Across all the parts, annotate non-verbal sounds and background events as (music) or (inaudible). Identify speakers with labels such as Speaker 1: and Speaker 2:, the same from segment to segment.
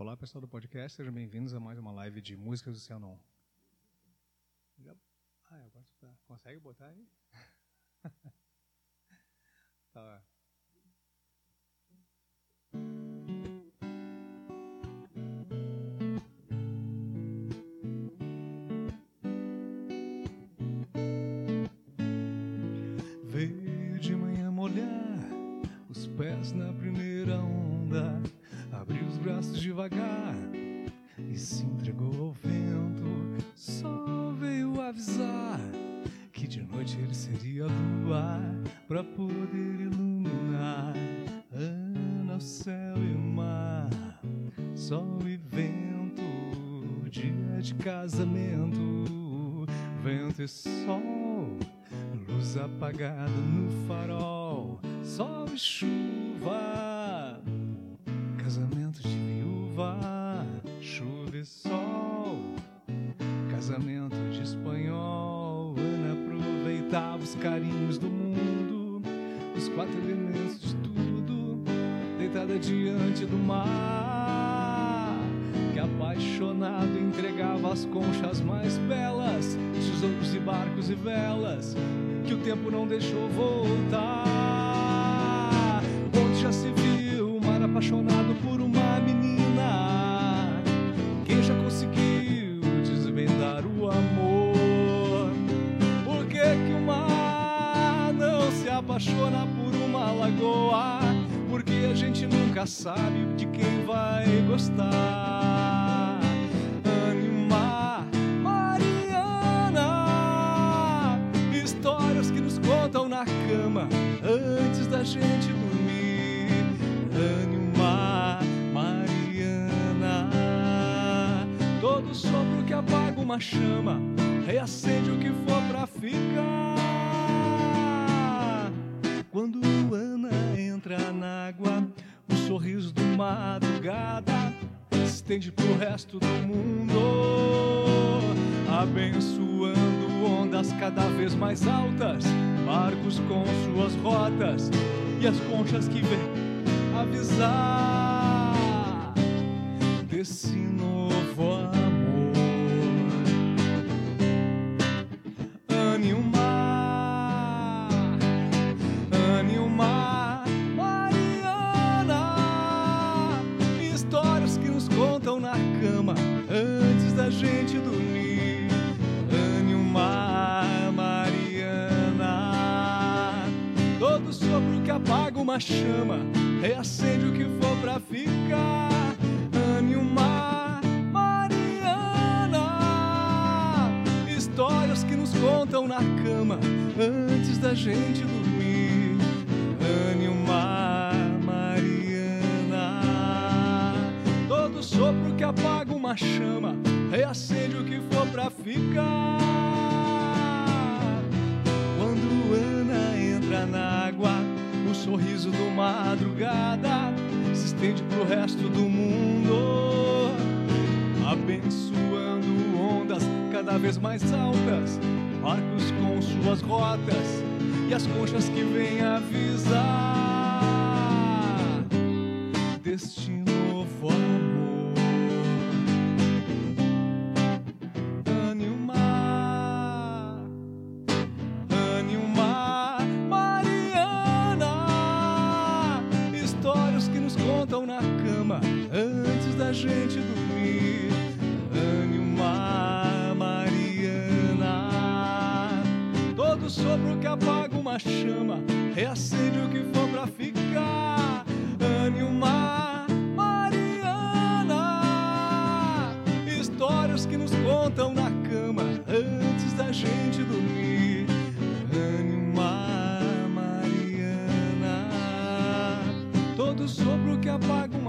Speaker 1: Olá, pessoal do podcast, sejam bem-vindos a mais uma live de Músicas do Cianon. Ah, eu posso botar. Consegue botar aí? (laughs) tá. Veio de manhã molhar os pés na primeira onda braços devagar e se entregou ao vento. Só veio avisar que de noite ele seria lua pra poder mar, que apaixonado entregava as conchas mais belas, tesouros e barcos e velas, que o tempo não deixou voltar. mais altas, barcos com suas rotas e as conchas que vêm avisar. chama.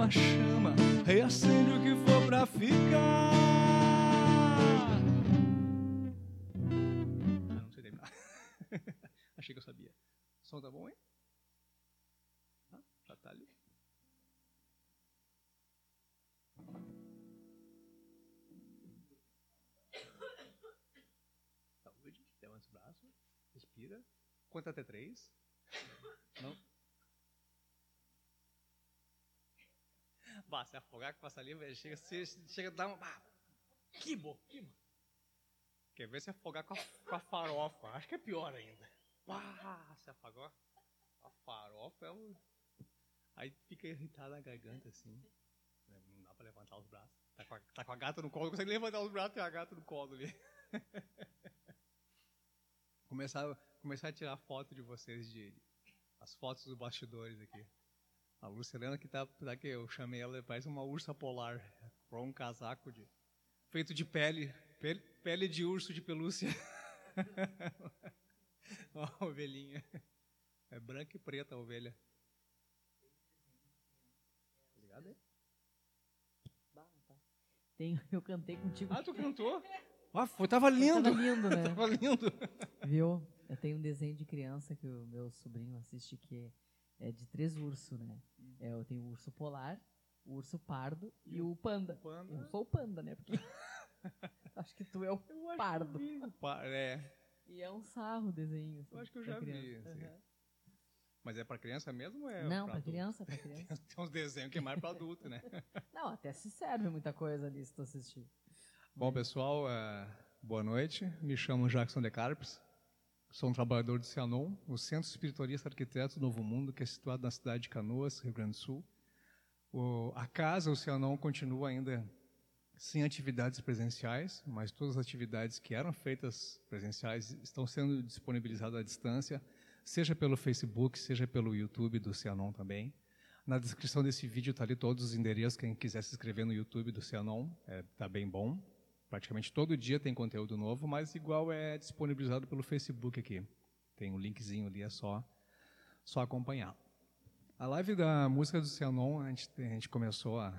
Speaker 1: uma chama, reacende o que for pra ficar. Ah, não sei terminar. (laughs) Achei que eu sabia. O som tá bom, hein? Ah, já tá ali. Tá, Saúde, levanta os braços, respira, conta até três. Bah, se afogar com a saliva, chega, chega a dar uma. Que bom. Quer ver se afogar com a, com a farofa? Acho que é pior ainda. Bah, se afogar. A farofa é o. Aí fica irritado a garganta assim. Não dá pra levantar os braços. Tá com a, tá com a gata no colo, não consegue levantar os braços e a gata no colo ali. (laughs) começar, começar a tirar foto de vocês, de, as fotos dos bastidores aqui. A Luciana que tá, tá que eu chamei ela, parece uma ursa polar, com um casaco de feito de pele, pele, pele de urso de pelúcia. (laughs) Ó, a ovelhinha. É branca e preta a ovelha. Ligado aí?
Speaker 2: Tem, eu cantei contigo.
Speaker 1: Ah, tu (laughs) cantou? Ah, foi, tava lindo.
Speaker 2: Tava lindo, né? (laughs)
Speaker 1: tava lindo.
Speaker 2: Viu? Eu tenho um desenho de criança que o meu sobrinho assiste que é de três ursos, né? É, eu tenho o urso polar, o urso pardo e, e o panda. panda. Eu sou o panda, né? Porque (laughs) acho que tu é o pardo.
Speaker 1: É.
Speaker 2: E é um sarro o desenho.
Speaker 1: Assim, eu acho que eu já vi. Assim. Uhum. Mas é para criança mesmo é
Speaker 2: Não, para criança, para (laughs) criança.
Speaker 1: Tem uns desenhos que é mais para adulto, né? (laughs)
Speaker 2: Não, até se serve muita coisa ali se tu assistir.
Speaker 1: Bom, pessoal, uh, boa noite. Me chamo Jackson De Carpes. Sou um trabalhador do Cianon, o Centro Espiritualista Arquiteto do Novo Mundo, que é situado na cidade de Canoas, Rio Grande do Sul. O, a casa, o Cianon, continua ainda sem atividades presenciais, mas todas as atividades que eram feitas presenciais estão sendo disponibilizadas à distância seja pelo Facebook, seja pelo YouTube do Cianon também. Na descrição desse vídeo está ali todos os endereços, quem quiser se inscrever no YouTube do Cianon, está é, tá bem bom. Praticamente todo dia tem conteúdo novo, mas igual é disponibilizado pelo Facebook aqui. Tem um linkzinho ali, é só, só acompanhar. A live da música do Cianon, a gente, a gente começou a,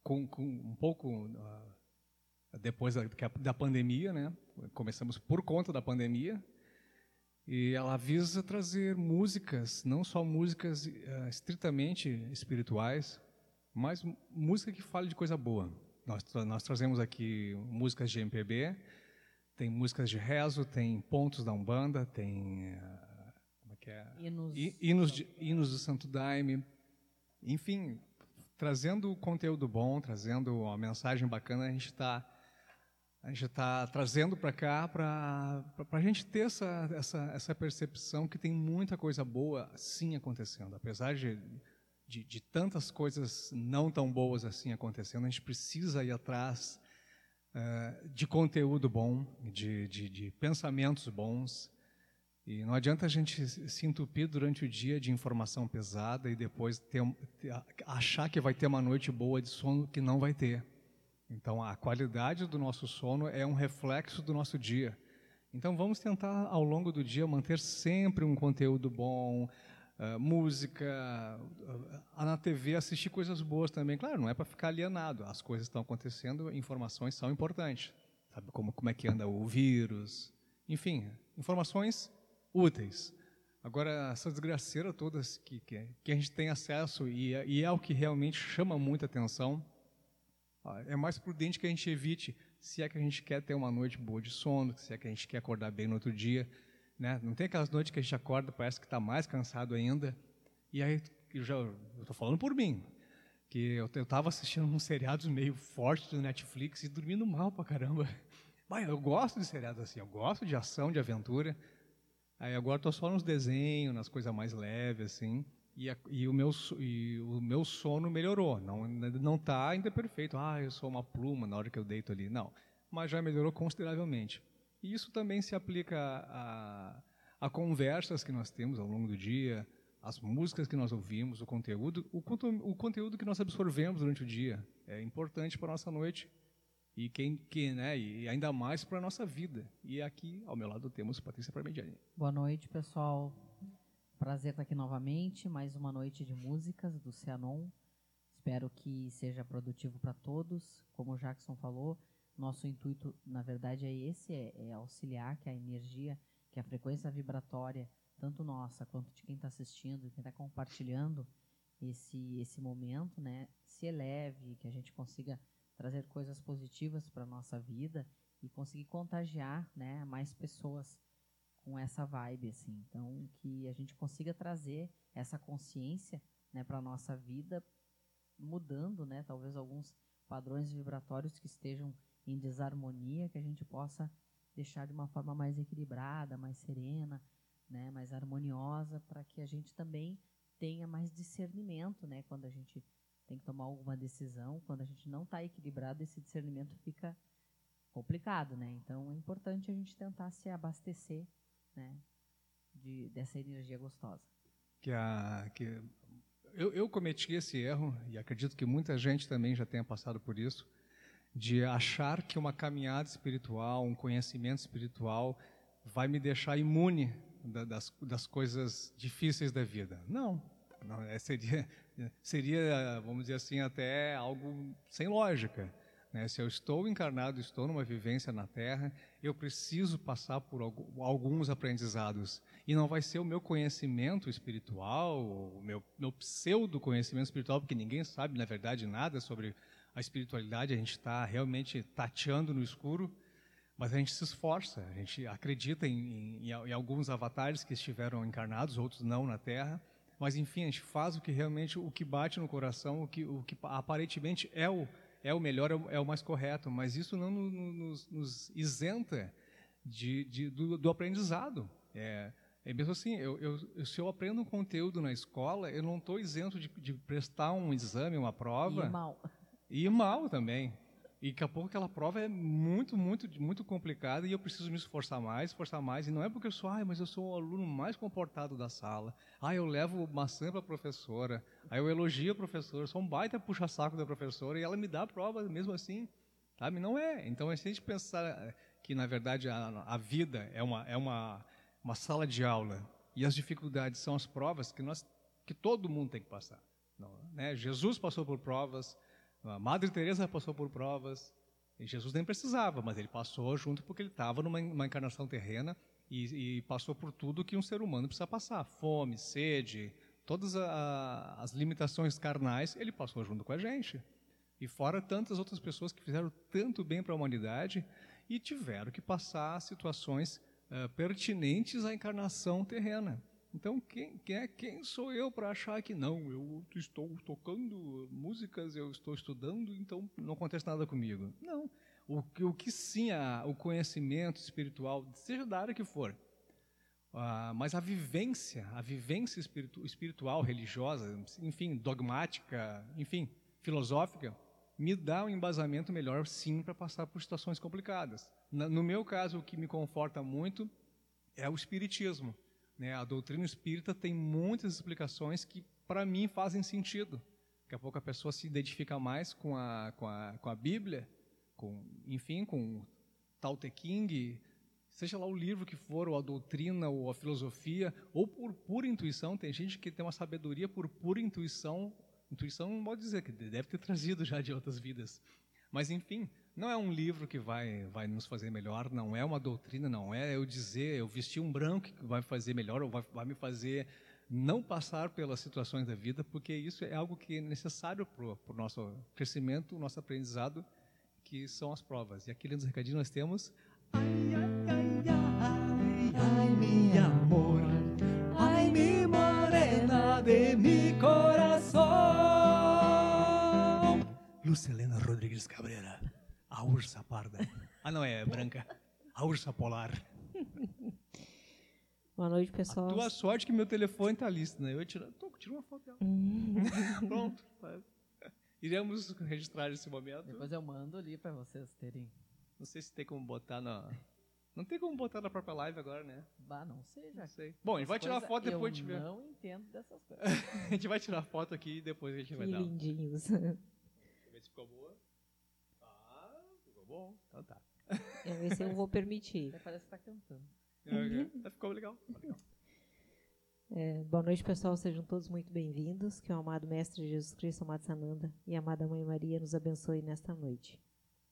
Speaker 1: com, com um pouco uh, depois da, da pandemia, né? Começamos por conta da pandemia, e ela visa trazer músicas, não só músicas uh, estritamente espirituais, mas música que fale de coisa boa. Nós, nós trazemos aqui músicas de MPB, tem músicas de rezo, tem pontos da Umbanda, tem. Uh, como é que é?
Speaker 2: Hinos.
Speaker 1: Hinos, de, hinos do Santo Daime. Enfim, trazendo conteúdo bom, trazendo uma mensagem bacana, a gente está a gente está trazendo para cá para a gente ter essa, essa, essa percepção que tem muita coisa boa sim acontecendo. Apesar de, de, de, tantas coisas não tão boas assim acontecendo, a gente precisa ir atrás uh, de conteúdo bom, de, de, de pensamentos bons. E não adianta a gente se entupir durante o dia de informação pesada e depois ter, achar que vai ter uma noite boa de sono que não vai ter. Então, a qualidade do nosso sono é um reflexo do nosso dia. Então, vamos tentar, ao longo do dia, manter sempre um conteúdo bom, uh, música, uh, na TV assistir coisas boas também. Claro, não é para ficar alienado. As coisas estão acontecendo, informações são importantes. Sabe como, como é que anda o vírus? Enfim, informações úteis. Agora, essa desgraceira todas que, que, que a gente tem acesso e, é, e é o que realmente chama muita atenção, é mais prudente que a gente evite, se é que a gente quer ter uma noite boa de sono, se é que a gente quer acordar bem no outro dia. Né? Não tem aquelas noites que a gente acorda, parece que está mais cansado ainda. E aí, eu já estou falando por mim, que eu estava assistindo uns seriados meio fortes do Netflix e dormindo mal pra caramba. (laughs) Mas eu gosto de seriados assim, eu gosto de ação, de aventura. Aí agora estou só nos desenhos, nas coisas mais leves, assim. E, a, e, o meu, e o meu sono melhorou. Não não está ainda perfeito. Ah, eu sou uma pluma na hora que eu deito ali. Não, mas já melhorou consideravelmente. E isso também se aplica a, a conversas que nós temos ao longo do dia, as músicas que nós ouvimos, o conteúdo, o, o conteúdo que nós absorvemos durante o dia é importante para a nossa noite e quem que, né, e ainda mais para a nossa vida. E aqui ao meu lado temos Patrícia Parmediani.
Speaker 2: Boa noite, pessoal. Prazer estar aqui novamente, mais uma noite de músicas do Cianon. Espero que seja produtivo para todos. Como o Jackson falou, nosso intuito, na verdade, é esse, é, é auxiliar que a energia, que a frequência vibratória, tanto nossa quanto de quem está assistindo, quem está compartilhando esse, esse momento, né, se eleve, que a gente consiga trazer coisas positivas para nossa vida e conseguir contagiar né, mais pessoas com essa vibe, assim. Então, que a gente consiga trazer essa consciência né, para nossa vida mudando, né? Talvez alguns padrões vibratórios que estejam em desarmonia, que a gente possa deixar de uma forma mais equilibrada, mais serena, né? Mais harmoniosa, para que a gente também tenha mais discernimento, né? Quando a gente tem que tomar alguma decisão, quando a gente não está equilibrado, esse discernimento fica complicado, né? Então é importante a gente tentar se abastecer, né? De, dessa energia gostosa.
Speaker 1: Que a, que eu, eu cometi esse erro e acredito que muita gente também já tenha passado por isso, de achar que uma caminhada espiritual, um conhecimento espiritual, vai me deixar imune das, das coisas difíceis da vida. Não, não é, seria, (laughs) seria, vamos dizer assim, até algo sem lógica. Né? Se eu estou encarnado, estou numa vivência na Terra, eu preciso passar por alguns aprendizados. E não vai ser o meu conhecimento espiritual, o meu, meu pseudo-conhecimento espiritual, porque ninguém sabe, na verdade, nada sobre a espiritualidade, a gente está realmente tateando no escuro, mas a gente se esforça, a gente acredita em, em, em alguns avatares que estiveram encarnados, outros não na Terra, mas enfim, a gente faz o que realmente, o que bate no coração, o que, o que aparentemente é o, é o melhor, é o, é o mais correto, mas isso não nos, nos isenta de, de do, do, aprendizado. É, é mesmo assim, eu, eu, se eu aprendo um conteúdo na escola, eu não estou isento de, de, prestar um exame, uma prova.
Speaker 2: Mal.
Speaker 1: E mal também. E daqui a pouco aquela prova é muito, muito, muito complicada e eu preciso me esforçar mais, esforçar mais. E não é porque eu sou, ah, mas eu sou o aluno mais comportado da sala. Ah, eu levo maçã para a professora. Aí eu elogio a professora, sou um baita puxa-saco da professora e ela me dá a prova mesmo assim. Sabe? Não é. Então, se a gente pensar que, na verdade, a, a vida é, uma, é uma, uma sala de aula e as dificuldades são as provas que, nós, que todo mundo tem que passar. Não, né? Jesus passou por provas, a Madre Teresa passou por provas. E Jesus nem precisava, mas ele passou junto porque ele estava numa encarnação terrena e, e, passou por tudo que um ser humano precisa passar: fome, sede, todas a, as limitações carnais. Ele passou junto com a gente. E fora tantas outras pessoas que fizeram tanto bem para a humanidade e tiveram que passar situações uh, pertinentes à encarnação terrena. Então, quem, quem, é, quem sou eu para achar que não, eu estou tocando músicas, eu estou estudando, então não acontece nada comigo? Não. O, o que sim, a, o conhecimento espiritual, seja da área que for, uh, mas a vivência, a vivência espiritu, espiritual, religiosa, enfim, dogmática, enfim, filosófica, me dá um embasamento melhor, sim, para passar por situações complicadas. no meu caso, o que me conforta muito é o espiritismo né, a doutrina espírita tem muitas explicações que, para mim, fazem sentido. Daqui a pouco a pessoa se identifica mais com a, com a, com a Bíblia, com, enfim, com Tao Te King, seja lá o livro que for, ou a doutrina, ou a filosofia, ou por pura intuição. Tem gente que tem uma sabedoria por pura intuição. Intuição não pode dizer, que deve ter trazido já de outras vidas. Mas, enfim, não é um livro que vai, vai nos fazer melhor, não é uma doutrina, não é eu dizer, eu vestir um branco que vai fazer melhor ou vai, vai me fazer não passar pelas situações da vida, porque isso é algo que é necessário para o nosso crescimento, nosso aprendizado, que são as provas. E aqui nos recadinhos nós temos. Ai, ai, ai, ai, ai, mi amor, Lucelena Rodrigues Cabrera. A ursa parda. Ah, não, é branca. A ursa polar.
Speaker 2: Boa noite, pessoal.
Speaker 1: A tua sorte que meu telefone está listo, né? Eu tiro, tô, tiro uma foto dela. Hum. (laughs) Pronto. Iremos registrar esse momento.
Speaker 2: Depois eu mando ali para vocês terem.
Speaker 1: Não sei se tem como botar na. Não tem como botar na própria live agora, né?
Speaker 2: Bah, não sei, já. Não
Speaker 1: sei. Bom, a gente vai tirar a foto depois
Speaker 2: de
Speaker 1: ver.
Speaker 2: Eu não entendo dessas (laughs) coisas.
Speaker 1: a gente vai tirar a foto aqui e depois a gente
Speaker 2: que
Speaker 1: vai dar.
Speaker 2: lindinhos.
Speaker 1: Ficou boa bom, então tá. (laughs)
Speaker 2: É, esse eu vou permitir. Parece que está cantando.
Speaker 1: Uhum. Ficou legal.
Speaker 2: É, boa noite, pessoal. Sejam todos muito bem-vindos. Que o amado Mestre Jesus Cristo, amado Sananda e a amada Mãe Maria nos abençoe nesta noite.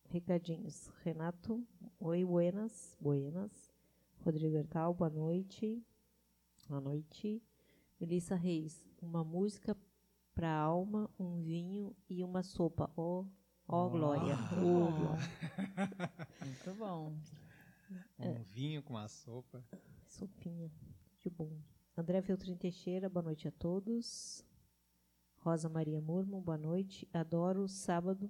Speaker 2: Recadinhos. Renato, oi, buenas, buenas. Rodrigo Hertal, boa noite. Boa noite. Melissa Reis, uma música para a alma, um vinho e uma sopa. Oh, Ó, oh, glória. (laughs) Oh, glória. Muito bom.
Speaker 1: Um é. vinho com uma sopa.
Speaker 2: Sopinha. De bom. André Feltrin Teixeira, boa noite a todos.
Speaker 3: Rosa Maria Murmo, boa noite. Adoro sábado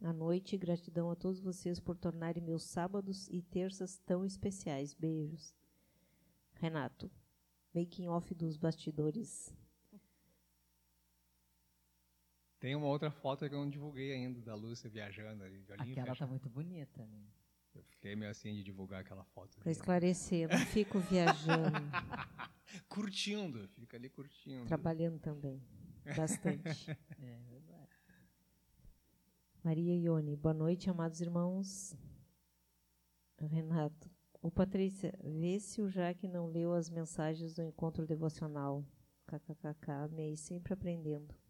Speaker 3: à noite. Gratidão a todos vocês por tornarem meus sábados e terças tão especiais. Beijos. Renato, making off dos bastidores.
Speaker 1: Tem uma outra foto que eu não divulguei ainda da Lúcia viajando ali. de olhinho
Speaker 2: Aquela tá
Speaker 1: fechado.
Speaker 2: muito bonita, né?
Speaker 1: Eu fiquei meio assim de divulgar aquela foto.
Speaker 3: Para esclarecer, não fico viajando, (laughs)
Speaker 1: Curtindo, fica ali curtindo.
Speaker 3: trabalhando também. Bastante. (laughs)
Speaker 2: É verdade.
Speaker 3: Maria Ione, boa noite, amados irmãos. Renato, ô Patrícia, vê se o Jaque não leu as mensagens do encontro devocional. KKKK, amei, sempre aprendendo.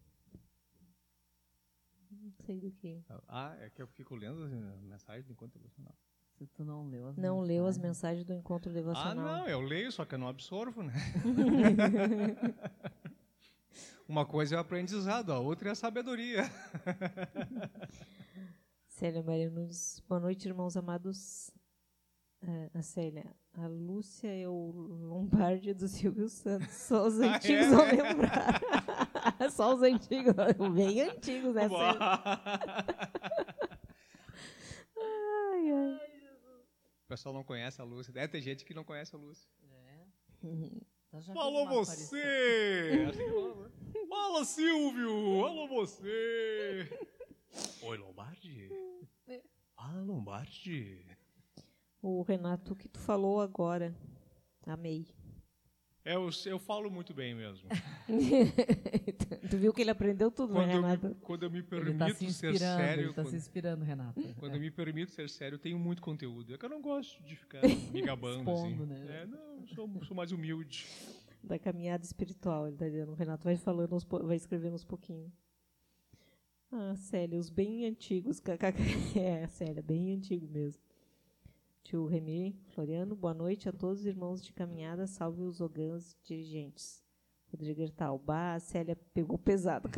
Speaker 3: Não sei do que.
Speaker 1: Ah, é que eu fico lendo as mensagens do encontro devocional.
Speaker 2: Se tu não leu as
Speaker 3: Não leu as
Speaker 2: mensagens,
Speaker 3: mensagens do encontro
Speaker 1: Ah,
Speaker 3: devocional.
Speaker 1: não, eu leio, só que eu não absorvo, né? (laughs) (laughs) Uma coisa é o aprendizado, a outra é a sabedoria. (laughs)
Speaker 3: Célia Maria Nunes, boa noite, irmãos amados. É, a Célia, a Lúcia é o Lombardi do Silvio Santos. Só os
Speaker 1: Ah,
Speaker 3: antigos
Speaker 1: é?
Speaker 3: vão lembrar. (laughs) Só os antigos, (laughs) bem antigos, né? Ai, ai.
Speaker 1: O pessoal não conhece a Lúcia. Deve ter gente que não conhece a Lúcia.
Speaker 2: É. Então fez
Speaker 1: Falou você! Assim fala, né? Fala, Silvio! Alô, você! Oi, Lombardi? Fala, Lombardi.
Speaker 3: O Renato, o que tu falou agora? Amei.
Speaker 1: É, eu, eu falo muito bem mesmo. (laughs)
Speaker 3: tu viu que ele aprendeu tudo, né,
Speaker 1: Quando eu
Speaker 3: Renato?
Speaker 1: me, quando eu me
Speaker 2: Ele
Speaker 1: permito
Speaker 2: tá se
Speaker 1: ser
Speaker 2: inspirando,
Speaker 1: sério,
Speaker 2: ele tá
Speaker 1: quando,
Speaker 2: se inspirando, Renato.
Speaker 1: quando eu me permito ser sério, eu tenho muito conteúdo. É que eu não gosto de ficar (laughs) me gabando.
Speaker 2: Expondo,
Speaker 1: assim.
Speaker 2: né?
Speaker 1: É, não, eu sou, sou mais humilde.
Speaker 3: Da caminhada espiritual, ele tá dizendo. O Renato vai falando, vai escrevendo uns pouquinhos. Ah, Célia, os bem antigos. (laughs) É, Célia, bem antigo mesmo. Tio Remy Floriano, boa noite a todos os irmãos de caminhada, salve os ogãs dirigentes. Rodrigo Hertal, bah, a Célia pegou pesado. (laughs)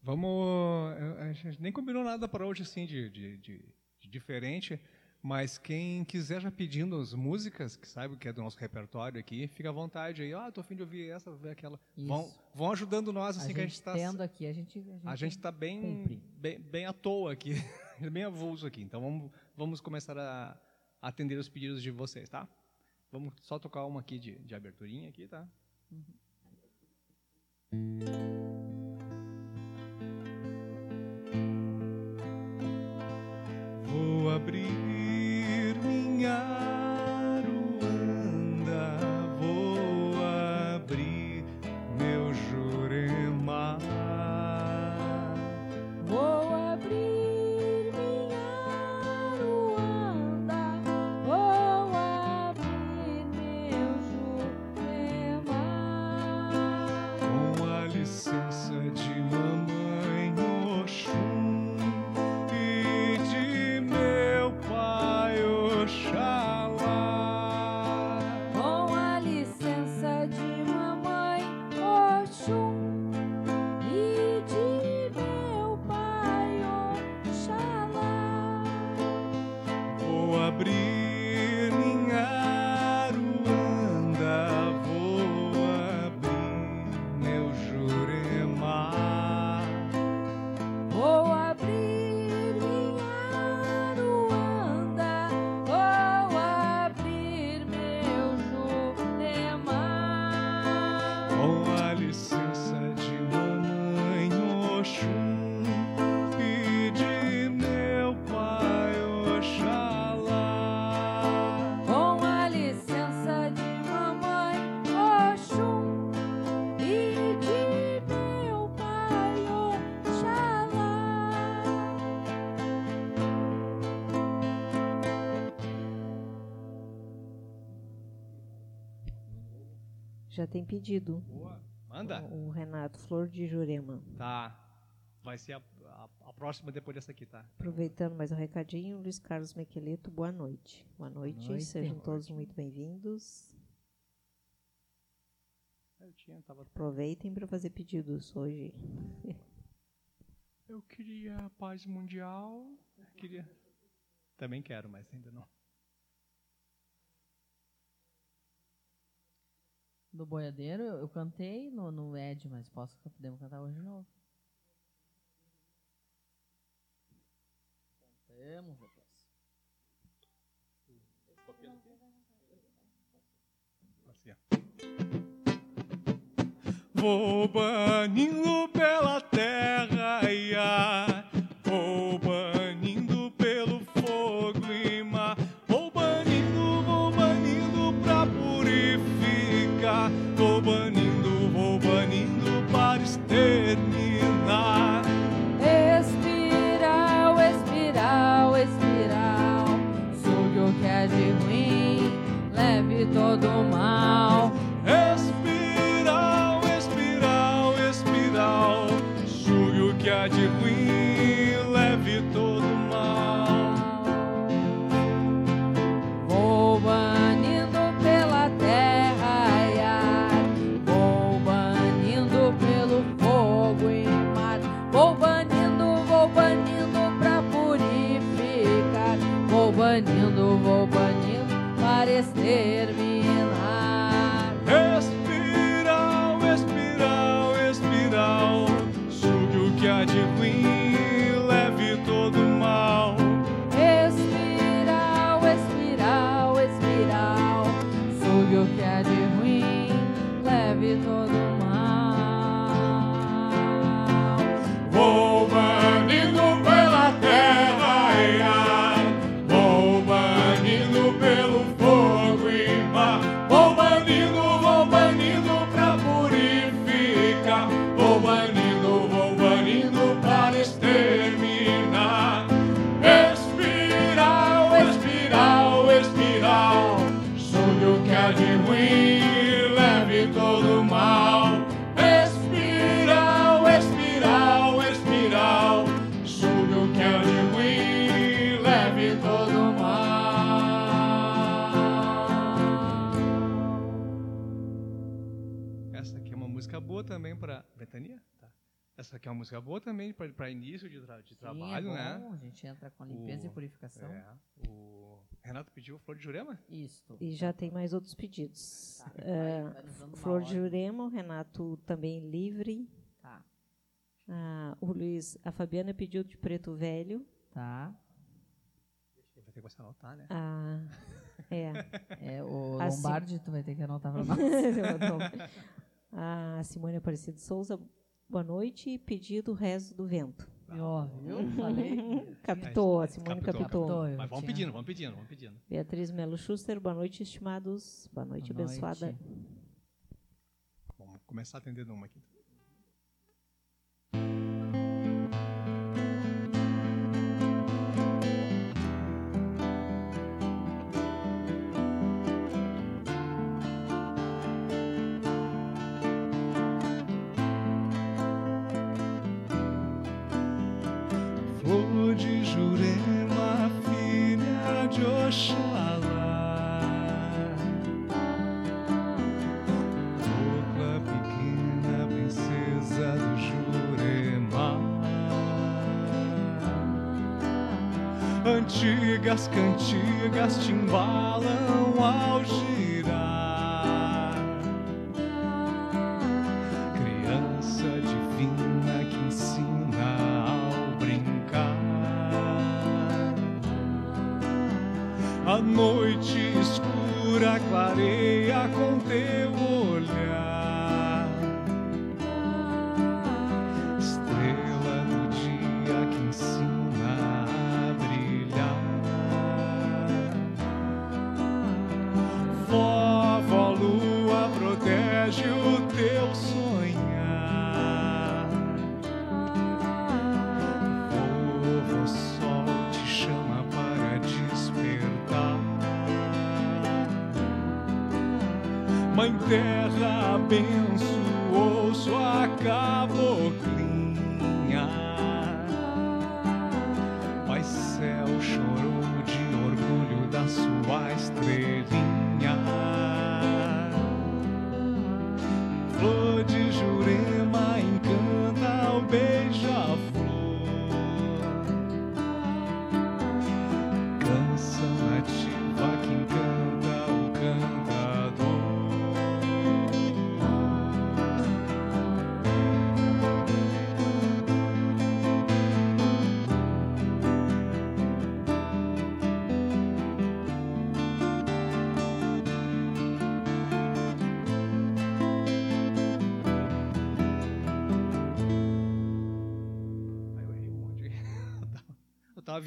Speaker 1: Vamos. A gente nem combinou nada para hoje assim de, de, de- de diferente, mas quem quiser já pedindo as músicas, que sabe que é do nosso repertório aqui, fica à vontade aí. Ah, tô afim de ouvir essa, ver aquela. Vão,
Speaker 2: Isso.
Speaker 1: vão ajudando nós assim
Speaker 2: a
Speaker 1: que a
Speaker 2: gente
Speaker 1: está.
Speaker 2: tendo aqui, a gente,
Speaker 1: A gente está bem, bem, bem à toa aqui, (laughs) bem avulso aqui. Então vamos, vamos começar a atender os pedidos de vocês, tá? Vamos só tocar uma aqui de, de aberturinha aqui, tá? Vou
Speaker 3: tem pedido.
Speaker 1: Boa. Manda.
Speaker 3: O Renato, Flor de Jurema.
Speaker 1: Tá. Vai ser a, a- a próxima depois dessa aqui, tá?
Speaker 3: Aproveitando mais um recadinho, Luiz Carlos Mequeleto, boa noite. Boa noite,
Speaker 2: noite.
Speaker 3: sejam
Speaker 2: Boa
Speaker 3: todos muito bem-vindos.
Speaker 1: Eu tinha, tava.
Speaker 3: Aproveitem para fazer pedidos hoje.
Speaker 1: Eu queria paz mundial. Queria. Também quero, mas ainda não.
Speaker 2: Do boiadeiro, eu, eu cantei no, no Ed, mas posso podemos cantar hoje de novo. Cantemos, rapaz.
Speaker 1: Assim. Vou banindo pela terra e ar, vou banindo pelo fogo e mar, purificar, vou banindo, vou banindo para exterminar.
Speaker 2: Espiral, espiral, espiral. Sugue o que é de ruim, leve todo o mal.
Speaker 1: Espiral, espiral, espiral, sugue o que há de ruim, Tá. Essa aqui é uma música boa também para início de, tra- de trabalho,
Speaker 2: Sim, é
Speaker 1: né?
Speaker 2: bom, A gente entra com limpeza e
Speaker 1: O-
Speaker 2: purificação.
Speaker 1: É. O Renato pediu Flor de Jurema?
Speaker 2: Isto.
Speaker 3: E já tem mais outros pedidos.
Speaker 2: Tá,
Speaker 3: É,
Speaker 2: uma
Speaker 3: Flor de. Jurema, o Renato também livre.
Speaker 2: Tá,
Speaker 3: Ah, o Luiz, a Fabiana pediu de preto velho.
Speaker 2: tá.
Speaker 1: Vai ter que a anotar, né?
Speaker 3: Ah, é. (laughs)
Speaker 2: É, o
Speaker 3: Assim.
Speaker 2: Lombardi, tu vai ter que anotar pra (laughs) nós.
Speaker 3: A Simone Aparecido Souza, boa noite. e Pedido rezo do vento.
Speaker 2: Ó, viu? Falei.
Speaker 3: Captou, a Simone
Speaker 1: Captou.
Speaker 3: captou.
Speaker 1: Mas vamos pedindo, vamos pedindo, vamos pedindo.
Speaker 3: Beatriz Melo Schuster, boa noite, estimados. Boa noite,
Speaker 2: Boa
Speaker 3: abençoada.
Speaker 2: noite.
Speaker 1: Vamos começar atendendo uma aqui. Antigas cantigas te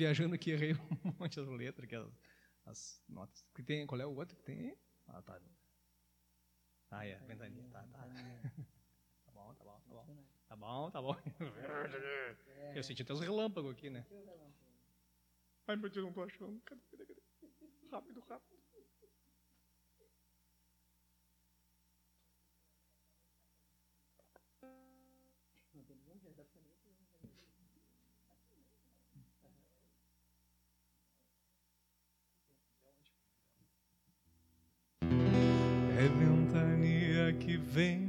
Speaker 1: viajando aqui, errei (laughs) um monte de letras, que as, as notas. Que tem, qual é o outro que tem? Ah, tá. Ah, é, ventania. Tá, tá. (laughs) Tá bom, tá bom, tá bom. Tá bom, tá bom. Eu senti até os relâmpagos aqui, né? Ai, meu Deus, não tô achando. Cadê, cadê, cadê? Rápido, rápido. Ventania que vem,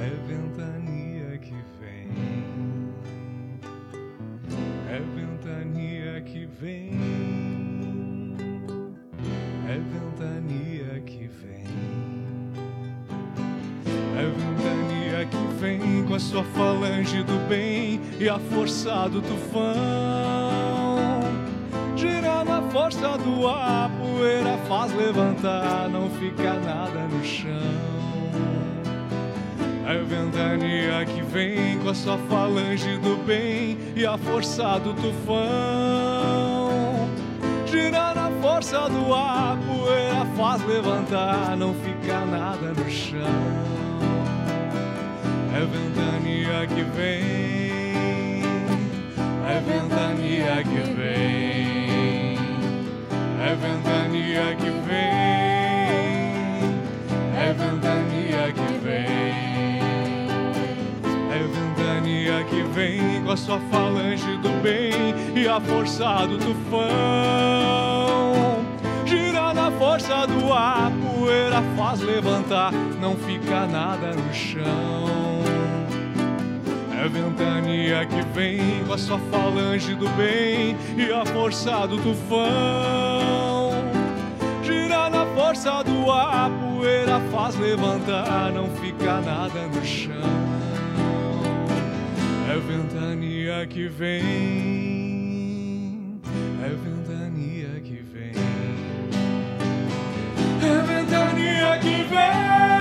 Speaker 1: é ventania que vem, é ventania que vem, é ventania que vem, é ventania que vem com a sua falange do bem e a força do tufão. Gira na força do ar, poeira faz levantar, não fica nada no chão. É ventania que vem com a sua falange do bem e a força do tufão. Gira na força do ar, poeira faz levantar, não fica nada no chão. É ventania que vem, é ventania que vem. É ventania que vem, é ventania que vem, é ventania que vem com a sua falange do bem e a força do tufão. Gira na força do ar, poeira faz levantar, não fica nada no chão. É ventania que vem com a sua falange do bem e a força do tufão. Força do ar, poeira faz levantar, não fica nada no chão. É ventania que vem, é ventania que vem, é ventania que vem.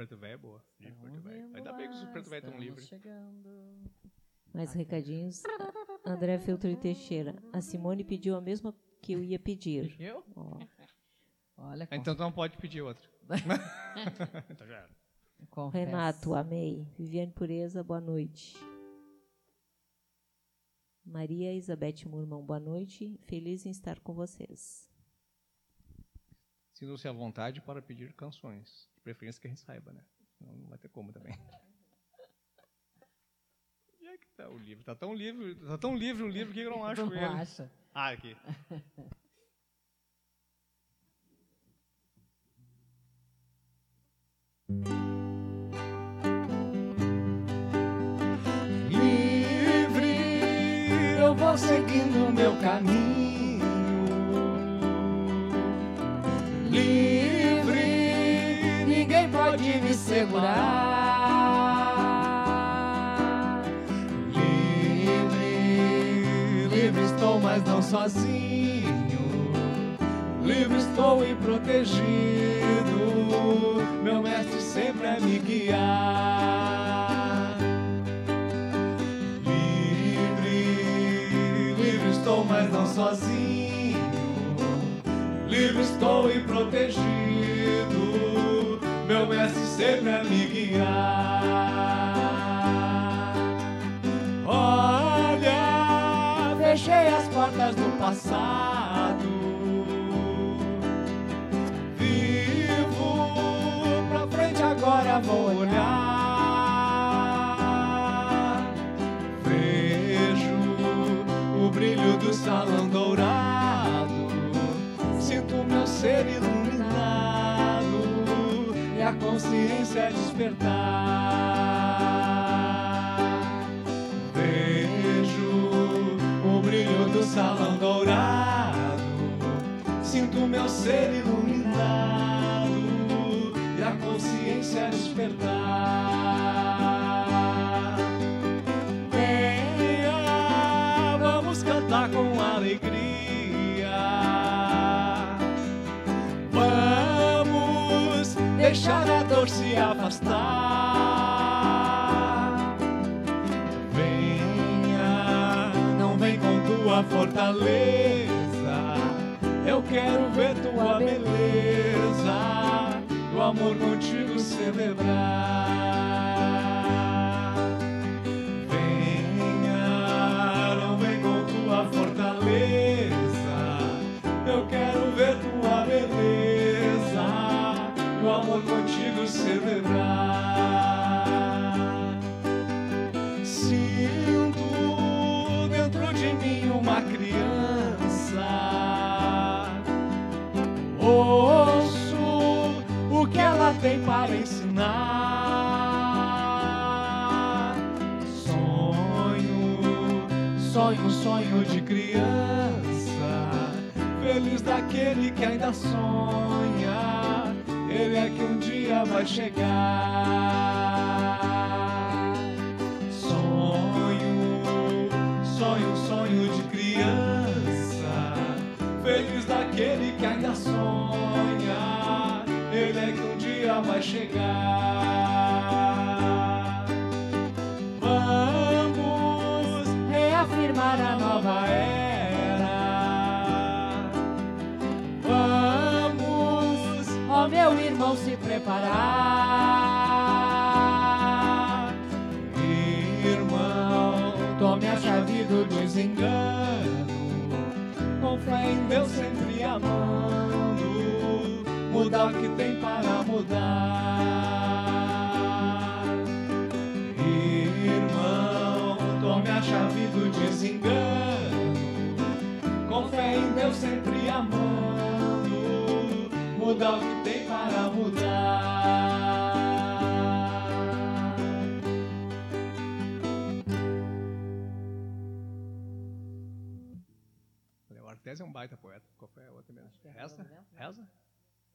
Speaker 1: Preto Velho é boa. Preto Velho. Ainda bem que os Preto Velho estão livres.
Speaker 2: chegando.
Speaker 3: Mais recadinhos. André Filtro e Teixeira. A Simone pediu a mesma que eu ia pedir.
Speaker 2: Eu?
Speaker 3: Ó,
Speaker 2: Olha,
Speaker 1: Então tu não pode pedir outro. (laughs) então já era.
Speaker 2: confesso.
Speaker 3: Renato, amei. Viviane Pureza, boa noite. Maria Isabete Murmão, boa noite. Feliz em estar com vocês.
Speaker 1: Sintam-se à vontade para pedir canções. De preferência que a gente saiba, né? Senão não vai ter como também. (laughs) E é que tá o livro? Tá tão livre, tá tão livre o livro que eu não acho
Speaker 2: Não
Speaker 1: ele.
Speaker 2: acha.
Speaker 1: Ah, aqui. (laughs) Livre, eu vou seguindo o meu caminho. Livre, pode me segurar. Livre, livre estou, mas não sozinho. Livre estou e protegido. Meu mestre sempre a me guiar. Livre, livre estou, mas não sozinho. Livre estou e protegido. Meu mestre sempre a me guiar. Olha, fechei as portas do passado. Vivo pra frente agora vou olhar. Vejo o brilho do salão dourado. Consciência despertar. Vejo o brilho do salão dourado, sinto meu ser iluminado e a consciência despertar. Venha, vamos cantar com alegria. Deixar a dor se afastar. Venha, não vem com tua fortaleza. Eu quero ver tua beleza, o amor contigo celebrar. Venha, não vem com tua fortaleza. Eu quero celebrar. Sinto dentro de mim uma criança. Ouço o que ela tem para ensinar. Sonho, sonho, sonho de criança. Feliz daquele que ainda sonha. Ele é que um dia vai chegar. Sonho, sonho, sonho de criança. Feliz daquele que ainda sonha. Ele é que um dia vai chegar. Irmão, se preparar. Irmão, tome a chave do desengano. Com fé em Deus sempre amando. Mudar o que tem para mudar. Irmão, tome a chave do desengano. Com fé em Deus sempre amando. Mudar o que tem para mudar. O Artes é um baita poeta. Qual foi a outra mesmo?
Speaker 2: É? Reza?
Speaker 1: Essa?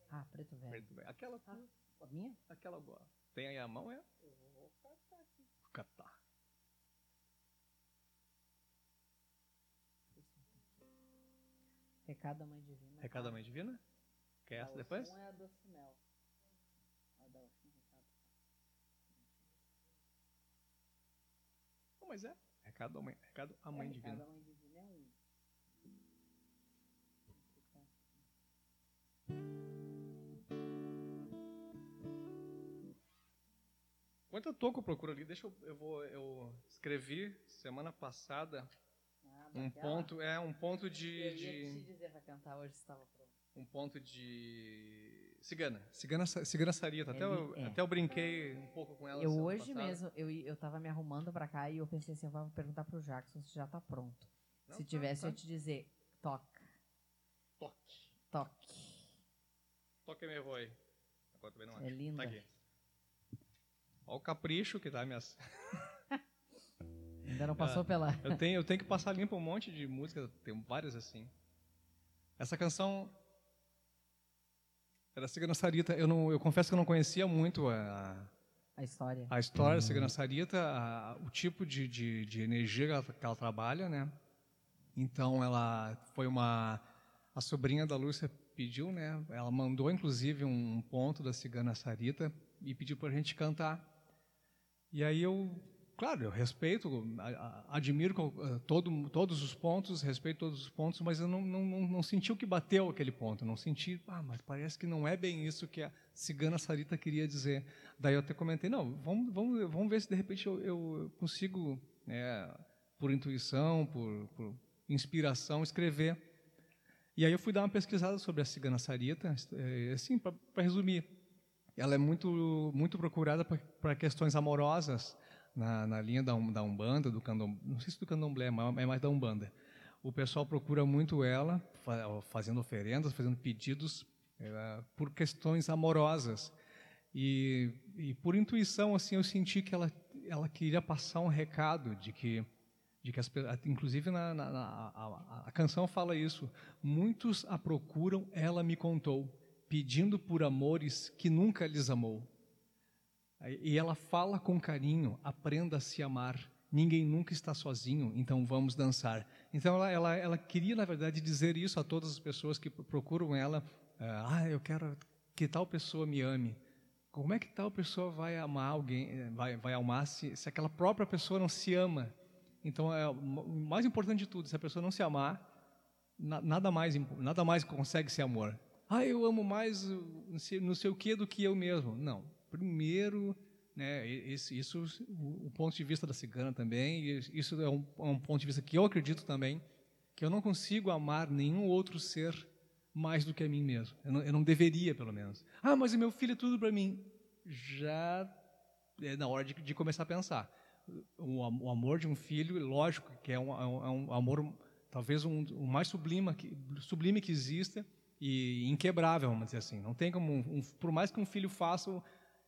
Speaker 2: Ah, preto velho.
Speaker 1: Preto velho. Aquela,
Speaker 2: A minha?
Speaker 1: aquela boa. Tem aí a mão, é? Vou catar.
Speaker 2: Recado da Mãe Divina.
Speaker 1: Recado da Mãe Divina? Quer essa
Speaker 2: A
Speaker 1: depois?
Speaker 2: Oxum é a doce mel. A da Oxum, recado.
Speaker 1: Não, mas é. Recado da mãe, recado a mãe
Speaker 2: é,
Speaker 1: divina.
Speaker 2: Recado da Mãe Divina é um.
Speaker 1: Enquanto eu tô com procura ali, deixa eu, eu vou, eu escrevi semana passada
Speaker 2: Ah,
Speaker 1: um ponto, é um ponto de,
Speaker 2: Eu ia
Speaker 1: de
Speaker 2: te dizer pra cantar hoje se estava pronto.
Speaker 1: Um ponto de cigana, cigana, cigana sarita. Até, eu,
Speaker 2: Ele- é.
Speaker 1: até eu brinquei um pouco com ela.
Speaker 2: Eu hoje
Speaker 1: passada.
Speaker 2: mesmo, eu, eu tava me arrumando pra cá e eu pensei assim, eu vou perguntar pro Jackson se já tá pronto.
Speaker 1: Não,
Speaker 2: se
Speaker 1: tá,
Speaker 2: tivesse,
Speaker 1: tá.
Speaker 2: eu te dizer, toca,
Speaker 1: Toque,
Speaker 2: toque.
Speaker 1: toque meu avô aí. Agora também não
Speaker 2: É
Speaker 1: acho.
Speaker 2: linda.
Speaker 1: Tá aqui. Olha o capricho que tá minhas. (laughs)
Speaker 2: Ainda não passou pela...
Speaker 1: Eu tenho, eu tenho que passar limpo um monte de música, tem várias assim. Essa canção era Cigana Sarita. Eu, não, eu confesso que eu não conhecia muito a,
Speaker 2: A história.
Speaker 1: a história da Cigana Sarita, a- o tipo de, de, de energia que ela, que ela trabalha, né? Então ela foi uma a sobrinha da Lúcia pediu, né? Ela mandou inclusive um ponto da Cigana Sarita e pediu para a gente cantar. E aí eu, claro, eu respeito, admiro eh, todo, todos os pontos, respeito todos os pontos, mas eu não, não, não, senti o que bateu aquele ponto, não senti, ah, mas parece que não é bem isso que a cigana Sarita queria dizer. Daí eu até comentei, não, vamos, vamos, vamos ver se de repente eu, eu consigo, né, por intuição, por, por inspiração, escrever. E aí eu fui dar uma pesquisada sobre a cigana Sarita, eh, assim, para resumir ela é muito muito procurada para questões amorosas na, na linha da, da umbanda do candomblé não sei se do candomblé mas é mais da umbanda o pessoal procura muito ela fa- fazendo oferendas fazendo pedidos eh, por questões amorosas E, e por intuição, assim, eu senti que ela, ela queria passar um recado de que, de que as, inclusive na, na, na a, a, canção fala isso. Muitos a procuram, ela me contou, pedindo por amores que nunca lhes amou. E ela fala com carinho, aprenda a se amar. Ninguém nunca está sozinho, então vamos dançar. Então ela, ela, ela queria, na verdade, dizer isso a todas as pessoas que procuram ela. Ah, eu quero que tal pessoa me ame. Como é que tal pessoa vai amar alguém, eh, vai, vai amar se, se aquela própria pessoa não se ama? Então, é, o mais importante de tudo, se a pessoa não se amar, na, nada, mais, nada mais consegue ser amor. Ah, eu amo mais não sei o que do que eu mesmo. Não. Primeiro, né, isso, o, o ponto de vista da cigana também, isso é um, é um ponto de vista que eu acredito também, que eu não consigo amar nenhum outro ser mais do que a mim mesmo. Eu não, eu não deveria, pelo menos. Ah, mas o meu filho é tudo para mim. Já é na hora de, de começar a pensar. O, o, amor de um filho, lógico, que é um, é um é amor talvez um, o mais sublime que, sublime que exista e inquebrável, vamos dizer assim. Não tem como, um, por mais que um filho faça,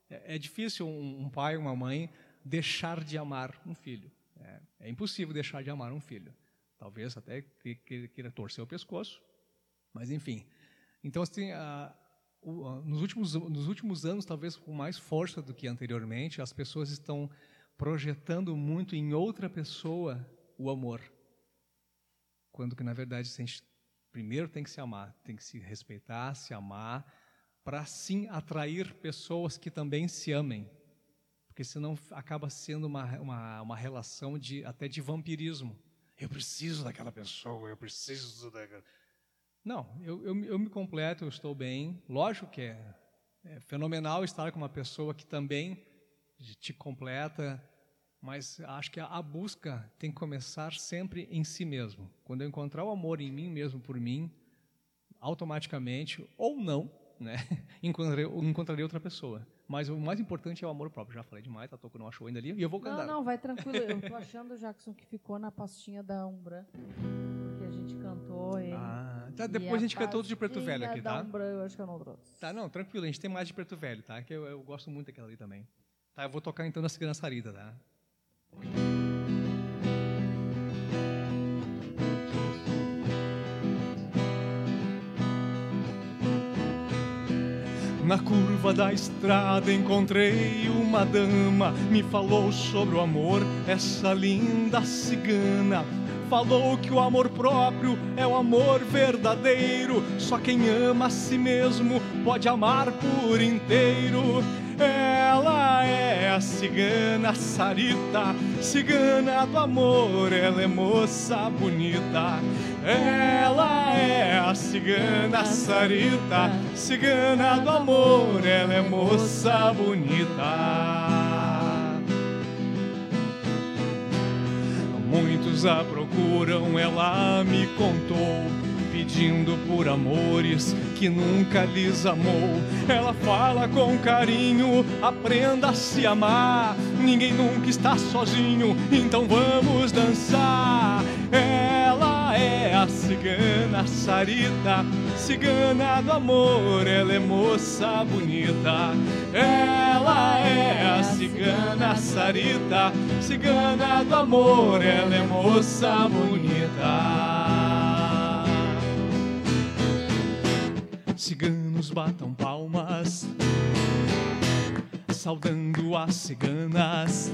Speaker 1: é, é difícil um, pai, uma mãe deixar de amar um filho. É, é impossível deixar de amar um filho. Talvez até queira torcer o pescoço, mas, enfim. Então, assim, a, o, a, nos, últimos, nos últimos anos, talvez com mais força do que anteriormente, as pessoas estão projetando muito em outra pessoa o amor. Quando que, na verdade, a gente primeiro tem que se amar, tem que se respeitar, se amar, para sim atrair pessoas que também se amem. Porque senão acaba sendo uma, uma, uma relação de até de vampirismo. Eu preciso daquela pessoa, eu preciso daquela. Não, eu, eu, eu me completo, eu estou bem. Lógico que é, é fenomenal estar com uma pessoa que também te completa, mas acho que a, busca tem que começar sempre em si mesmo. Quando eu encontrar o amor em mim mesmo por mim, automaticamente, ou não, né, (laughs) encontrarei, encontrarei outra pessoa. Mas o mais importante é o amor próprio. Já falei demais, a Toco não achou ainda ali, e eu vou cantar.
Speaker 2: Não, não, vai tranquilo. Eu tô achando, Jackson, que ficou na pastinha da Umbra. Porque a gente cantou ele.
Speaker 1: Ah, tá, depois a, a gente cantou outro de Preto Velho aqui, tá?
Speaker 2: Da Umbra, eu acho que eu não trouxe.
Speaker 1: Tá, não, tranquilo, a gente tem mais de Preto Velho, tá? Que eu, eu gosto muito daquela ali também. Tá, eu vou tocar então na Segurança Sarita, tá? Na curva da estrada encontrei uma dama, me falou sobre o amor, essa linda cigana. Falou que o amor próprio é o amor verdadeiro, só quem ama a si mesmo pode amar por inteiro. Ela é a cigana Sarita, cigana do amor, ela é moça bonita. Ela é a cigana Sarita, cigana do amor, ela é moça bonita. Muitos a procuram, ela me contou pedindo por amores que nunca lhes amou. Ela fala com carinho, aprenda a se amar. Ninguém nunca está sozinho, então vamos dançar. Ela é a cigana Sarita, cigana do amor, ela é moça bonita. Ela é a cigana Sarita, cigana do amor, ela é moça bonita. Ciganos batam palmas, saudando as ciganas.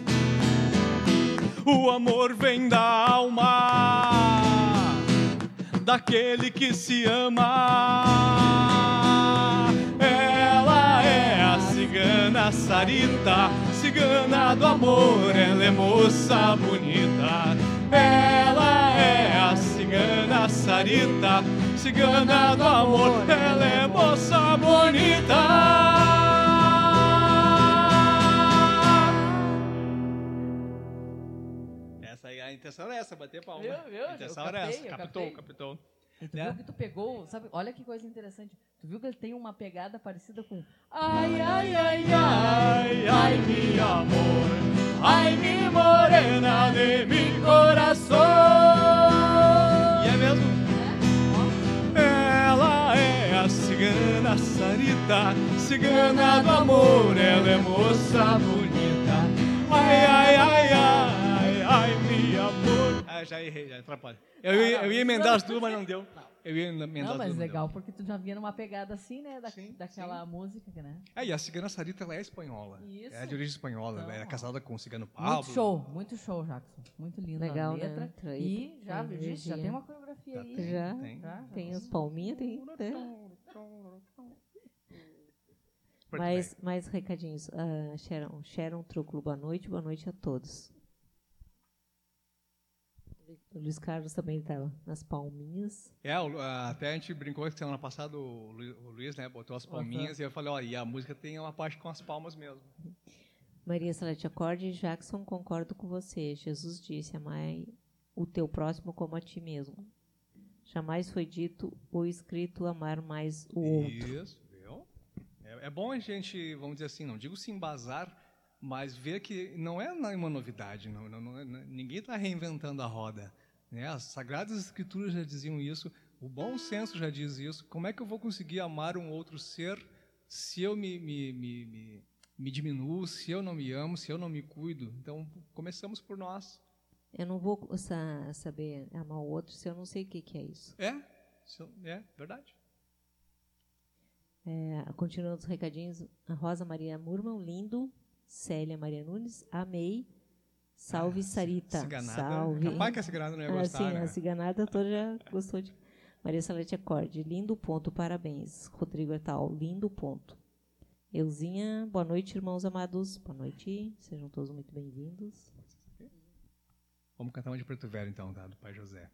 Speaker 1: O amor vem da alma daquele que se ama. Ela é a cigana Sarita, cigana do amor, ela é moça bonita. Ela é a cigana Sarita cigana do amor, ela é moça bonita. Essa aí, a intenção era essa, bater palma.
Speaker 2: Viu, viu?
Speaker 1: A intenção era essa, captou, captou.
Speaker 2: Tu é. viu que tu pegou, sabe? Olha que coisa interessante. Tu viu que ele tem uma pegada parecida com Ai, ai, ai, ai, ai, meu amor, ai, mi morena de mi coração.
Speaker 1: E é mesmo? Cigana Sarita, Sarita, cigana do amor, ela é moça bonita. Ai, ai, ai, ai, ai, meu amor. Ah, já errei, já atrapalha. Eu, ia- eu ia emendar as duas, mas não deu. Eu ia emendar
Speaker 2: Não,
Speaker 1: as
Speaker 2: mas
Speaker 1: duas. não
Speaker 2: legal, porque tu já vinha numa pegada assim, né? Da,
Speaker 1: Sim,
Speaker 2: daquela música, né?
Speaker 1: É, e a cigana Sarita, ela é espanhola.
Speaker 2: Isso.
Speaker 1: É de origem espanhola.
Speaker 2: Então,
Speaker 1: ela
Speaker 2: ó.
Speaker 1: casada com o cigano Pablo.
Speaker 2: Muito show, muito show, Jackson. Muito linda
Speaker 3: Legal,
Speaker 2: a
Speaker 3: né?
Speaker 2: letra.
Speaker 3: Tra-
Speaker 2: E já,
Speaker 3: tem
Speaker 2: já
Speaker 3: energia.
Speaker 2: tem uma coreografia aí.
Speaker 3: Já.
Speaker 1: Tem.
Speaker 2: Já, já
Speaker 3: Tem as palminhas, tem. né?
Speaker 1: Muito
Speaker 3: Mais, mais recadinhos. Ah, Sharon, Sharon Trúculo, boa noite, boa noite a todos. O Luiz Carlos também estava nas palminhas.
Speaker 1: É, o- a- até a gente brincou que semana passada o Lu- o Luiz, né, botou as palminhas e eu falei, ó, e a música tem uma parte com as palmas mesmo.
Speaker 3: Maria Salete Acorde, Jackson, concordo com você. Jesus disse, amai o teu próximo como a ti mesmo. Jamais foi dito ou escrito amar mais o outro.
Speaker 1: Isso? É, é bom a gente, vamos dizer assim, não digo se embasar, mas ver que não é uma novidade, não, não- não é- não- ninguém está reinventando a roda. Né? As Sagradas Escrituras já diziam isso, o bom senso já diz isso. Como é que eu vou conseguir amar um outro ser se eu me, me, me, me, me diminuo, se eu não me amo, se eu não me cuido? Então, começamos por nós.
Speaker 3: Eu não vou sa- saber amar o outro se eu não sei o que, que é isso.
Speaker 1: É, é verdade.
Speaker 3: É, continuando os recadinhos, a Rosa Maria Murman, lindo. Célia Maria Nunes, amei. Salve Sarita.
Speaker 1: Ciganada.
Speaker 3: Salve.
Speaker 1: Capaz que a ciganada não ia
Speaker 3: Ah,
Speaker 1: gostar,
Speaker 3: sim,
Speaker 1: né?
Speaker 3: a ciganada toda já gostou de. Maria Salete Acorde, lindo ponto, parabéns. Rodrigo Etal, lindo ponto. Euzinha, boa noite, irmãos amados. Boa noite, sejam todos muito bem-vindos.
Speaker 1: Vamos cantar uma de Preto Velho, então, tá? Do Pai José.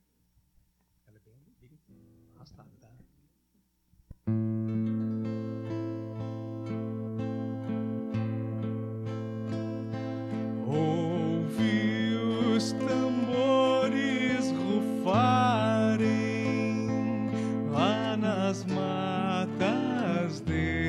Speaker 1: Os tambores rufarem lá nas matas de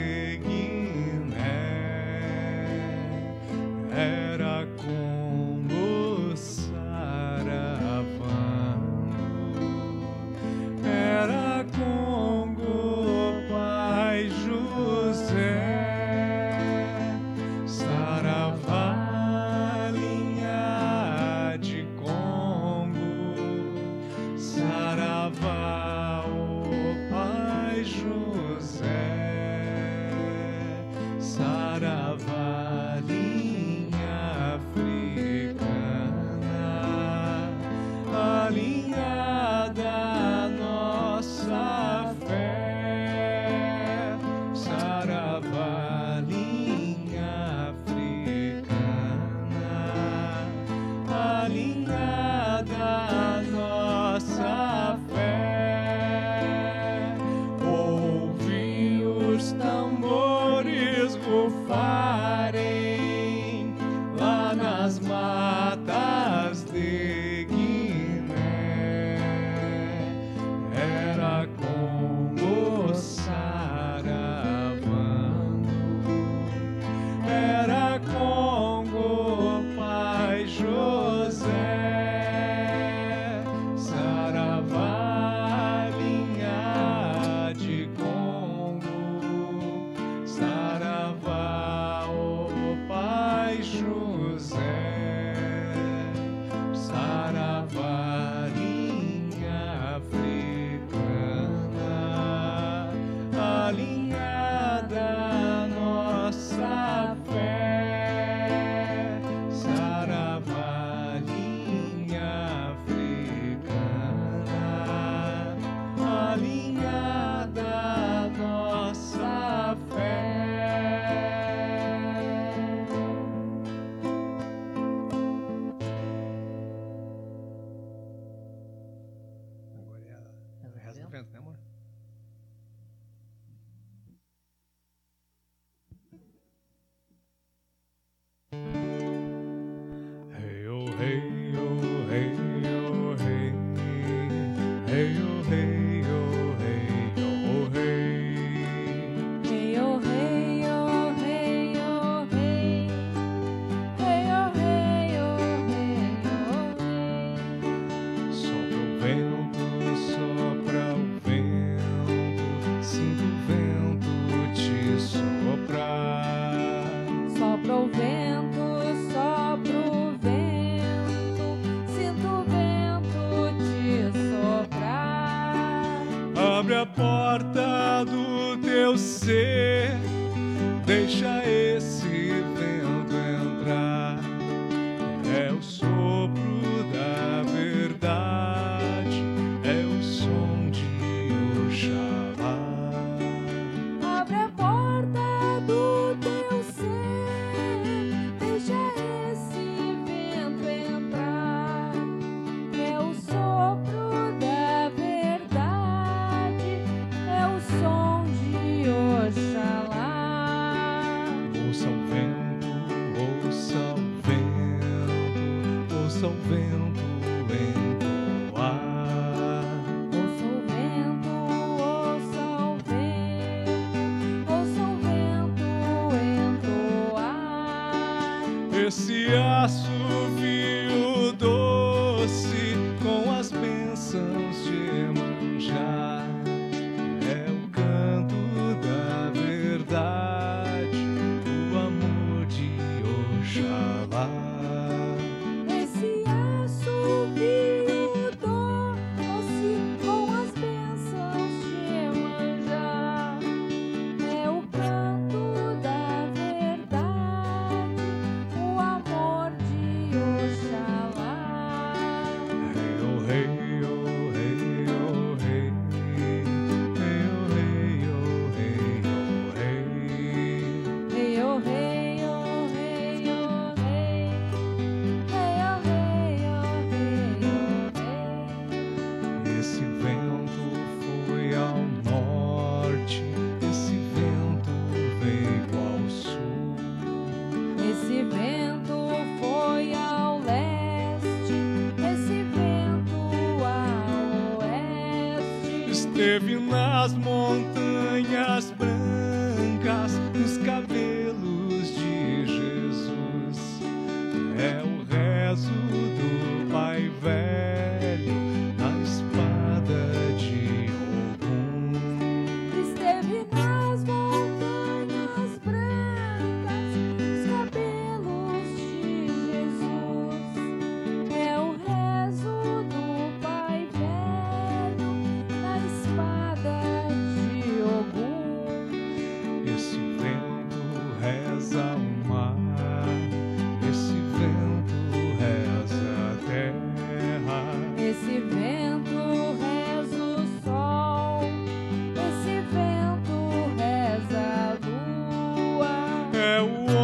Speaker 1: É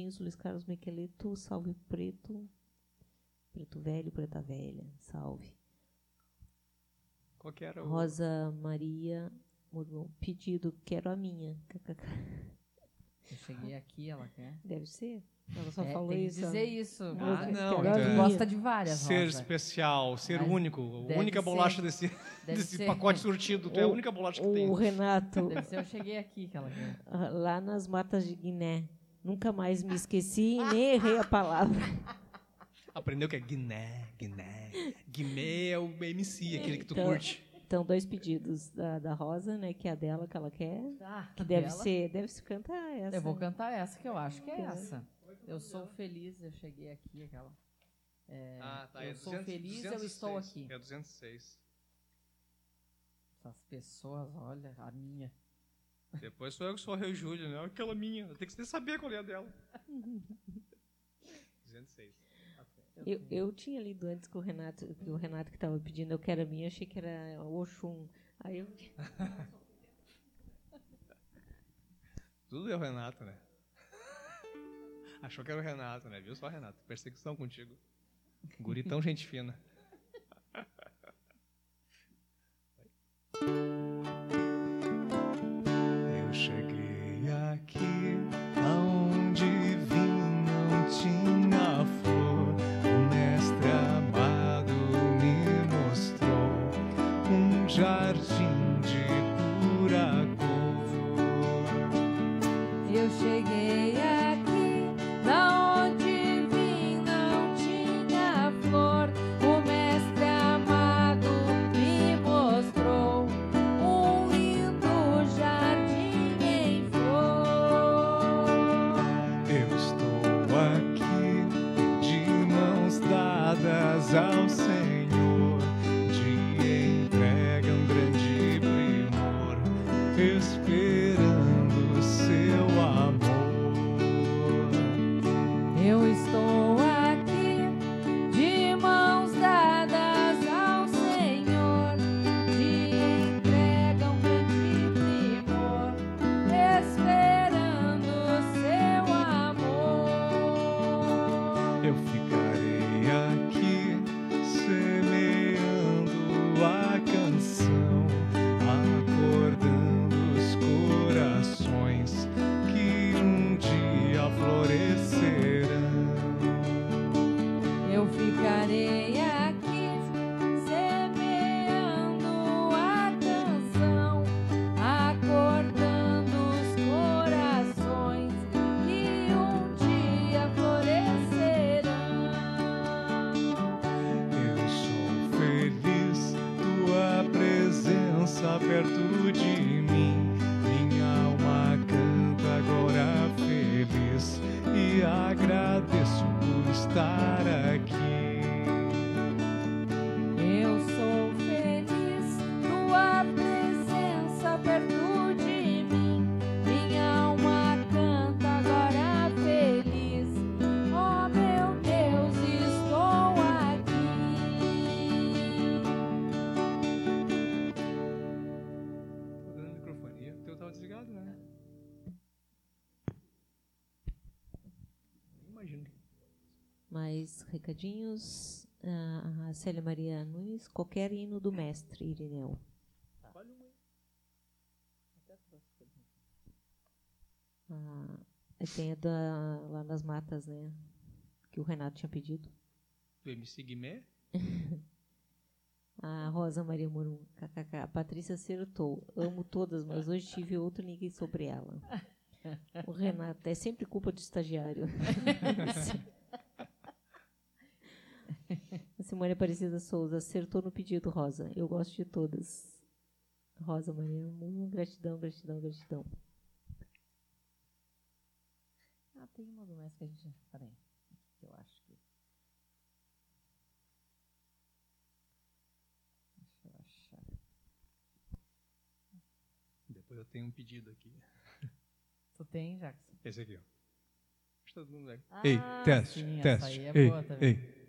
Speaker 3: recadinhos. Luiz Carlos Miqueleto, salve preto. Preto velho, preta velha, salve.
Speaker 1: Qual que era o...
Speaker 3: Rosa Maria, pedido, quero a minha.
Speaker 2: Eu cheguei aqui, ela quer.
Speaker 3: Deve ser? Ela só
Speaker 2: É,
Speaker 3: falou
Speaker 2: tem
Speaker 3: isso.
Speaker 2: dizer isso.
Speaker 1: Ah, não, então
Speaker 2: gosta de várias,
Speaker 1: Ser
Speaker 2: Rosa.
Speaker 1: especial, ser
Speaker 2: Mas
Speaker 1: único. A única
Speaker 2: ser.
Speaker 1: bolacha desse, (laughs) desse
Speaker 2: ser.
Speaker 1: pacote surtido. Tu é a
Speaker 3: O-
Speaker 1: única bolacha que tem.
Speaker 3: O Renato,
Speaker 2: Deve ser eu cheguei aqui que ela quer.
Speaker 3: ah, lá nas matas de Guiné. Nunca mais me esqueci e nem errei a palavra. (laughs)
Speaker 1: Aprendeu que é Guiné, Guiné. Guimê é o MC, aquele que tu
Speaker 3: Então,
Speaker 1: curte.
Speaker 3: Então, dois pedidos da, da Rosa, né? Que é a dela que ela quer.
Speaker 2: Ah,
Speaker 3: Que deve
Speaker 2: dela.
Speaker 3: ser, deve se cantar essa.
Speaker 2: Eu vou cantar essa que eu acho que é essa. Eu sou feliz, eu cheguei aqui, aquela. É,
Speaker 1: Ah, tá.
Speaker 2: eu
Speaker 1: é
Speaker 2: sou
Speaker 1: 200,
Speaker 2: feliz, eu estou
Speaker 1: 206.
Speaker 2: aqui.
Speaker 1: É 206.
Speaker 2: Essas pessoas, olha, a minha.
Speaker 1: Depois sou eu que sou o Rei Júlio, né? Aquela minha. Tem que saber qual é a dela. (laughs) 206.
Speaker 3: Eu, eu tinha lido antes com o Renato, que o Renato que estava pedindo, eu quero a minha, achei que era o Oxum. Aí eu. (laughs)
Speaker 1: Tudo é o Renato, né? (laughs) Achou que era o Renato, né? Viu só, Renato? Perseguição contigo. Guri tão gente fina. Um
Speaker 3: Recadinhos. Ah, a Célia Maria Nunes, qualquer hino do mestre Irineu. Ah, tem a da, lá nas matas, né? Que o Renato tinha pedido.
Speaker 1: Do MC Guimê? (laughs)
Speaker 3: A Rosa Maria Murum, kkk. A Patrícia acertou. Amo todas, mas hoje tive outro ninguém sobre ela. (laughs) O Renato, é sempre culpa do estagiário. (laughs) A Simone Aparecida Souza acertou no pedido, Rosa. Eu gosto de todas. Rosa Maria Murum, gratidão, gratidão, gratidão.
Speaker 2: Ah, tem uma do mestre que a gente. Peraí. que Eu acho que. Deixa eu achar.
Speaker 1: Depois eu tenho um pedido aqui.
Speaker 2: Tu tem, Jackson?
Speaker 1: Esse aqui, ó. Acho que todo mundo.
Speaker 2: Ah,
Speaker 1: ei, teste,
Speaker 2: sim, essa
Speaker 1: teste.
Speaker 2: aí é
Speaker 1: ei,
Speaker 2: boa também.
Speaker 1: ei.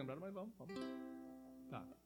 Speaker 1: Lembrado, mas vamos, vamos. Tá.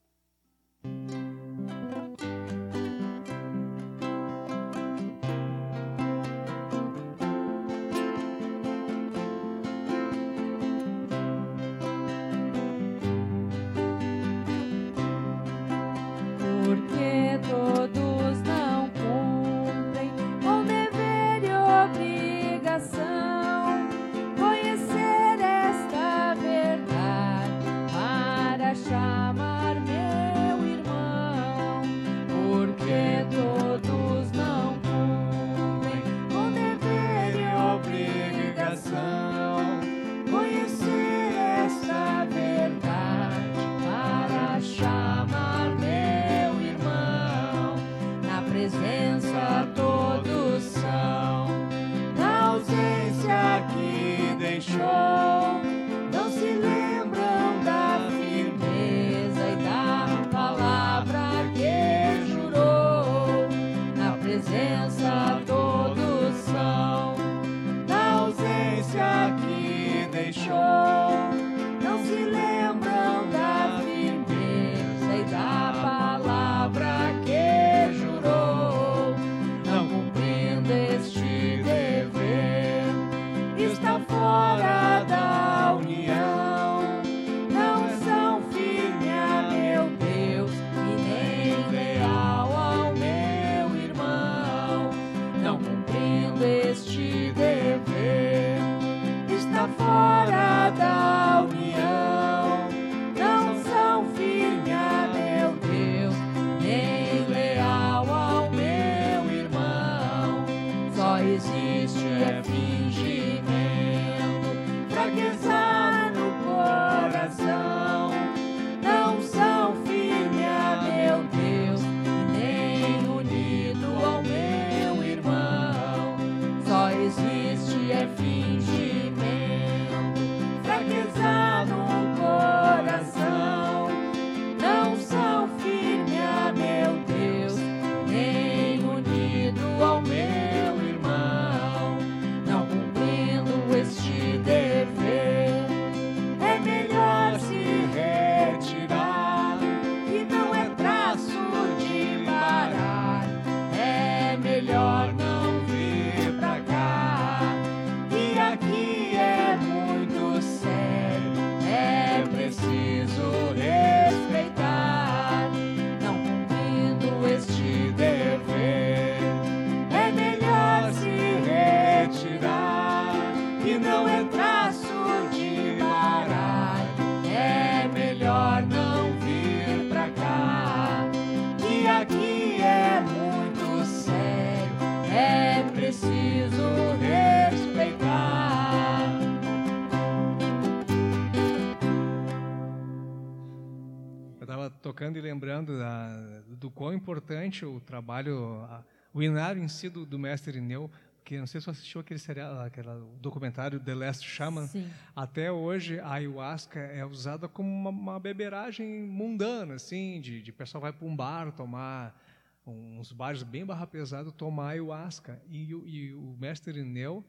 Speaker 1: Do quão importante o trabalho, a, o inário em si do, do mestre Ineu, que não sei se você assistiu aquele serial, aquele documentário The Last Shaman.
Speaker 2: Sim.
Speaker 1: Até hoje a ayahuasca é usada como uma, uma beberagem mundana, assim, de, de pessoal vai para um bar tomar uns bares bem barra pesado tomar ayahuasca e, o- e o mestre Ineu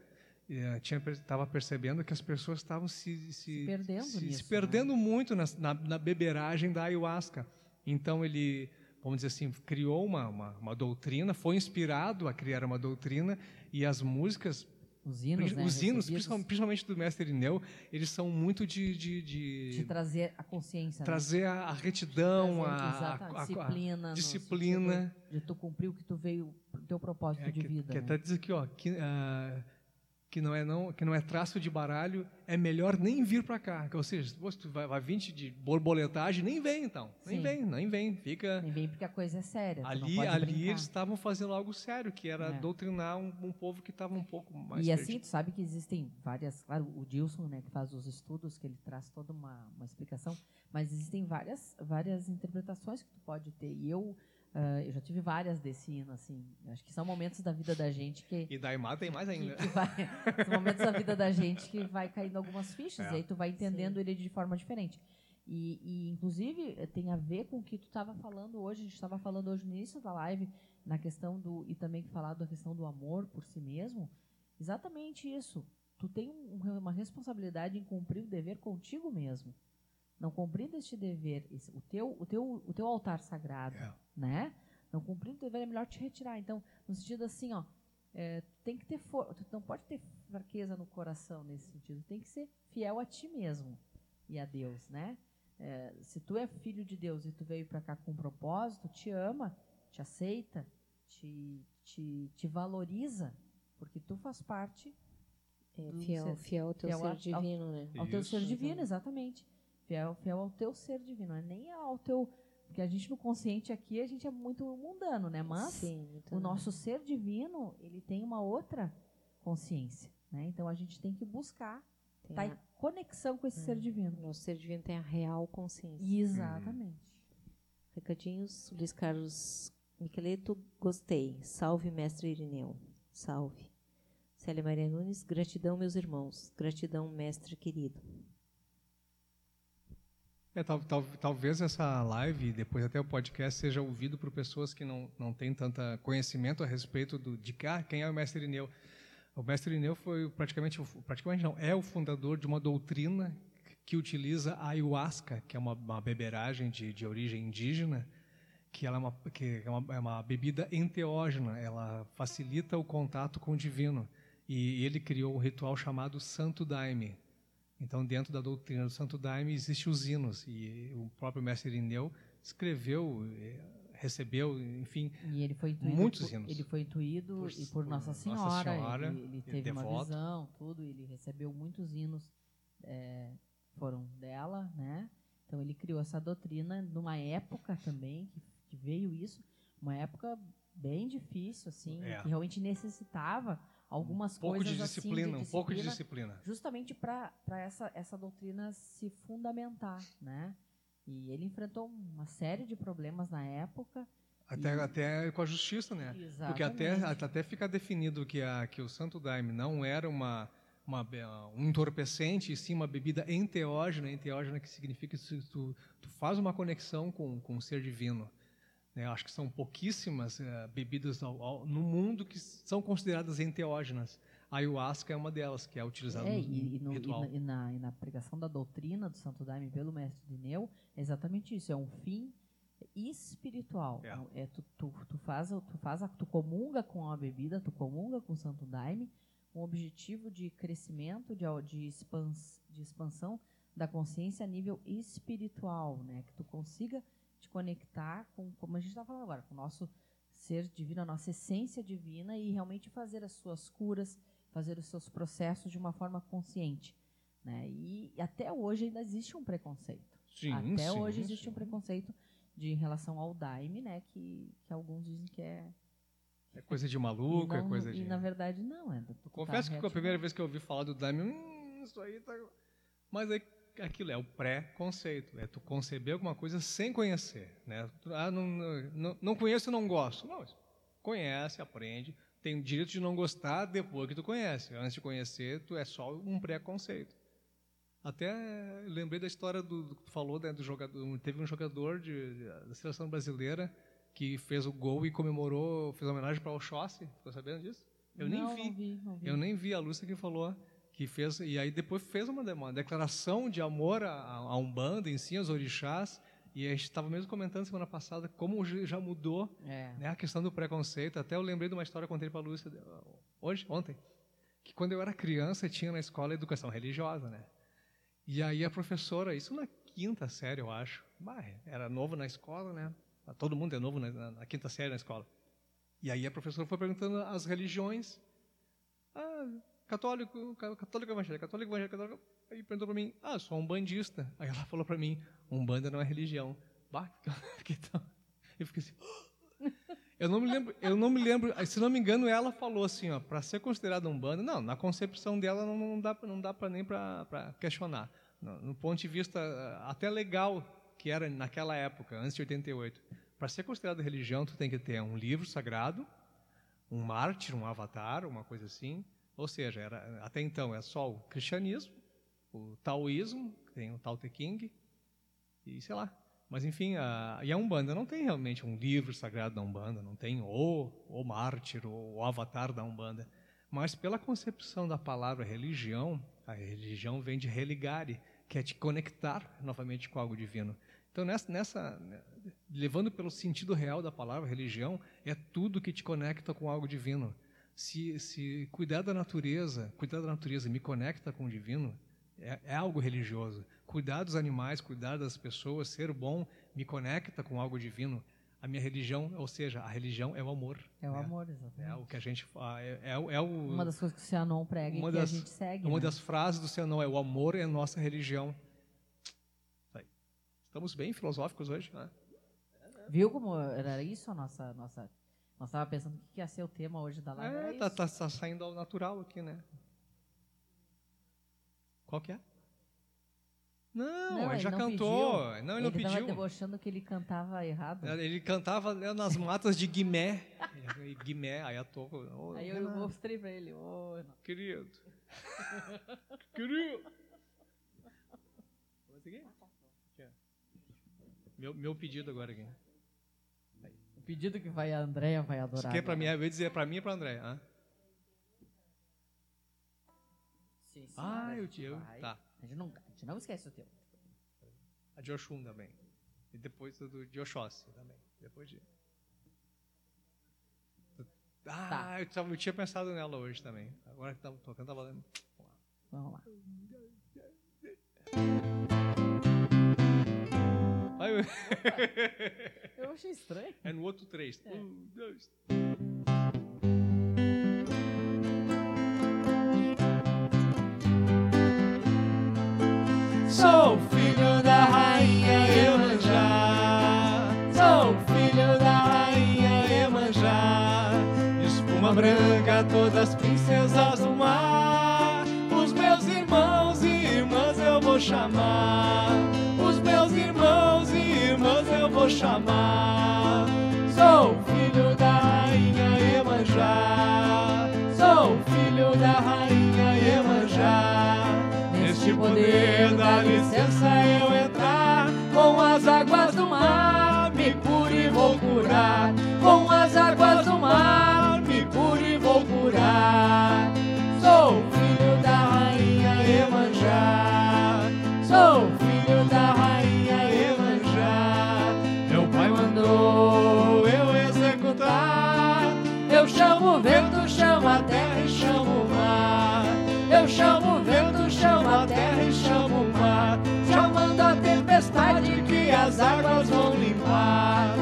Speaker 1: eh, estava percebendo que as pessoas estavam se, se,
Speaker 2: Se perdendo
Speaker 1: se, se
Speaker 2: nisso, né?
Speaker 1: perdendo muito nas- na, na beberagem da ayahuasca. Então ele, vamos dizer assim, criou uma, uma, uma doutrina, foi inspirado a criar uma doutrina e as músicas
Speaker 2: Os hinos, né?
Speaker 1: os hinos,
Speaker 2: recebidos,
Speaker 1: principal- principalmente do mestre Ineu, eles são muito de, de, de
Speaker 2: De trazer a consciência. né?
Speaker 1: trazer a, a retidão,
Speaker 2: Trazer,
Speaker 1: a,
Speaker 2: exato,
Speaker 1: a-
Speaker 2: a
Speaker 1: a- a-
Speaker 2: disciplina.
Speaker 1: disciplina.
Speaker 2: sentido De tu cumprir o que tu veio, o teu propósito
Speaker 1: É,
Speaker 2: de
Speaker 1: que,
Speaker 2: vida.
Speaker 1: que
Speaker 2: né?
Speaker 1: até diz aqui, ó, que, ah, que, não é não, que não é traço de baralho, é melhor nem vir para cá. Ou seja, se você vai, vai vir de borboletagem, nem vem então. Nem
Speaker 2: Sim.
Speaker 1: vem, nem vem. Fica.
Speaker 2: Nem vem porque a coisa é séria. tu
Speaker 1: Ali, ali
Speaker 2: brincar.
Speaker 1: eles estavam fazendo algo sério, que era
Speaker 2: É.
Speaker 1: doutrinar um, um povo que estava um pouco mais
Speaker 2: E assim,
Speaker 1: perdido.
Speaker 2: tu sabe que existem várias. Claro, o Dilson, né, que faz os estudos, que ele traz toda uma, uma explicação, mas existem várias, várias interpretações que tu pode ter. E eu, ah, eu já tive várias desse hino, assim. Acho que são momentos da vida da gente que.
Speaker 1: E Daimá tem mais
Speaker 2: que,
Speaker 1: ainda.
Speaker 2: que vai, (laughs) são momentos da vida da gente que vai caindo algumas fichas,
Speaker 1: É.
Speaker 2: e aí tu vai entendendo ele de forma diferente. E, e, inclusive, tem a ver com o que tu estava falando hoje, a gente estava falando hoje no início da live, na questão do. E também falado da questão do amor por si mesmo. Exatamente isso. Tu tem um- uma responsabilidade em cumprir o dever contigo mesmo. Não cumprindo este dever, esse- o, teu, o, teu, o teu altar sagrado,
Speaker 1: É.
Speaker 2: né? Não cumprindo o dever é melhor te retirar. Então, no sentido assim, ó, é, tem que ter for... tu não pode ter fraqueza no coração nesse sentido. Tem que ser fiel a ti mesmo e a Deus, né? É, se tu é filho de Deus e tu veio para cá com um propósito, te ama, te aceita, te, te, te valoriza, porque tu faz parte
Speaker 3: É, fiel,
Speaker 2: ser-
Speaker 3: fiel ao teu
Speaker 2: fiel
Speaker 3: ser
Speaker 2: a- ao-
Speaker 3: divino, né?
Speaker 2: ao teu ser divino, exatamente. Fiel, fiel ao teu ser divino, não é nem ao teu. Porque a gente no consciente aqui, a gente é muito mundano, né? Mas
Speaker 3: Sim,
Speaker 2: o nosso ser divino, ele tem uma outra consciência, né? Então a gente tem que buscar
Speaker 3: tem
Speaker 2: estar em
Speaker 3: a-
Speaker 2: conexão com esse ser divino.
Speaker 3: o nosso ser divino tem a real consciência.
Speaker 2: Exatamente.
Speaker 3: Recadinhos, Luiz Carlos Miqueleto, gostei. Salve, mestre Irineu. Salve. Célia Maria Nunes, gratidão, meus irmãos. Gratidão, mestre querido.
Speaker 1: É, tal, tal- talvez essa live, depois até o podcast, seja ouvido por pessoas que não, não têm tanto conhecimento a respeito do, de cá, quem é o mestre Irineu. O mestre Irineu foi praticamente, praticamente não, é o fundador de uma doutrina que utiliza a ayahuasca, que é uma, uma beberagem de, de origem indígena, que ela é uma, que é uma, é uma bebida enteógena, ela facilita o contato com o divino. E ele criou um ritual chamado Santo Daime, então, dentro da doutrina do Santo Daime, existem os hinos. E o próprio mestre Irineu escreveu, eh, recebeu, enfim,
Speaker 2: E ele foi intuído.
Speaker 1: Muitos
Speaker 2: por,
Speaker 1: hinos.
Speaker 2: ele foi intuído
Speaker 1: Por-
Speaker 2: e por Nossa
Speaker 1: Nossa
Speaker 2: Senhora.
Speaker 1: Senhora,
Speaker 2: ele, ele
Speaker 1: ele
Speaker 2: teve uma
Speaker 1: devoto.
Speaker 2: visão, tudo. Ele recebeu muitos hinos, é, foram dela, né? Então ele criou essa doutrina numa época também que, que veio isso, uma época bem difícil, assim,
Speaker 1: É.
Speaker 2: que realmente necessitava algumas
Speaker 1: um pouco
Speaker 2: coisas
Speaker 1: de
Speaker 2: assim,
Speaker 1: disciplina, um pouco de
Speaker 2: disciplina,
Speaker 1: disciplina.
Speaker 2: justamente para essa, essa doutrina se fundamentar, né? E ele enfrentou uma série de problemas na época.
Speaker 1: Até,
Speaker 2: E-
Speaker 1: até com a justiça, né? Porque até,
Speaker 2: Exatamente.
Speaker 1: até fica definido que, a, que o Santo Daime não era uma, uma, um entorpecente, e sim uma bebida enteógena, enteógena que significa que tu, tu faz uma conexão com, com o ser divino. Né? Acho que são pouquíssimas eh, bebidas ao- ao- no mundo que são consideradas enteógenas. A ayahuasca é uma delas, que é utilizada
Speaker 2: É,
Speaker 1: no,
Speaker 2: e, no-
Speaker 1: ritual.
Speaker 2: na, e na- e na pregação da doutrina do Santo Daime pelo mestre Dineu, é exatamente isso, é um fim espiritual.
Speaker 1: É.
Speaker 2: É, tu, tu, tu faz, tu faz, a- tu comunga com a bebida, tu comunga com o Santo Daime, com o objetivo de crescimento, de, de, expans, de expansão da consciência a nível espiritual, né? Que tu consiga te conectar com, como a gente está falando agora, com o nosso ser divino, a nossa essência divina e realmente fazer as suas curas, fazer os seus processos de uma forma consciente. Né? E, e até hoje ainda existe um preconceito.
Speaker 1: Sim,
Speaker 2: até
Speaker 1: sim,
Speaker 2: hoje existe
Speaker 1: sim.
Speaker 2: um preconceito de em relação ao daime, né? Que, que alguns dizem que é.
Speaker 1: É coisa de maluco,
Speaker 2: e
Speaker 1: é
Speaker 2: não-
Speaker 1: coisa
Speaker 2: E
Speaker 1: de...
Speaker 2: na verdade não, é. tu tá
Speaker 1: Confesso que a primeira vez que eu ouvi falar do Daime, hum, isso aí tá... Mas aí, aquilo é o pré-conceito, é tu conceber alguma coisa sem conhecer, né? Ah, não, não, não conheço, não gosto. Não, conhece, aprende, tem o direito de não gostar depois que tu conhece. Antes de conhecer, tu é só um pré-conceito. Até lembrei da história do, do que tu falou, né, do jogador, teve um jogador de, de, da seleção brasileira que fez o gol e comemorou, fez homenagem para o Oxóssi. Ficou sabendo disso? Eu
Speaker 2: não,
Speaker 1: nem vi.
Speaker 2: Não vi, não vi.
Speaker 1: Eu nem vi a Lúcia que falou que fez e aí depois fez uma, uma declaração de amor a, a Umbanda, em si, aos orixás, e a gente estava mesmo comentando semana passada como já mudou
Speaker 2: É.
Speaker 1: né, a questão do preconceito. Até eu lembrei de uma história que eu contei para a Lúcia hoje, ontem, que quando eu era criança tinha na escola educação religiosa, né? E aí a professora, isso na quinta série, eu acho, bah, era novo na escola, né? Todo mundo é novo na, na, na quinta série na escola. E aí a professora foi perguntando as religiões. Ah, católico, católico evangélico, católico evangélico, católico. Aí perguntou para mim, ah, sou um bandista. Aí ela falou para mim, um banda não é religião. Bah, (laughs) fiquei tão... Eu fiquei assim... (gasps) Eu não me lembro, eu não me lembro, se não me engano, ela falou assim, ó, para ser considerada um banda, não, na concepção dela não, não dá, não dá para nem para questionar. No, ponto de vista até legal que era naquela época, antes de 88, para ser considerado religião, tu tem que ter um livro sagrado, um mártir, um avatar, uma coisa assim. Ou seja, era, até então é só o cristianismo, o taoísmo, que tem o Tao Te King, e sei lá. Mas enfim, a, e a Umbanda não tem realmente um livro sagrado da Umbanda, não tem o, o mártir, o, o avatar da Umbanda. Mas pela concepção da palavra religião, a religião vem de religare, que é te conectar novamente com algo divino. Então, nessa, nessa, levando pelo sentido real da palavra religião, é tudo que te conecta com algo divino. Se, se cuidar da natureza, cuidar da natureza me conecta com o divino, é, é, algo religioso. Cuidar dos animais, cuidar das pessoas, ser bom, me conecta com algo divino. A minha religião, ou seja, a religião é o amor.
Speaker 2: É o
Speaker 1: né?
Speaker 2: amor, exatamente.
Speaker 1: É o que a gente é, é, é o,
Speaker 2: uma das coisas que o Cianon prega e que
Speaker 1: das,
Speaker 2: a gente segue.
Speaker 1: Uma
Speaker 2: né?
Speaker 1: das frases do Cianon é o amor é a nossa religião. Aí. Estamos bem filosóficos hoje, né?
Speaker 2: Viu como era isso a nossa nossa nós estávamos pensando o que ia ser o tema hoje da live.
Speaker 1: É, tá, tá, tá, saindo ao natural aqui, né? Qual que é? Não,
Speaker 2: Não
Speaker 1: ele
Speaker 2: ele
Speaker 1: já
Speaker 2: não
Speaker 1: cantou.
Speaker 2: pediu.
Speaker 1: Não, ele, não
Speaker 2: Ele estava
Speaker 1: pediu.
Speaker 2: debochando que ele cantava errado.
Speaker 1: Ele cantava né, nas matas de Guimé. Guimé, aí a toco. Oh,
Speaker 2: Aí eu
Speaker 1: Renato,
Speaker 2: mostrei pra ele. "Ô, Renato."
Speaker 1: Querido. Querido. Meu, meu pedido agora aqui.
Speaker 2: O pedido que vai a Andréia vai adorar.
Speaker 1: Isso aqui é pra
Speaker 2: agora.
Speaker 1: mim, eu ia dizer pra mim e pra André. hã?
Speaker 2: Sim, sim,
Speaker 1: Ah,
Speaker 2: a
Speaker 1: eu
Speaker 2: gente
Speaker 1: te. eu-. Tá.
Speaker 2: A gente, não, a gente não esquece o teu.
Speaker 1: A de Oxum também. E depois do de Oxóssi também. Depois de. Ah,
Speaker 2: Tá.
Speaker 1: eu, tava- eu tinha pensado nela hoje também. Agora que tava tocando, tava lendo.
Speaker 2: Vamos lá.
Speaker 1: Vai, (laughs)
Speaker 2: Eu achei estranho.
Speaker 1: é no outro três.
Speaker 2: É.
Speaker 1: Um, dois.
Speaker 4: Sou vou chamar. Sou filho da rainha Iemanjá. Sou filho da rainha Iemanjá. Neste poder dá licença eu entrar Com as águas do mar me cure e vou curar chamo o vento, chamo a terra e chamo o mar, chamando a tempestade que as águas vão limpar.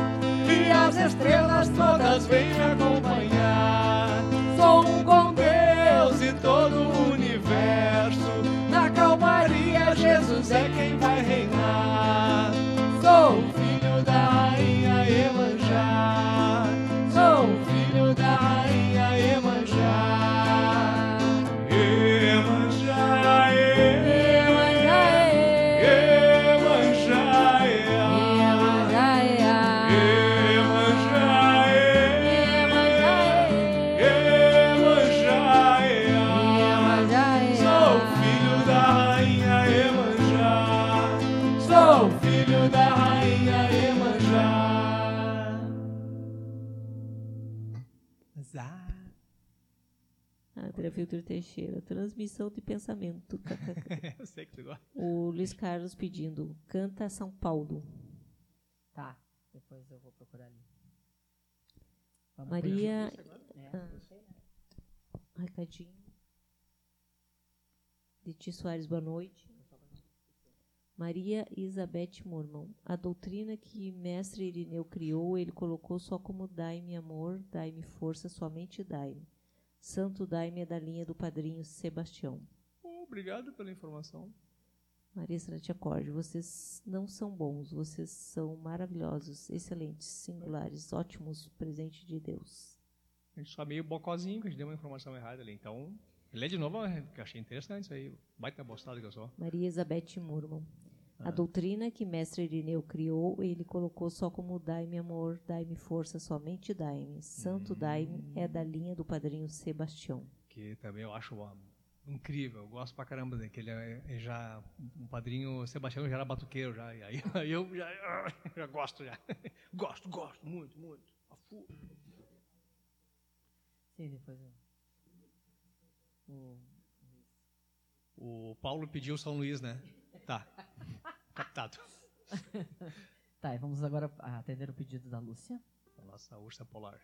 Speaker 4: E as estrelas todas vêm me acompanhar. Sou um com Deus e todo o universo. Na calmaria, Jesus é quem vai reinar.
Speaker 3: Filtro Teixeira, transmissão de pensamento. (laughs)
Speaker 1: Eu sei que tu gosta.
Speaker 3: o Luiz Carlos pedindo, canta São Paulo.
Speaker 2: Tá, depois eu vou procurar ali. Vamos
Speaker 3: Maria.
Speaker 2: por- é,
Speaker 3: Ah. Recadinho. De Ti Soares, boa noite. Maria Isabeth Mormon. A doutrina que mestre Irineu criou, ele colocou só como dai-me amor, dai-me força, somente dai-me. Santo Daime é da linha do padrinho Sebastião.
Speaker 1: Obrigado pela informação.
Speaker 3: Maria Acorde, vocês não são bons, vocês são maravilhosos, excelentes, singulares, ótimos, presente de Deus.
Speaker 1: A gente só meio bocozinho, que a gente deu uma informação errada ali. Então, lê de novo, que achei interessante isso aí. Baita bostado que eu sou.
Speaker 3: Maria Elizabeth Murman. A doutrina que mestre Irineu criou, ele colocou só como dai-me amor, dai-me força, somente dai-me. Santo dai-me é da linha do padrinho Sebastião.
Speaker 1: Que também eu acho incrível. Eu gosto pra caramba dele. Que ele é, já. Um padrinho Sebastião já era batuqueiro já. E aí, aí (laughs) eu já, (laughs) já gosto já. (laughs) gosto, gosto, muito, muito. A
Speaker 2: Sim, depois eu. O-
Speaker 1: O Paulo pediu São Luís, né? Tá. Captado. (laughs)
Speaker 2: Tá, e vamos agora atender o pedido da Lúcia,
Speaker 1: A nossa ursa polar.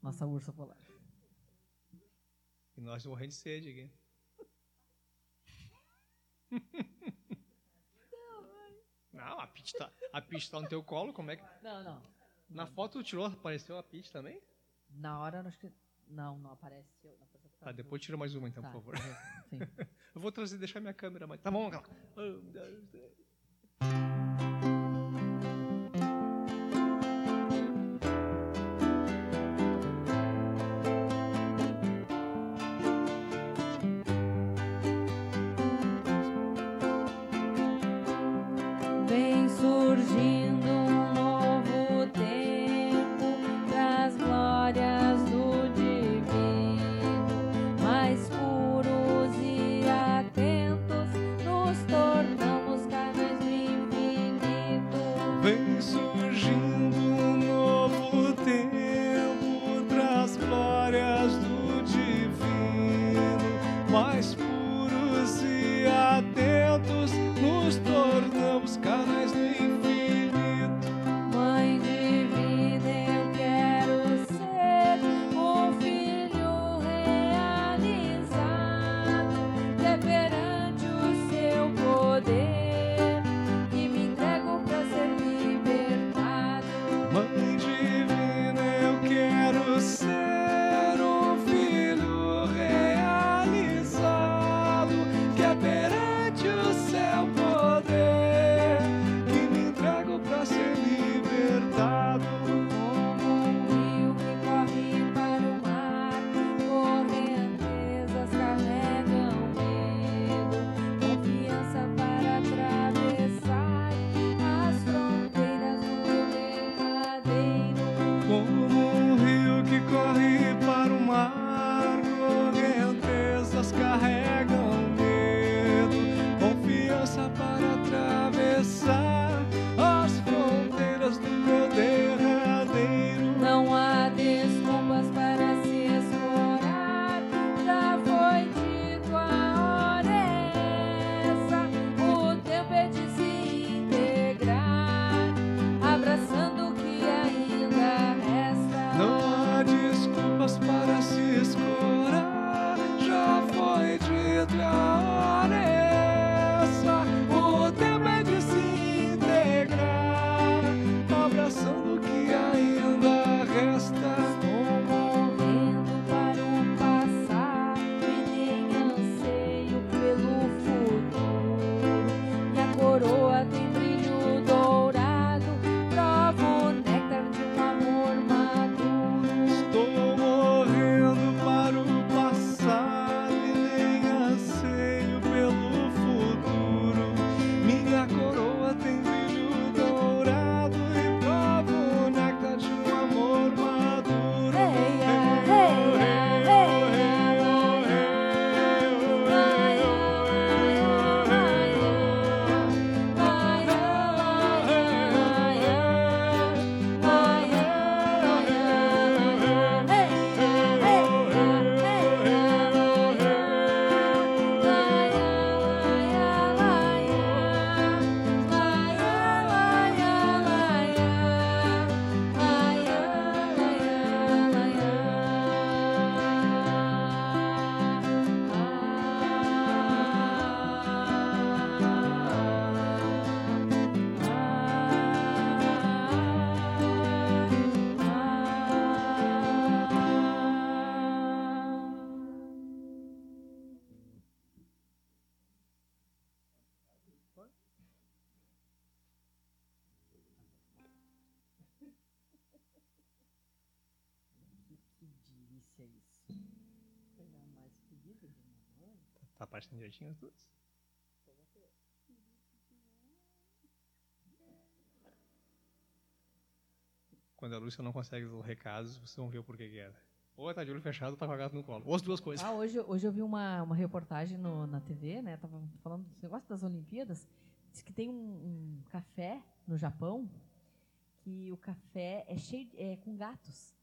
Speaker 2: nossa ursa polar.
Speaker 1: E nós morrendo de sede aqui. (laughs) Não, a Peach tá, a Peach tá no teu colo, como é que...
Speaker 2: Não, não.
Speaker 1: Na foto tu tirou, apareceu a Peach também?
Speaker 2: Na hora, acho que. Não, não apareceu. Não apareceu
Speaker 1: Tá, depois tira mais uma então,
Speaker 2: Tá,
Speaker 1: por favor.
Speaker 2: Sim. (laughs)
Speaker 1: Eu vou trazer, deixar minha câmera mais... Tá bom, cara.
Speaker 3: Vem infinito.
Speaker 2: Lúcia não consegue os recados, vocês vão ver o porquê que era. Ou tá de olho fechado ou tá com a gata no colo. Ou as duas coisas.
Speaker 1: Ah, hoje, hoje eu vi uma, uma reportagem no, na TV, né? Tava falando desse negócio das Olimpíadas. Diz que tem um, um café no Japão que o café é cheio é com gatos.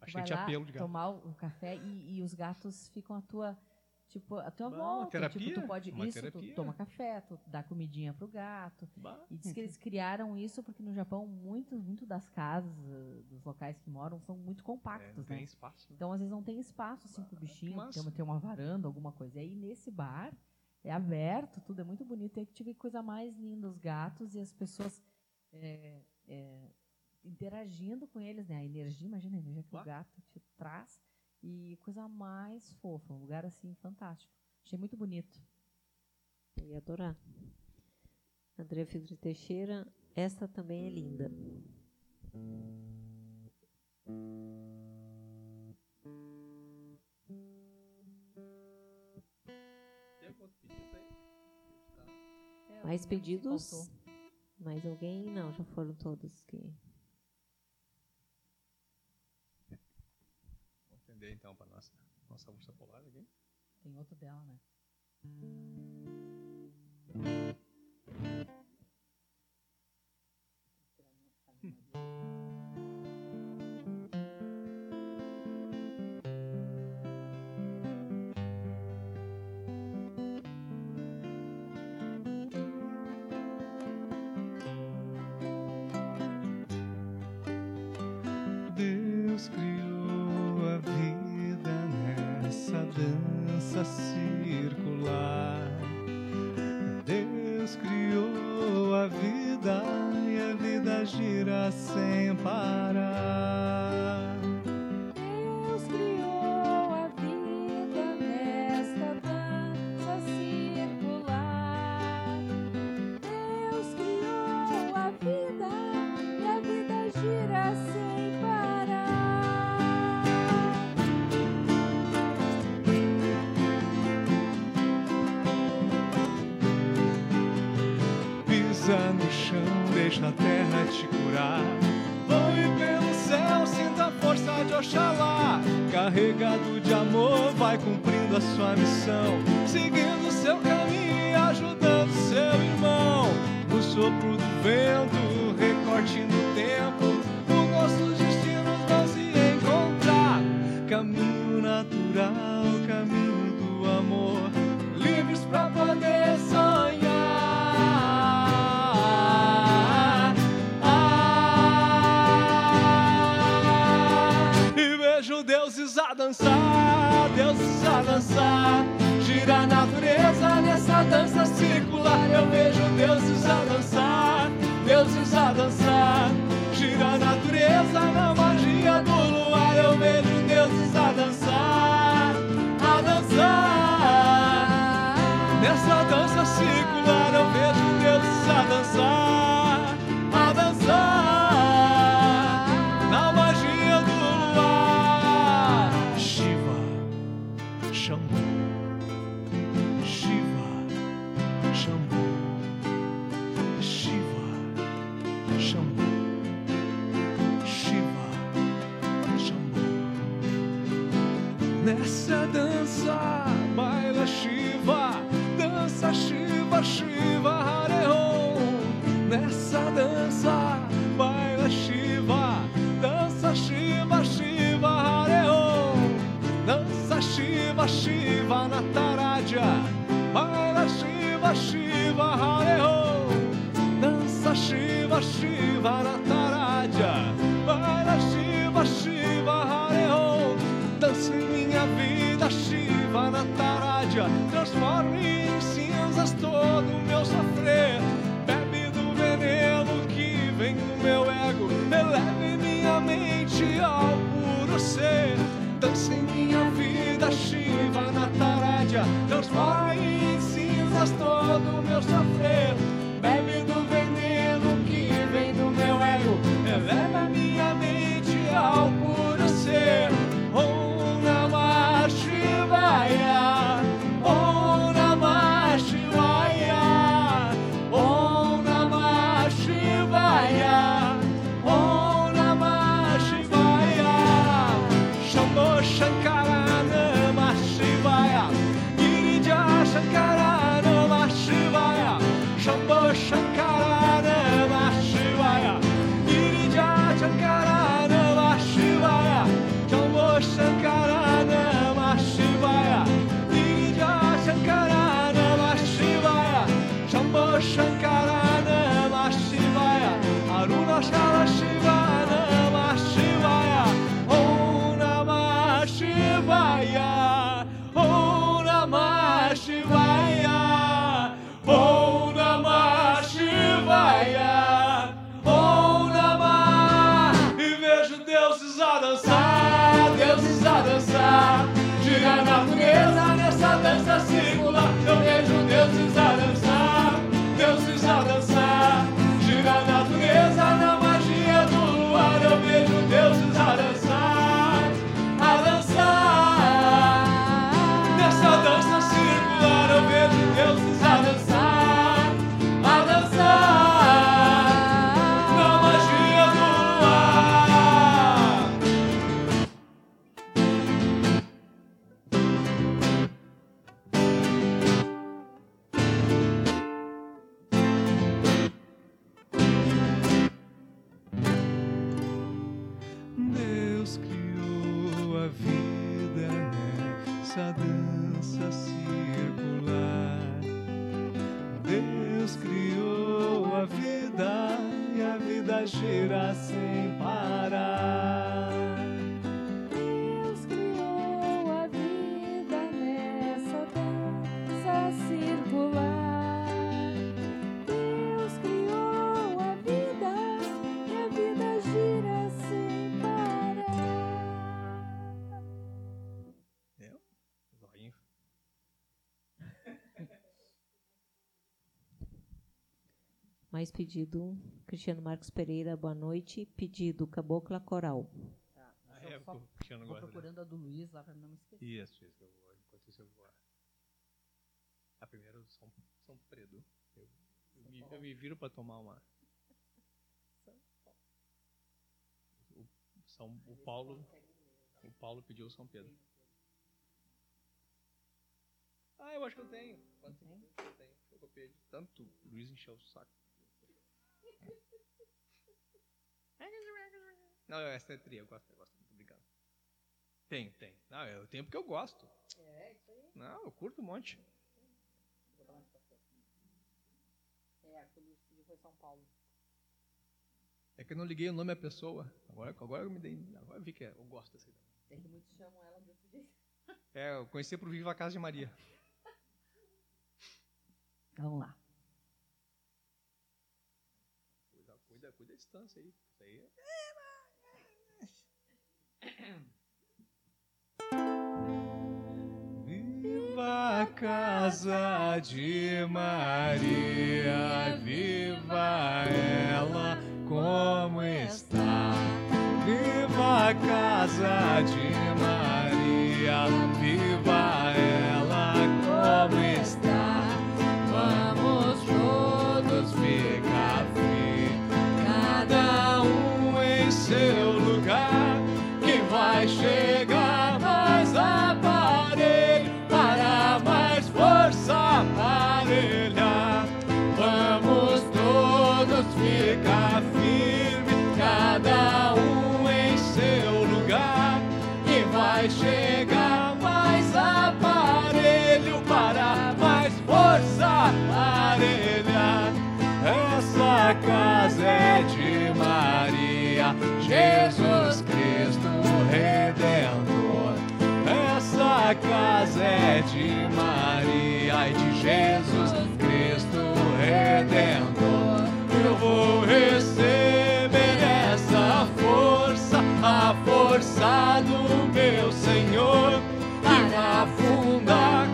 Speaker 2: Achei que tinha pelo de gato.
Speaker 1: tomar o café e, e os gatos ficam à tua tipo à tua
Speaker 2: Bah,
Speaker 1: volta.
Speaker 2: terapia,
Speaker 1: Tipo, tu pode
Speaker 2: uma
Speaker 1: isso,
Speaker 2: terapia.
Speaker 1: tu toma café, tu dá comidinha pro gato.
Speaker 2: Bah.
Speaker 1: E diz que eles (laughs) criaram isso porque no Japão muito muito das casas, eh, dos locais que moram são muito
Speaker 2: É,
Speaker 1: compactos,
Speaker 2: não tem
Speaker 1: né?
Speaker 2: espaço. né?
Speaker 1: Então, às vezes, não tem espaço assim pro bichinho,
Speaker 2: massa.
Speaker 1: tem uma, tem uma varanda, alguma coisa. E aí, nesse bar, é aberto, tudo é muito bonito. E aí que tive coisa mais linda, os gatos e as pessoas é, é, interagindo com eles, né? A energia, imagina a energia que
Speaker 2: Bah.
Speaker 1: o gato te traz. E coisa mais fofa, um lugar assim fantástico. Achei muito bonito.
Speaker 3: Eu ia adorar. André Filtro Teixeira, essa também é linda. Mais pedidos? Mais alguém? Não, já foram todos que.
Speaker 2: Atender então para nossa nossa ursa polar aqui.
Speaker 1: Tem outro dela, né? Gira
Speaker 3: Mais pedido, Cristiano Marcos Pereira, boa noite. Pedido, Cabocla Coral.
Speaker 2: Tá,
Speaker 1: Ah, é,
Speaker 2: só-
Speaker 1: gosto dessa.
Speaker 2: procurando a do Luiz lá pra não me esquecer.
Speaker 1: Isso, isso, eu vou. Enquanto isso eu vou. A primeira do São, São Pedro. Eu, eu, me, eu me viro pra tomar uma. O, São, o Paulo. O Paulo pediu o São Pedro. Ah, eu acho que eu tenho. Quanto eu tenho? Eu copiei de tanto o Luiz encheu o saco. Não, essa é tri, eu gosto, eu gosto. Muito obrigado. Tenho, tenho. Não, eu tenho porque eu gosto.
Speaker 2: É, isso aí.
Speaker 1: Não, eu curto um monte.
Speaker 2: Vou botar mais pra frente. É, a que o Luiz pediu foi São Paulo.
Speaker 1: É que eu não liguei o nome à pessoa. Agora, agora eu me dei. Agora eu vi que é, eu gosto dessa ideia.
Speaker 2: É que muitos chamam ela desse jeito.
Speaker 1: É, eu conheci por Viva a Casa de Maria. (laughs)
Speaker 2: Vamos lá.
Speaker 1: Cuida, cuida, cuida a distância aí. Isso aí é. Viva a casa de Maria, viva ela como está. Viva a casa de Maria, viva ela como está. Seu Casa é de Maria e de Jesus Cristo Redentor. Eu vou receber essa força, a força do meu Senhor, para fundar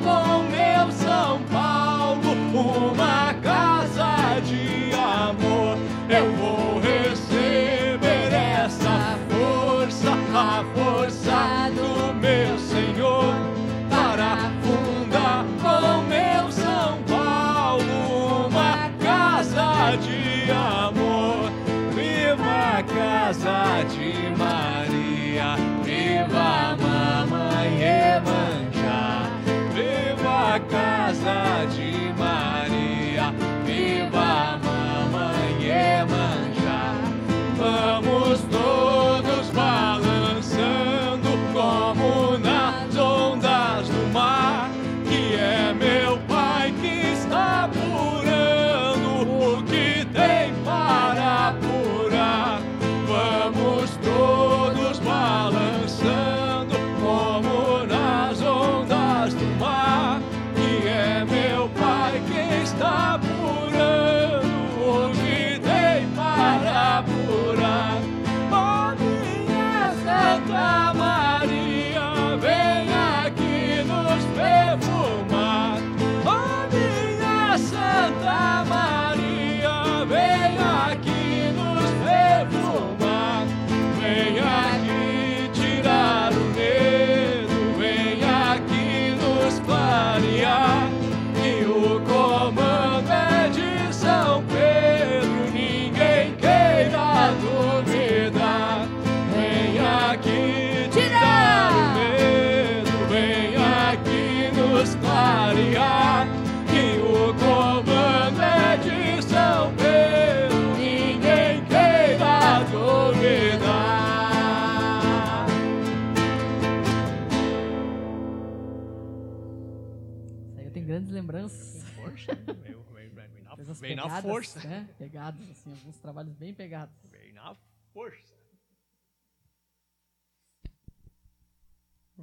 Speaker 2: pegadas,
Speaker 1: força.
Speaker 2: Né? Pegados, assim, alguns trabalhos bem pegados.
Speaker 1: Veio na força.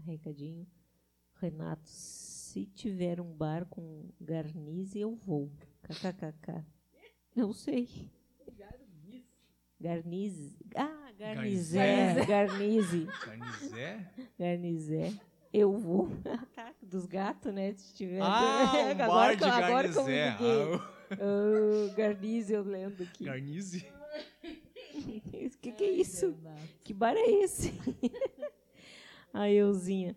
Speaker 3: Recadinho. Renato, se tiver um bar com garnize, eu vou. KKKK. Não sei. Garnize. Ah, garnizé. Garnize.
Speaker 1: Garnizé?
Speaker 3: Garnizé. Eu vou. (laughs) dos gatos, né? Se tiver.
Speaker 1: Ah, (laughs) um bar
Speaker 3: agora,
Speaker 1: de
Speaker 3: que eu- agora que eu me
Speaker 1: garnizé. Ah,
Speaker 3: garnize, eu lendo aqui.
Speaker 1: o Garnize?
Speaker 3: O que, que é isso? Que bar é esse? (laughs) A Euzinha.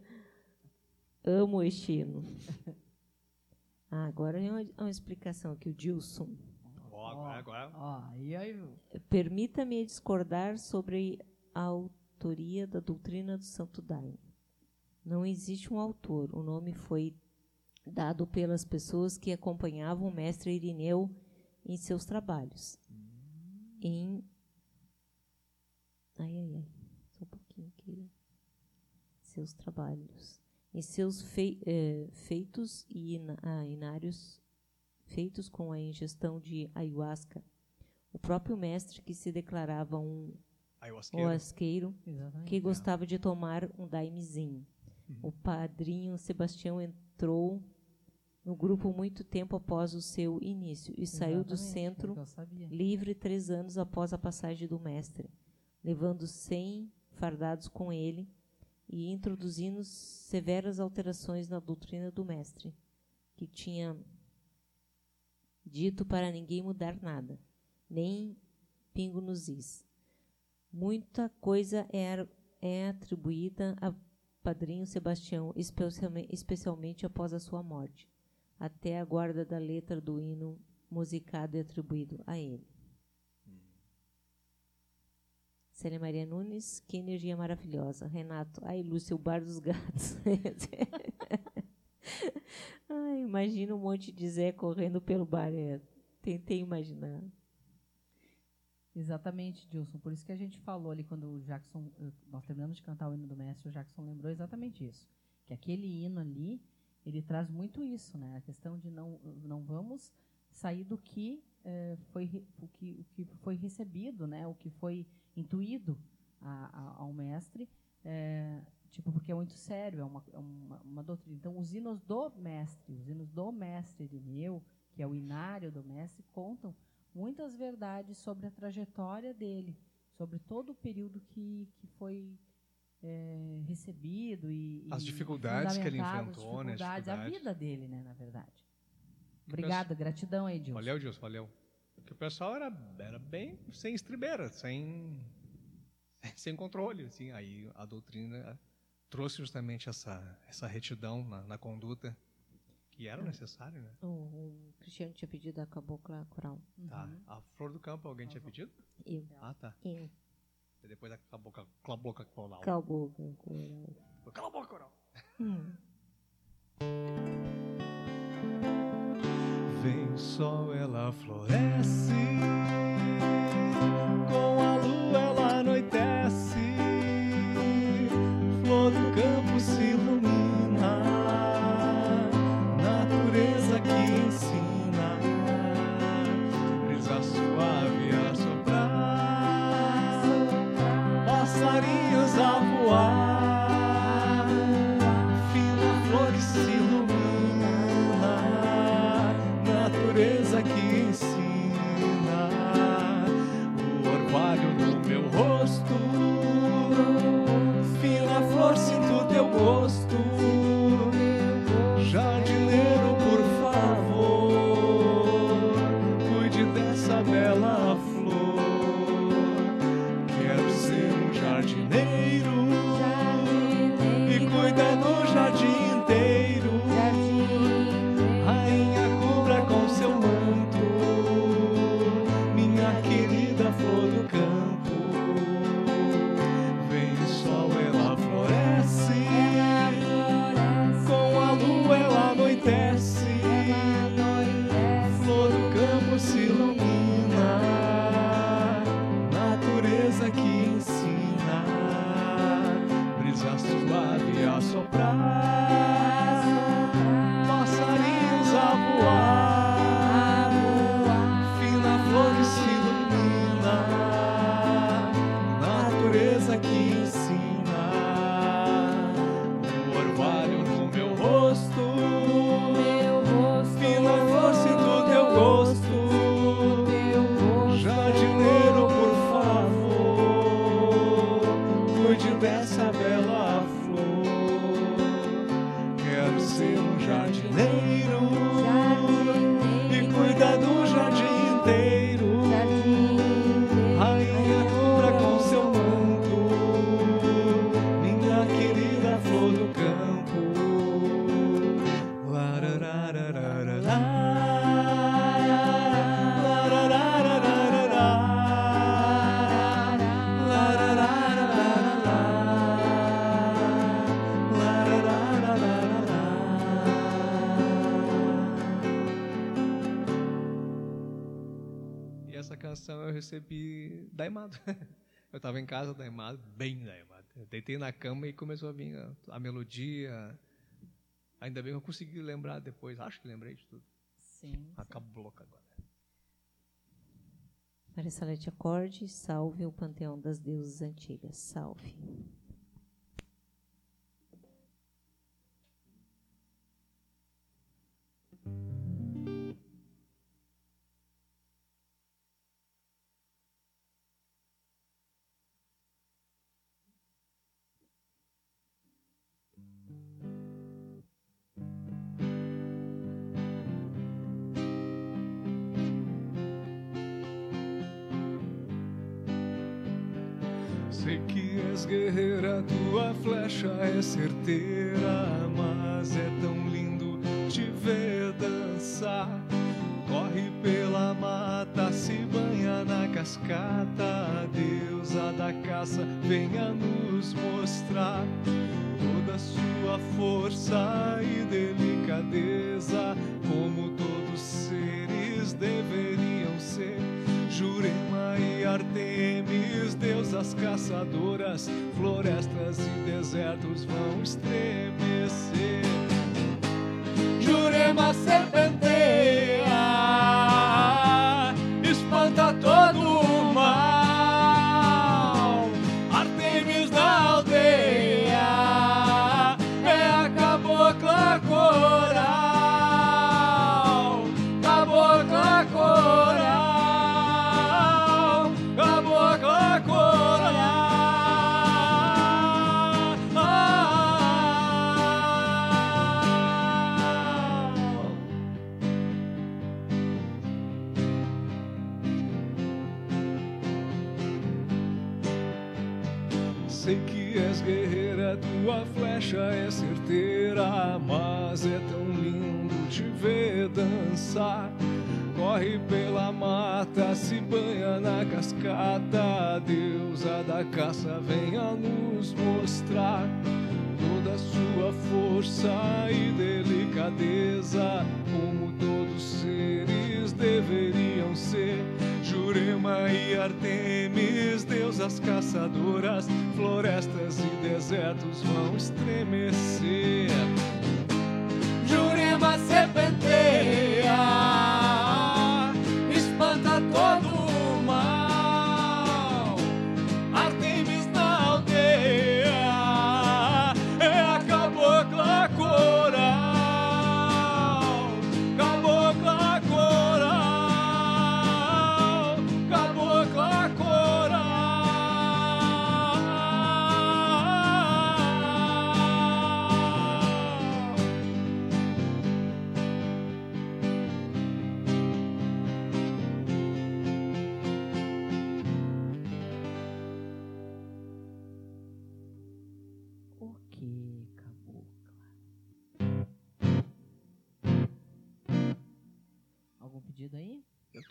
Speaker 3: Amo este hino. Ah, agora é uma, uma explicação aqui. O Dilson.
Speaker 1: Ó, agora, agora.
Speaker 2: Ó, aí, aí,
Speaker 3: Permita-me discordar sobre a autoria da doutrina do Santo Daime. Não existe um autor. O nome foi dado pelas pessoas que acompanhavam o mestre Irineu em seus trabalhos. Em. Ai, ai, ai. Só um pouquinho aqui. Seus trabalhos. Em seus fei- eh, feitos e ina- ah, inários feitos com a ingestão de ayahuasca. O próprio mestre, que se declarava um
Speaker 1: Ayahuasqueiro.
Speaker 3: que gostava de tomar um daimezinho. O padrinho Sebastião entrou no grupo muito tempo após o seu início e saiu do
Speaker 2: Exatamente,
Speaker 3: centro livre três anos após a passagem do mestre, levando cem fardados com ele e introduzindo severas alterações na doutrina do mestre, que tinha dito para ninguém mudar nada, nem pingo nos is. Muita coisa é, é atribuída a padrinho Sebastião, especialme- especialmente após a sua morte. Até a guarda da letra do hino musicado e atribuído a ele. Célia Maria Nunes, que energia maravilhosa. Renato, ai, Lúcia, o bar dos gatos. (laughs) ai, imagina um monte de Zé correndo pelo bar. É, tentei imaginar.
Speaker 2: Exatamente, Dilson. Por isso que a gente falou ali quando o Jackson, eh, nós terminamos de cantar o hino do mestre, o Jackson lembrou exatamente isso. Que aquele hino ali, ele traz muito isso, né? A questão de não, não vamos sair do que, eh, foi, o que, o que foi recebido, né? O que foi intuído a- a- ao mestre, eh, tipo, porque é muito sério, é uma, é uma, uma doutrina. Então, os hinos do mestre, os hinos do mestre Irineu, que é o inário do mestre, contam muitas verdades sobre a trajetória dele, sobre todo o período que, que foi eh, recebido e
Speaker 1: As
Speaker 2: e
Speaker 1: dificuldades que ele
Speaker 2: fundamentado, as
Speaker 1: enfrentou, né, as
Speaker 2: dificuldades, a
Speaker 1: dificuldades.
Speaker 2: vida dele, né, na verdade. Obrigada, gratidão aí, Dilson.
Speaker 1: Valeu, Dilson, valeu. Porque o pessoal era, era bem sem estribeira, sem, (laughs) sem controle. Assim. Aí a doutrina trouxe justamente essa, essa retidão na, na conduta que era necessário, né?
Speaker 3: O, o Cristiano tinha pedido a cabocla coral.
Speaker 1: Tá. A flor do campo alguém tinha pedido?
Speaker 3: Eu.
Speaker 1: Ah, tá.
Speaker 3: Eu.
Speaker 1: E depois a cabocla, cabocla coral.
Speaker 3: Cabocla coral.
Speaker 1: Cala a boca, coral.
Speaker 3: Hum.
Speaker 1: Vem sol, ela floresce. Com a recebi da Imado. (laughs) Eu estava em casa da Imado, bem da Imado. Eu deitei na cama e começou a vir a, a melodia. Ainda bem que eu consegui lembrar depois. Acho que lembrei de tudo.
Speaker 2: Sim.
Speaker 1: Acabou louca agora.
Speaker 3: Maria Salete acorde, salve o panteão das deusas antigas. Salve.
Speaker 1: Sei que és guerreira, tua flecha é certeira, mas é tão lindo te ver dançar. Corre pela mata, se banha na cascata, deusa da caça venha nos mostrar toda sua força e delicadeza, como todos seres deveriam ser. Jurema e Artemis, deusas caçadoras, florestas e desertos vão estremecer. Jurema serpenteia, na cascata, a deusa da caça venha nos mostrar toda a sua força e delicadeza, como todos seres deveriam ser. Jurema e Artemis, deusas caçadoras, florestas e desertos vão estremecer. Jurema serpenteia,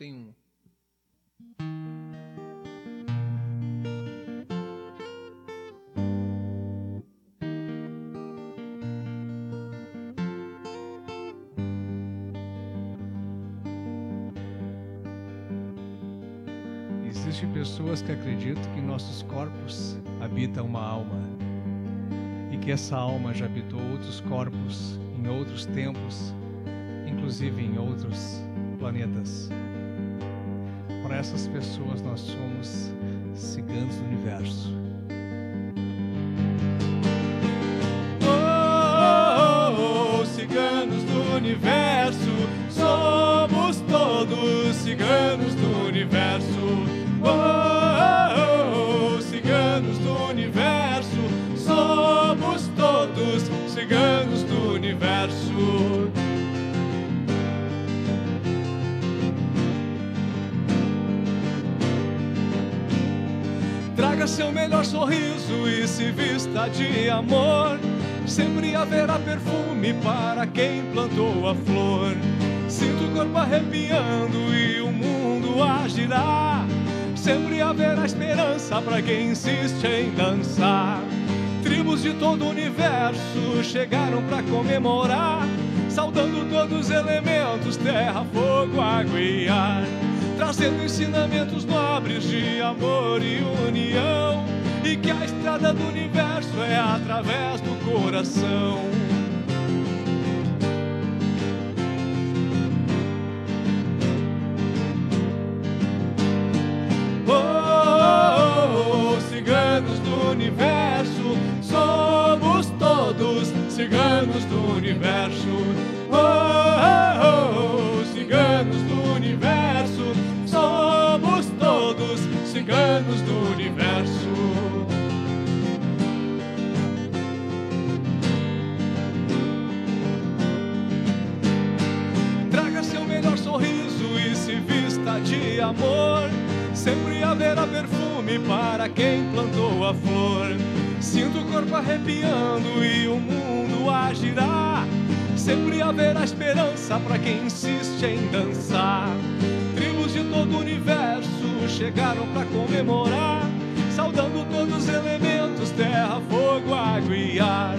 Speaker 1: tenho um. Existem pessoas que acreditam que nossos corpos habita uma alma e que essa alma já habitou outros corpos em outros tempos, inclusive em outros planetas para essas pessoas nós somos ciganos do universo. Oh, oh, oh, ciganos do universo, somos todos ciganos do universo. Traga seu melhor sorriso e se vista de amor. Sempre haverá perfume para quem plantou a flor. Sinto o corpo arrepiando e o mundo a girar. Sempre haverá esperança para quem insiste em dançar. Tribos de todo o universo chegaram para comemorar, saudando todos os elementos: terra, fogo, água e ar trazendo ensinamentos nobres de amor e união, e que a estrada do universo é através do coração. Para quem plantou a flor. Sinto o corpo arrepiando e o mundo a girar. Sempre haverá esperança para quem insiste em dançar. Tribos de todo o universo chegaram para comemorar, saudando todos os elementos: terra, fogo, água e ar,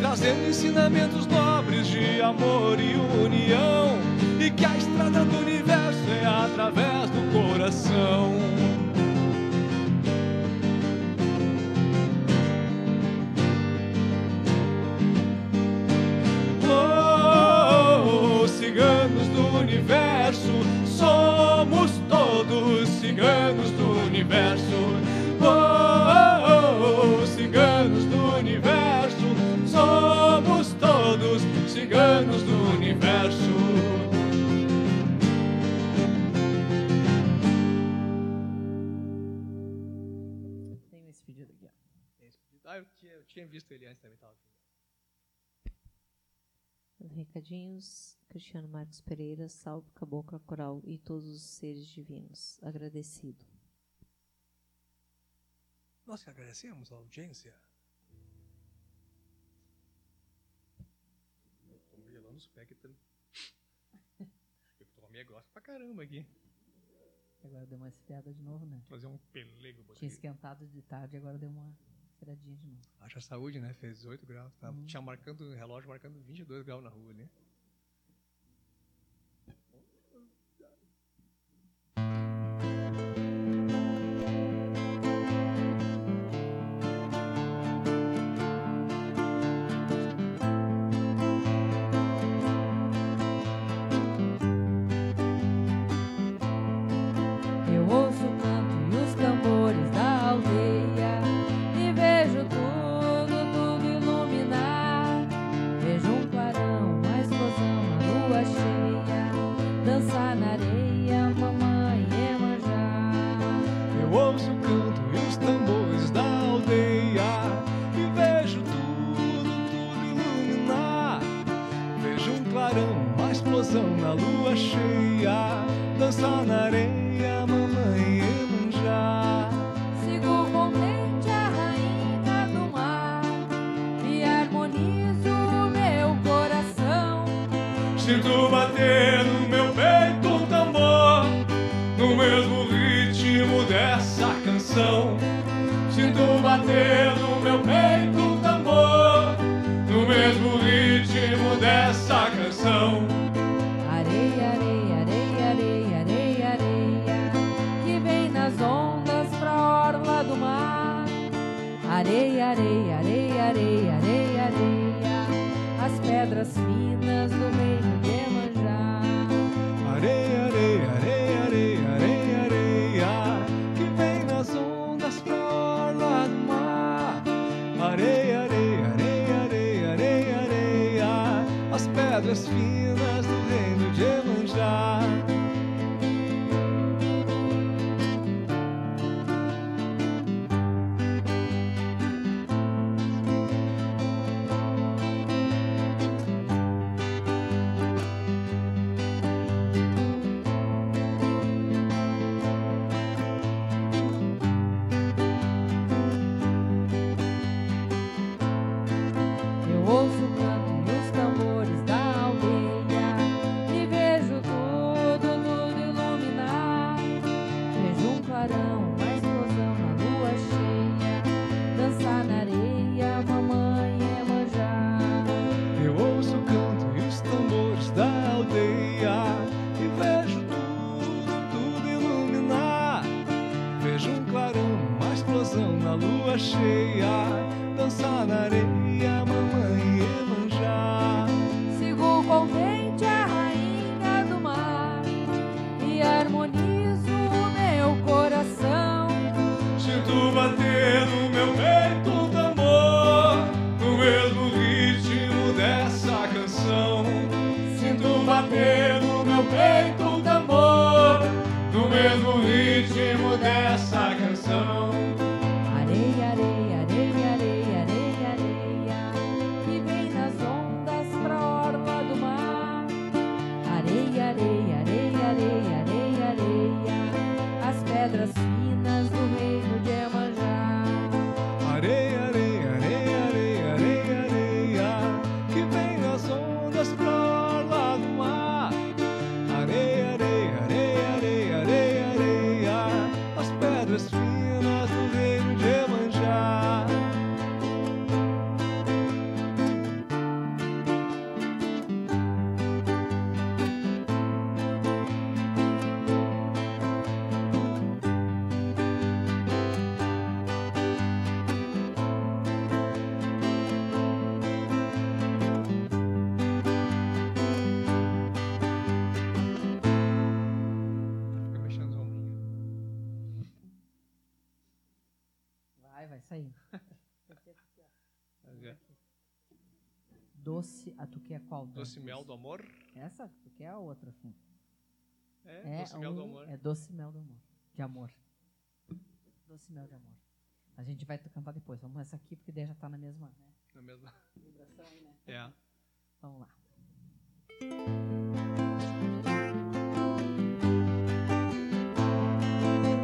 Speaker 1: trazendo ensinamentos nobres de amor e união. E que a estrada do universo é através do coração. Ciganos do universo. Oh, oh, oh, ciganos do universo, somos todos ciganos do universo.
Speaker 4: Tem esse pedido aqui, ó.
Speaker 1: Ah, eu tinha, eu tinha visto ele antes também, tava.
Speaker 3: Recadinhos, Cristiano Marcos Pereira, salve Cabocla Coral e todos os seres divinos. Agradecido.
Speaker 1: Nós que agradecemos a audiência. Tô me gelando os pés que tá... Eu tomei grossa pra caramba aqui.
Speaker 4: Agora deu uma esfriada de novo, né?
Speaker 1: Fazer um pelego.
Speaker 4: Tinha esquentado de tarde, agora deu uma esfriadinha de novo.
Speaker 1: Haja saúde, né? Fez 18 graus. Tava,
Speaker 4: Uhum.
Speaker 1: Tinha marcando, relógio marcando 22 graus na rua ali.
Speaker 4: Eu
Speaker 1: Doce Mel do Amor.
Speaker 4: Essa? Tu quer a outra, Fim?
Speaker 1: É, Doce Mel do Amor.
Speaker 4: É Doce Mel do Amor. De amor. Doce Mel de amor. A gente vai cantar depois. Vamos essa aqui, porque daí já tá na mesma né?
Speaker 1: Na mesma.
Speaker 4: vibração aí, né?
Speaker 1: É.
Speaker 4: Vamos lá.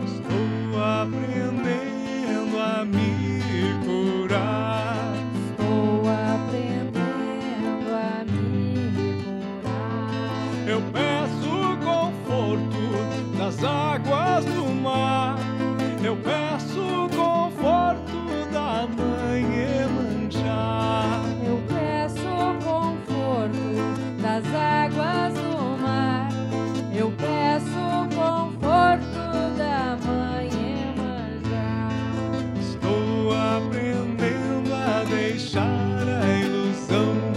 Speaker 1: Estou aprendendo a me curar. Eu peço conforto das águas do mar. Eu peço conforto da mãe Emanjá.
Speaker 4: Eu peço conforto das águas do mar. Eu peço conforto da mãe Emanjá.
Speaker 1: Estou aprendendo a deixar a ilusão.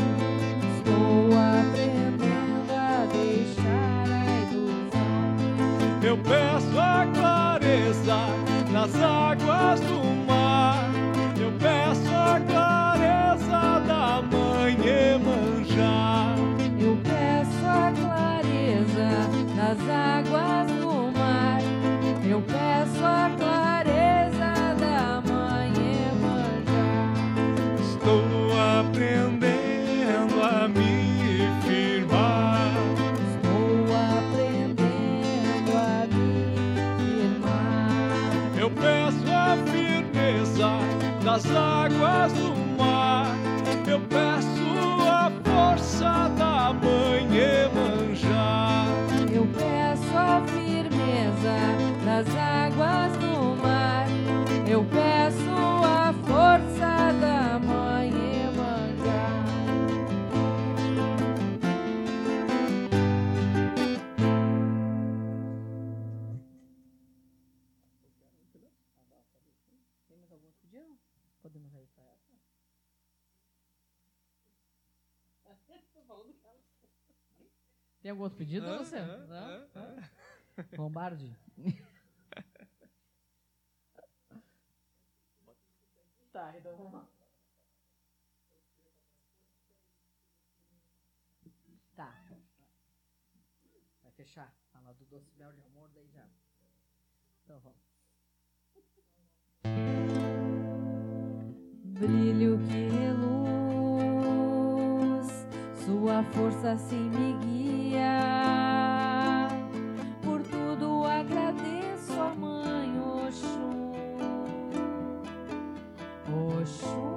Speaker 1: Eu peço a clareza nas águas do mar. Eu peço a clareza da mãe Emanjá.
Speaker 4: Eu peço a clareza das águas do mar. Eu peço a clareza
Speaker 1: das águas do mar. Eu peço a força da mãe
Speaker 4: Tem algum outro pedido,
Speaker 1: Hã?
Speaker 4: você?
Speaker 1: Hã?
Speaker 4: Não?
Speaker 1: Hã?
Speaker 4: Hã? Lombardi? tá, então vamos lá. Tá. Vai fechar. Fala do doce mel de amor, daí já. Então vamos. Brilho que reluz, sua força assim me guia. Por tudo agradeço a mãe Oxum. Oxum,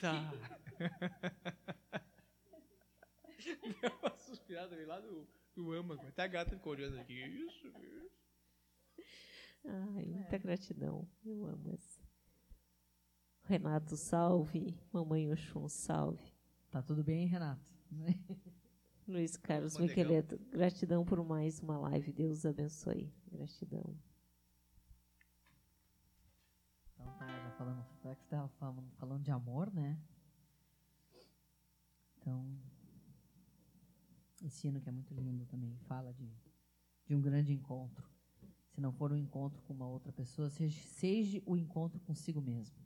Speaker 1: tá. (laughs) Deu uma suspirada veio lá do, do âmago. Até a gata ficou olhando aqui. Isso, isso.
Speaker 3: Ai, muita gratidão. Eu amo essa. Renato, salve. Mamãe Oxum, salve.
Speaker 4: Tá tudo bem, Renato? (laughs)
Speaker 3: Luiz Carlos Miqueleto, gratidão por mais uma live. Deus abençoe. Gratidão.
Speaker 4: Então tá, já falando, já que você estava falando, de amor, né? Então, esse hino que é muito lindo também, fala de, de um grande encontro. Se não for um encontro com uma outra pessoa, seja, seja o encontro consigo mesmo.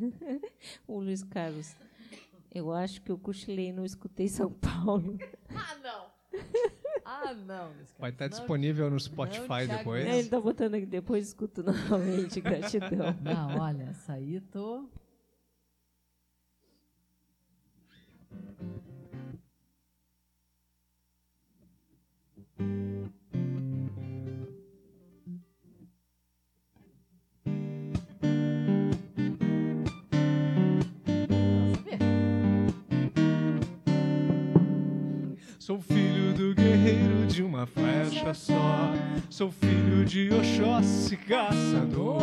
Speaker 4: (laughs)
Speaker 3: o Luiz Carlos. Eu acho que eu cochilei e não escutei São Paulo.
Speaker 2: Ah, não! (laughs) Ah, não.
Speaker 1: Vai estar tá disponível no Spotify depois.
Speaker 3: É, ele tá botando aqui depois, escuto (laughs) novamente. Gratidão.
Speaker 2: Não, olha, essa aí tô.
Speaker 1: Sou filho do guerreiro de uma flecha só. Sou filho de Oxóssi, caçador.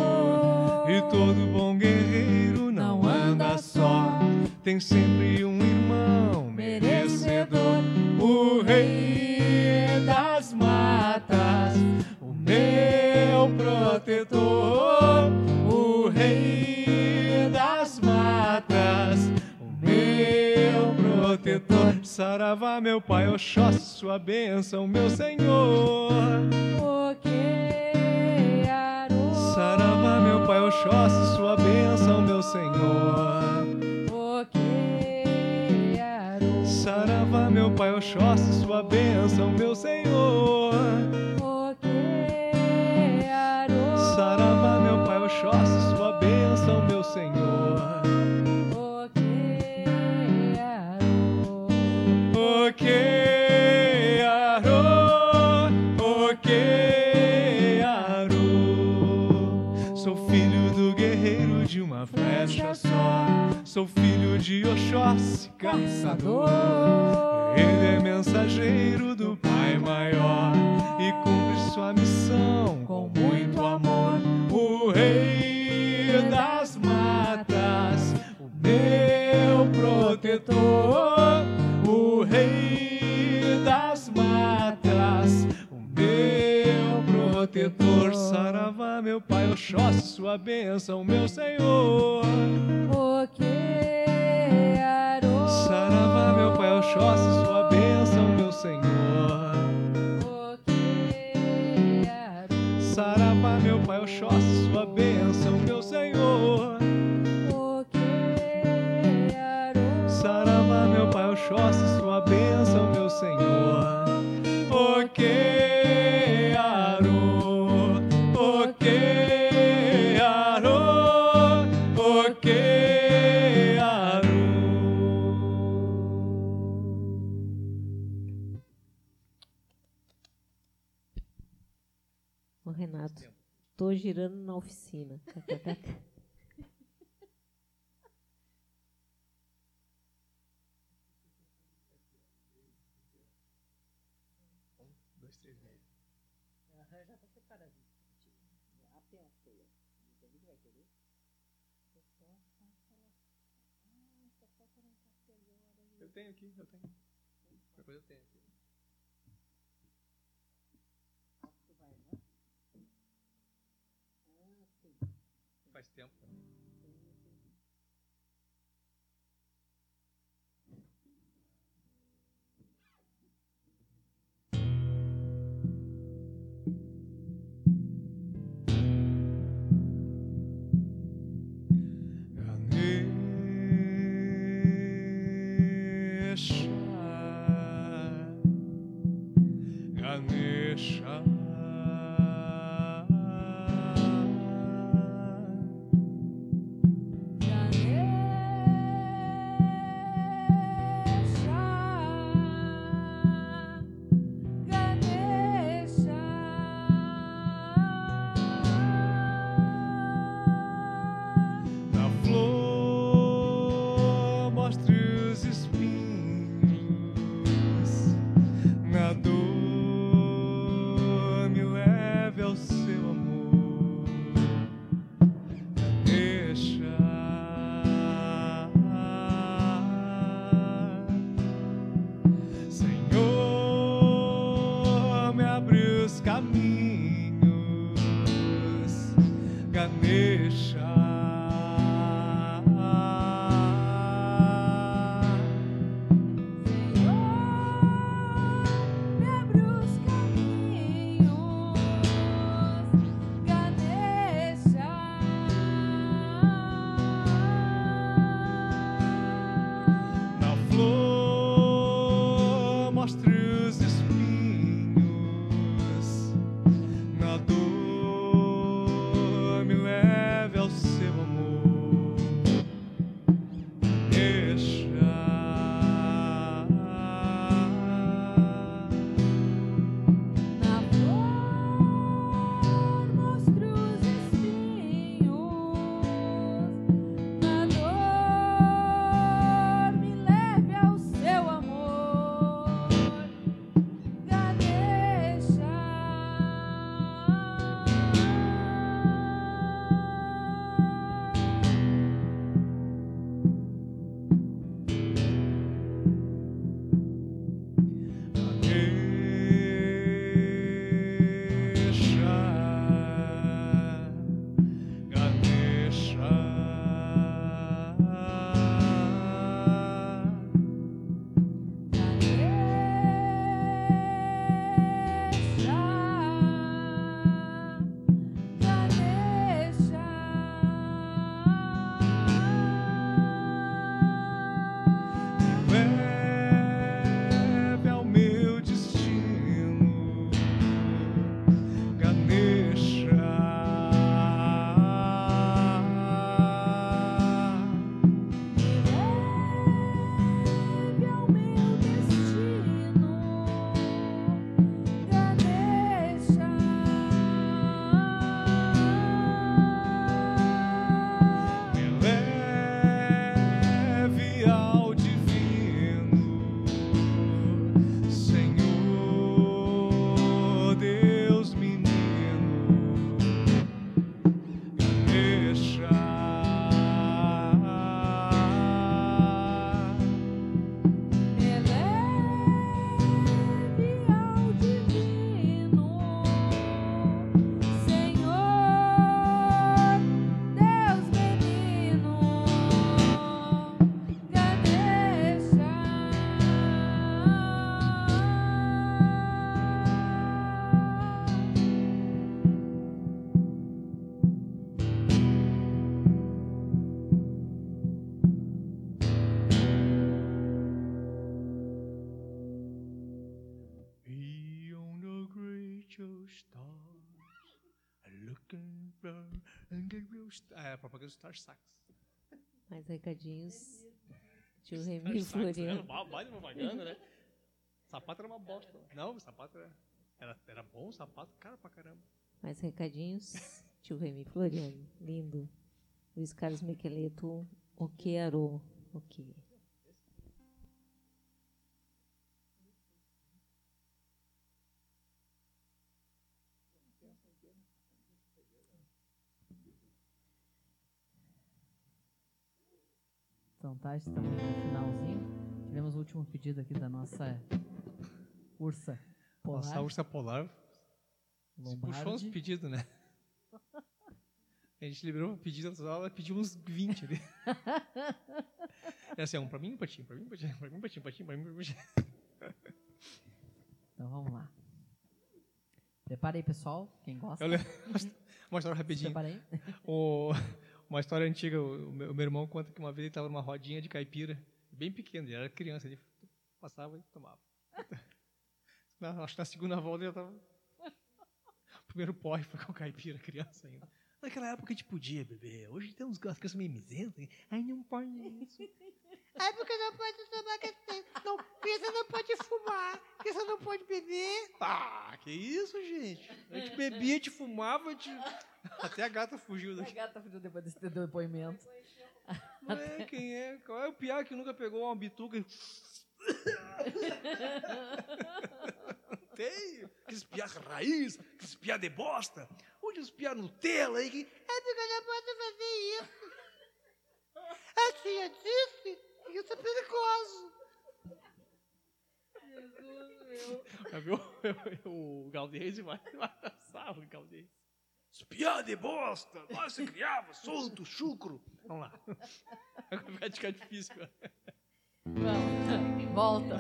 Speaker 1: E todo bom guerreiro não anda só. Tem sempre um irmão merecedor. O rei das matas, o meu protetor. Protetor. Saravá, meu pai, Oxóssi, sua bênção, meu Senhor. Saravá, meu pai, Oxóssi, sua bênção, meu Senhor. Saravá, meu pai, Oxóssi, sua bênção, meu Senhor. Saravá, meu pai, Oxóssi, sua bênção, meu Senhor. Sou filho de Oxóssi, caçador. Ele é mensageiro do Pai maior e cumpre sua missão com muito amor. O rei das matas, o meu protetor. O rei das matas, o meu protetor. Saravá, meu pai, Oxóssi, sua bênção, meu Senhor. Saravá, meu pai, Oxóssi, sua bênção, meu Senhor. Saravá, meu pai, Oxóssi, sua bênção, meu Senhor. Saravá, meu pai, Oxóssi, sua bênção, meu Senhor. Oquearo,
Speaker 3: tô girando na oficina.
Speaker 1: Star Sax.
Speaker 3: Mais recadinhos. Tio
Speaker 1: Star
Speaker 3: Remy
Speaker 1: era
Speaker 3: Floriano.
Speaker 1: uma baita propaganda, né? Sapato era uma bosta. Não, o sapato era, era, era bom, o sapato, cara pra caramba.
Speaker 3: Mais recadinhos. (laughs) Tio Remy Floriano. Lindo. Luiz Carlos Miqueleto. O que arou? O que?
Speaker 2: Estamos no finalzinho. Tivemos o último pedido aqui da nossa ursa polar.
Speaker 1: Nossa, ursa polar se puxou uns
Speaker 2: Lombardi.
Speaker 1: pedidos, né? (laughs) A gente liberou o pedido, ela pediu uns 20 ali. É assim, um pra mim, um pra ti, um pra mim, um pra ti, um pra mim, um pra ti, um pra ti, um pra mim, um pra ti.
Speaker 2: Então vamos lá. Prepara aí, pessoal. Quem gosta.
Speaker 1: Eu (laughs)
Speaker 2: se
Speaker 1: rapidinho.
Speaker 2: prepara aí.
Speaker 1: O- uma história antiga, o meu, o meu irmão conta que uma vez ele estava numa rodinha de caipira, bem pequeno, ele era criança, ele passava e tomava. (laughs) Na- acho que na segunda volta ele já estava. (laughs) Primeiro porre foi com caipira, criança ainda. Naquela época a gente podia beber, hoje tem uns crianças meio misentas, aí não pode isso. (laughs)
Speaker 5: É porque não pode tomar café. Não, porque você não pode fumar. Porque você não pode beber.
Speaker 1: Ah, que isso, gente? A gente bebia, a gente fumava, a gente... Até a gata fugiu
Speaker 2: A
Speaker 1: daqui.
Speaker 2: gata fugiu depois desse depoimento.
Speaker 1: Não é, quem é? Qual é o piá que nunca pegou uma bituca e... Tem, aqueles piá raiz, aqueles piá de bosta. Onde os piá Nutella aí que...
Speaker 5: É porque não pode fazer isso. A tia disse que isso é perigoso.
Speaker 1: Viu? O Galdês (laughs) vai dançar o Galdês. Os piá de bosta, nós se criava, solto, chucro. Vamos lá. Vai ficar difícil.
Speaker 2: Vamos, volta.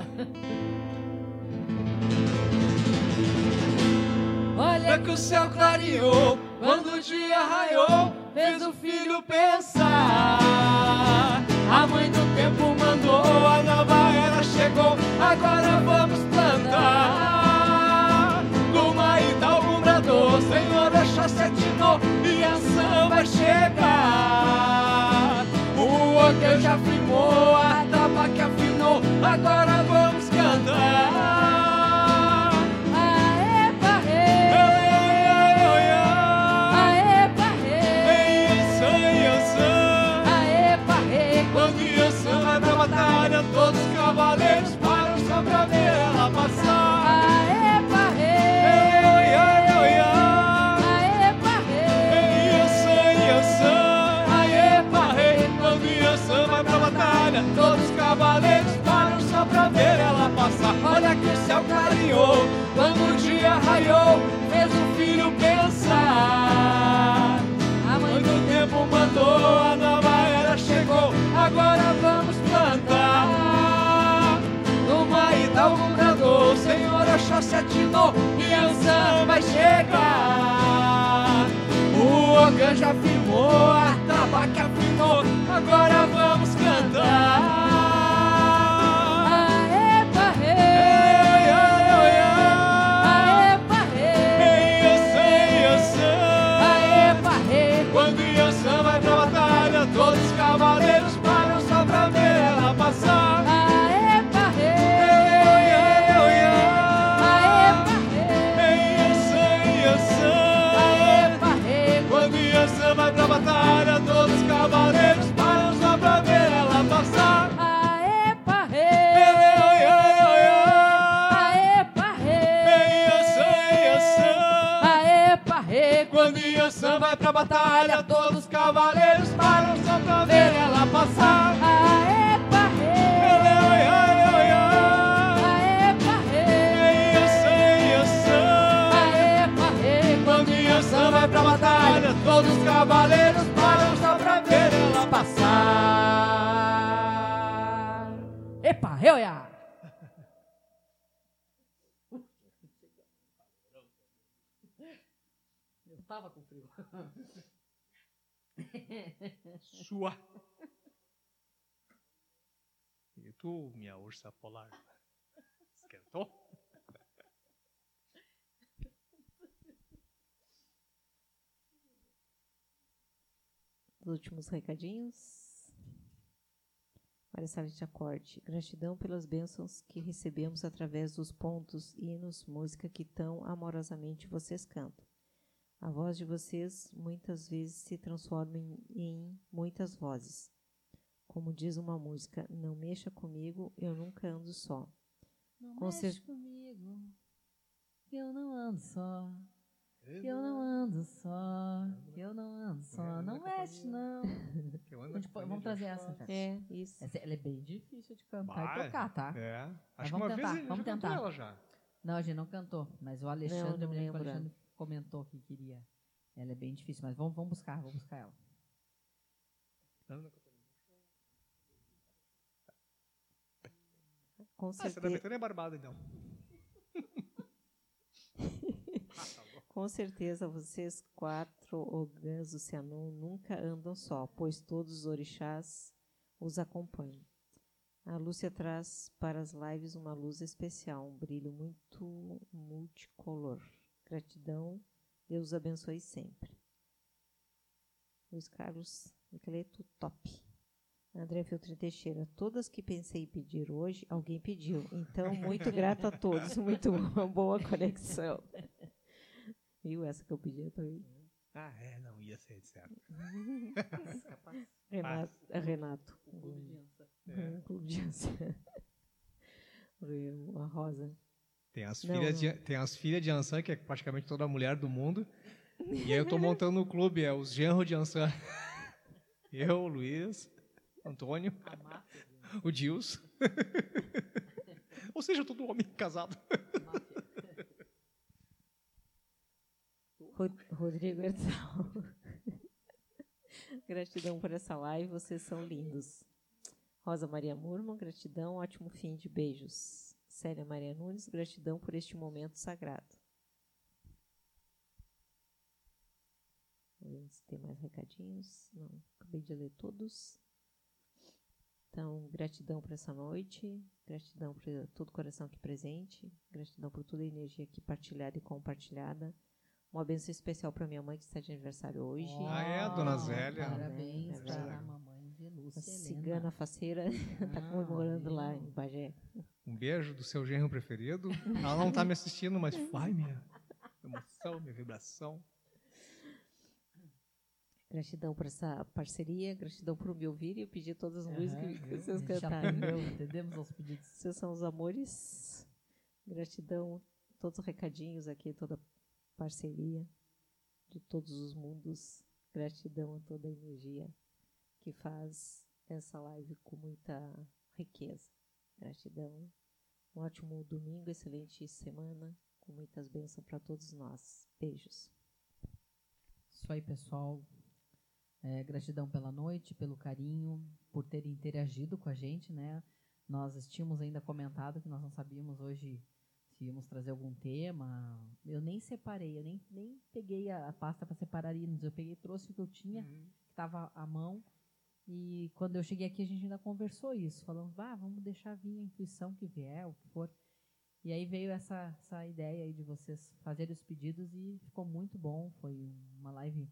Speaker 2: Olha
Speaker 4: que o céu clareou quando o dia raiou, fez o filho pensar. A mãe do tempo mandou, a nova era chegou, agora vamos plantar. Guma e tal brador, Senhor Oxóssi atinou e a ação vai chegar. O já firmou, a tapa que afinou, agora vamos cantar. Passar. Olha que o céu clareou, quando o dia raiou, fez o filho pensar. A mãe do tempo mandou, a nova era chegou, agora vamos plantar. No Maíta o comprador, o Senhor Oxóssi atinou, e Ansan vai chegar. O orgã já firmou, a tabaca afinou, agora vamos cantar. Pra batalha, todos os cavaleiros param só pra ver ela passar.
Speaker 2: Aê,
Speaker 4: Yansan vai pra batalha, todos os cavaleiros param só pra ver ela passar.
Speaker 2: Epa, eu ia!
Speaker 1: Sua. E tu, minha ursa polar, esquentou?
Speaker 3: Os últimos recadinhos. Maria Sala de Acorde. Gratidão pelas bênçãos que recebemos através dos pontos, hinos, música que tão amorosamente vocês cantam. A voz de vocês muitas vezes se transforma em, em muitas vozes. Como diz uma música, não mexa comigo, eu nunca ando só.
Speaker 2: Não
Speaker 3: Com
Speaker 2: mexe
Speaker 3: cer-
Speaker 2: comigo, eu não ando só. Que eu não ando só, (laughs) que eu não ando só. Não mexe, não. Gente vamos trazer essa.
Speaker 3: É, isso.
Speaker 2: Essa, ela é bem difícil de cantar
Speaker 1: Vai.
Speaker 2: e tocar, tá?
Speaker 1: É. Acho
Speaker 2: Mas
Speaker 1: que
Speaker 2: vamos
Speaker 1: uma
Speaker 2: tentar,
Speaker 1: vez a gente
Speaker 2: vamos tentar.
Speaker 1: ela já.
Speaker 2: Não, a gente não cantou, mas o Alexandre,
Speaker 3: Não,
Speaker 2: eu me lembro que o. Alexandre comentou que queria. Ela é bem difícil, mas vamos, vamos buscar, vamos buscar ela.
Speaker 3: Com
Speaker 1: Ah, você tá
Speaker 3: certeza.
Speaker 1: metendo é barbado, então. (laughs)
Speaker 3: Com certeza vocês quatro ogãs do Cianon nunca andam só, pois todos os orixás os acompanham. A Lúcia traz para as lives uma luz especial, um brilho muito multicolor. Gratidão, Deus os abençoe sempre. Luiz Carlos Miqueleto, top. André Filtrin Teixeira, todas que pensei em pedir hoje, alguém pediu. Então, muito grato a todos. (laughs) Muito boa, boa conexão. Viu essa que eu pedi também?
Speaker 1: Ah, é, não ia ser de certo. (laughs)
Speaker 3: Renato. é Renato.
Speaker 1: É.
Speaker 3: Um clube de dança. (laughs) A Rosa.
Speaker 1: Tem as,
Speaker 3: Não,
Speaker 1: filhas
Speaker 3: não.
Speaker 1: De, tem as filhas de Ansan, que é praticamente toda a mulher do mundo. (laughs) E aí eu tô montando o clube, é os genros de Ansan. (laughs) Eu, o Luiz, Antônio, o Dils. (laughs) Ou seja, todo homem casado.
Speaker 3: Ro- Rodrigo Herzal. gratidão por essa live, vocês são lindos. Rosa Maria Murman, gratidão, ótimo fim de beijos. Célia Maria Nunes, gratidão por este momento sagrado. Vamos ver se tem mais recadinhos. Não, acabei de ler todos. Então, gratidão por essa noite, gratidão por todo o coração aqui presente, gratidão por toda a energia aqui partilhada e compartilhada. Uma benção especial para minha mãe que está de aniversário hoje.
Speaker 1: Ah, é, a dona Zélia.
Speaker 2: Parabéns para a mamãe de
Speaker 3: A
Speaker 2: Lúcia
Speaker 3: cigana
Speaker 2: Helena.
Speaker 3: faceira está (laughs)
Speaker 2: Ah,
Speaker 3: comemorando lá
Speaker 2: viu?
Speaker 3: em Bagé.
Speaker 1: Um beijo do seu genro preferido. Ela não tá me assistindo, mas (laughs) vai minha emoção, minha vibração.
Speaker 3: Gratidão por essa parceria, gratidão por me ouvir e pedir todas as músicas
Speaker 2: Aham,
Speaker 3: que vocês
Speaker 2: já aprendeu, entendemos aos pedidos.
Speaker 3: Vocês são os amores. Gratidão, todos os recadinhos aqui, toda a parceria de todos os mundos. Gratidão a toda a energia que faz essa live com muita riqueza. Gratidão. Um ótimo domingo, excelente semana, com muitas bênçãos para todos nós. Beijos.
Speaker 2: Isso aí, pessoal. É, gratidão pela noite, pelo carinho, por terem interagido com a gente, né? Nós tínhamos ainda comentado que nós não sabíamos hoje se íamos trazer algum tema. Eu nem separei, eu nem, nem peguei a, pasta para separar hinos. Eu peguei, trouxe o que eu tinha, que estava à mão. E quando eu cheguei aqui, a gente ainda conversou isso. Falamos, ah, vamos deixar vir a intuição que vier, o que for. E aí veio essa, essa ideia aí de vocês fazerem os pedidos e ficou muito bom. Foi uma live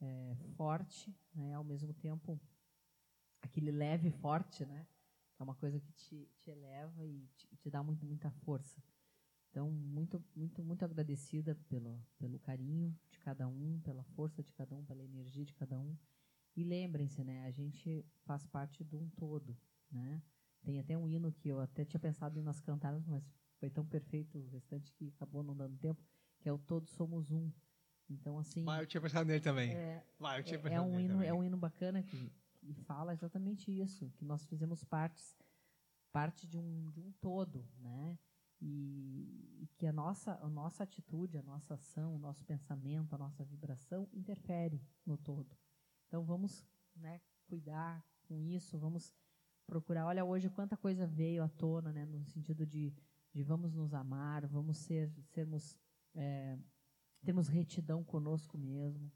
Speaker 2: é, forte, né? ao mesmo tempo aquele leve forte, né? É uma coisa que te, te eleva e te, te dá muito, muita força. Então, muito, muito, muito agradecida pelo, pelo carinho de cada um, pela força de cada um, pela energia de cada um. E lembrem-se, né? A gente faz parte de um todo, né? Tem até um hino que eu até tinha pensado em nós cantarmos, mas foi tão perfeito o restante que acabou não dando tempo, que é o Todos Somos Um. Então, assim,
Speaker 1: Vai, eu tinha pensado nele também.
Speaker 2: é,
Speaker 1: Vai, eu tinha
Speaker 2: é,
Speaker 1: pensado
Speaker 2: é um
Speaker 1: nele
Speaker 2: hino,
Speaker 1: também.
Speaker 2: é um hino bacana que, que fala exatamente isso, que nós fizemos partes, parte de um, de um todo, né? E, e que a nossa, a nossa atitude, a nossa ação, o nosso pensamento, a nossa vibração interfere no todo. Então vamos né, cuidar com isso, vamos procurar. Olha, hoje quanta coisa veio à tona, né, no sentido de, de vamos nos amar, vamos ser, sermos, é, termos retidão conosco mesmo,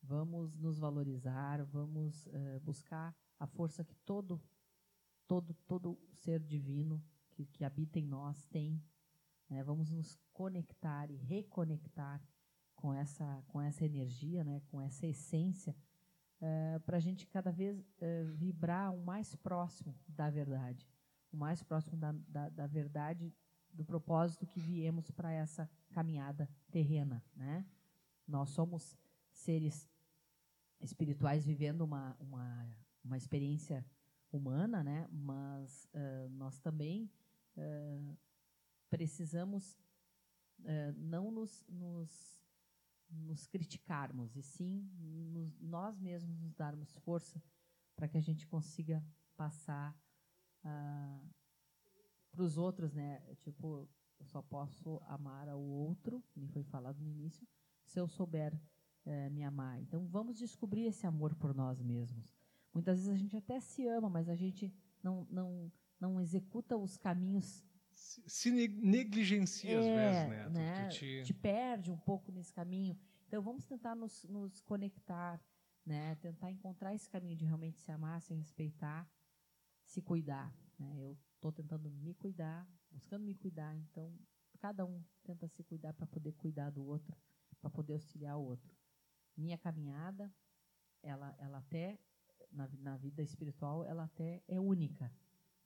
Speaker 2: vamos nos valorizar, vamos eh, buscar a força que todo, todo, todo ser divino que, que habita em nós tem. né? Vamos nos conectar e reconectar com essa, com essa energia, né? com essa essência é, para a gente cada vez é, vibrar o mais próximo da verdade, o mais próximo da, da, da verdade, do propósito que viemos para essa caminhada terrena, né? Nós somos seres espirituais vivendo uma, uma, uma experiência humana, né? Mas uh, nós também precisamos não nos, nos, nos, criticarmos, e sim nos, nós mesmos nos darmos força para que a gente consiga passar para os outros, né? Tipo, eu só posso amar ao outro, como foi falado no início, se eu souber me amar. Então, vamos descobrir esse amor por nós mesmos. Muitas vezes a gente até se ama, mas a gente não, não, não executa os caminhos.
Speaker 1: Se, se negligencia é, às vezes, né?
Speaker 2: né? Tu, tu te... te... perde um pouco nesse caminho. Então vamos tentar nos, nos conectar, né? Tentar encontrar esse caminho de realmente se amar, se respeitar, se cuidar. Né? Eu estou tentando me cuidar, buscando me cuidar. Então cada um tenta se cuidar para poder cuidar do outro, para poder auxiliar o outro. Minha caminhada, ela, ela até na, na vida espiritual, ela até é única.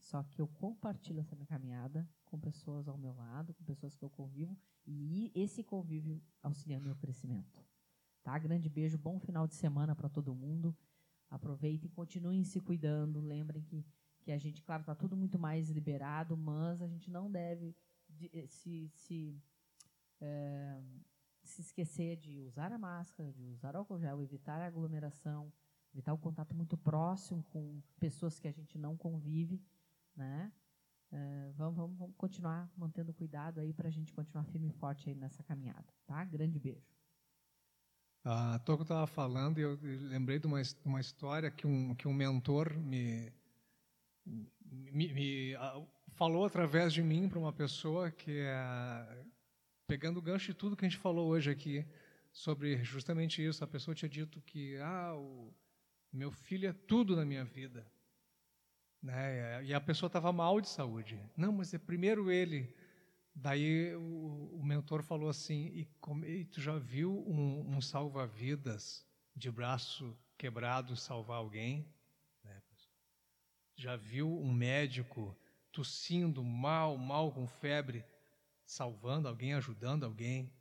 Speaker 2: Só que eu compartilho essa minha caminhada com pessoas ao meu lado, com pessoas que eu convivo, e esse convívio auxilia meu crescimento. Tá? Grande beijo, bom final de semana para todo mundo. Aproveitem, continuem se cuidando. Lembrem que, que a gente, claro, está tudo muito mais liberado, mas a gente não deve de, se, se, é, se esquecer de usar a máscara, de usar álcool gel, evitar a aglomeração, evitar o contato muito próximo com pessoas que a gente não convive, né? Uh, vamos, vamos, vamos, continuar mantendo cuidado aí para a gente continuar firme e forte aí nessa caminhada, tá? Grande beijo.
Speaker 1: A Toco estava falando e eu lembrei de uma, uma história que um, que um mentor me, me, me falou através de mim para uma pessoa que é, pegando o gancho de tudo que a gente falou hoje aqui sobre justamente isso. A pessoa tinha dito que ah, o, meu filho é tudo na minha vida. Né? E a pessoa estava mal de saúde. Não, mas é primeiro ele. Daí o, o mentor falou assim: e, e tu já viu um, um salva-vidas de braço quebrado salvar alguém? Né? Já viu um médico tossindo mal, mal com febre, salvando alguém, ajudando alguém?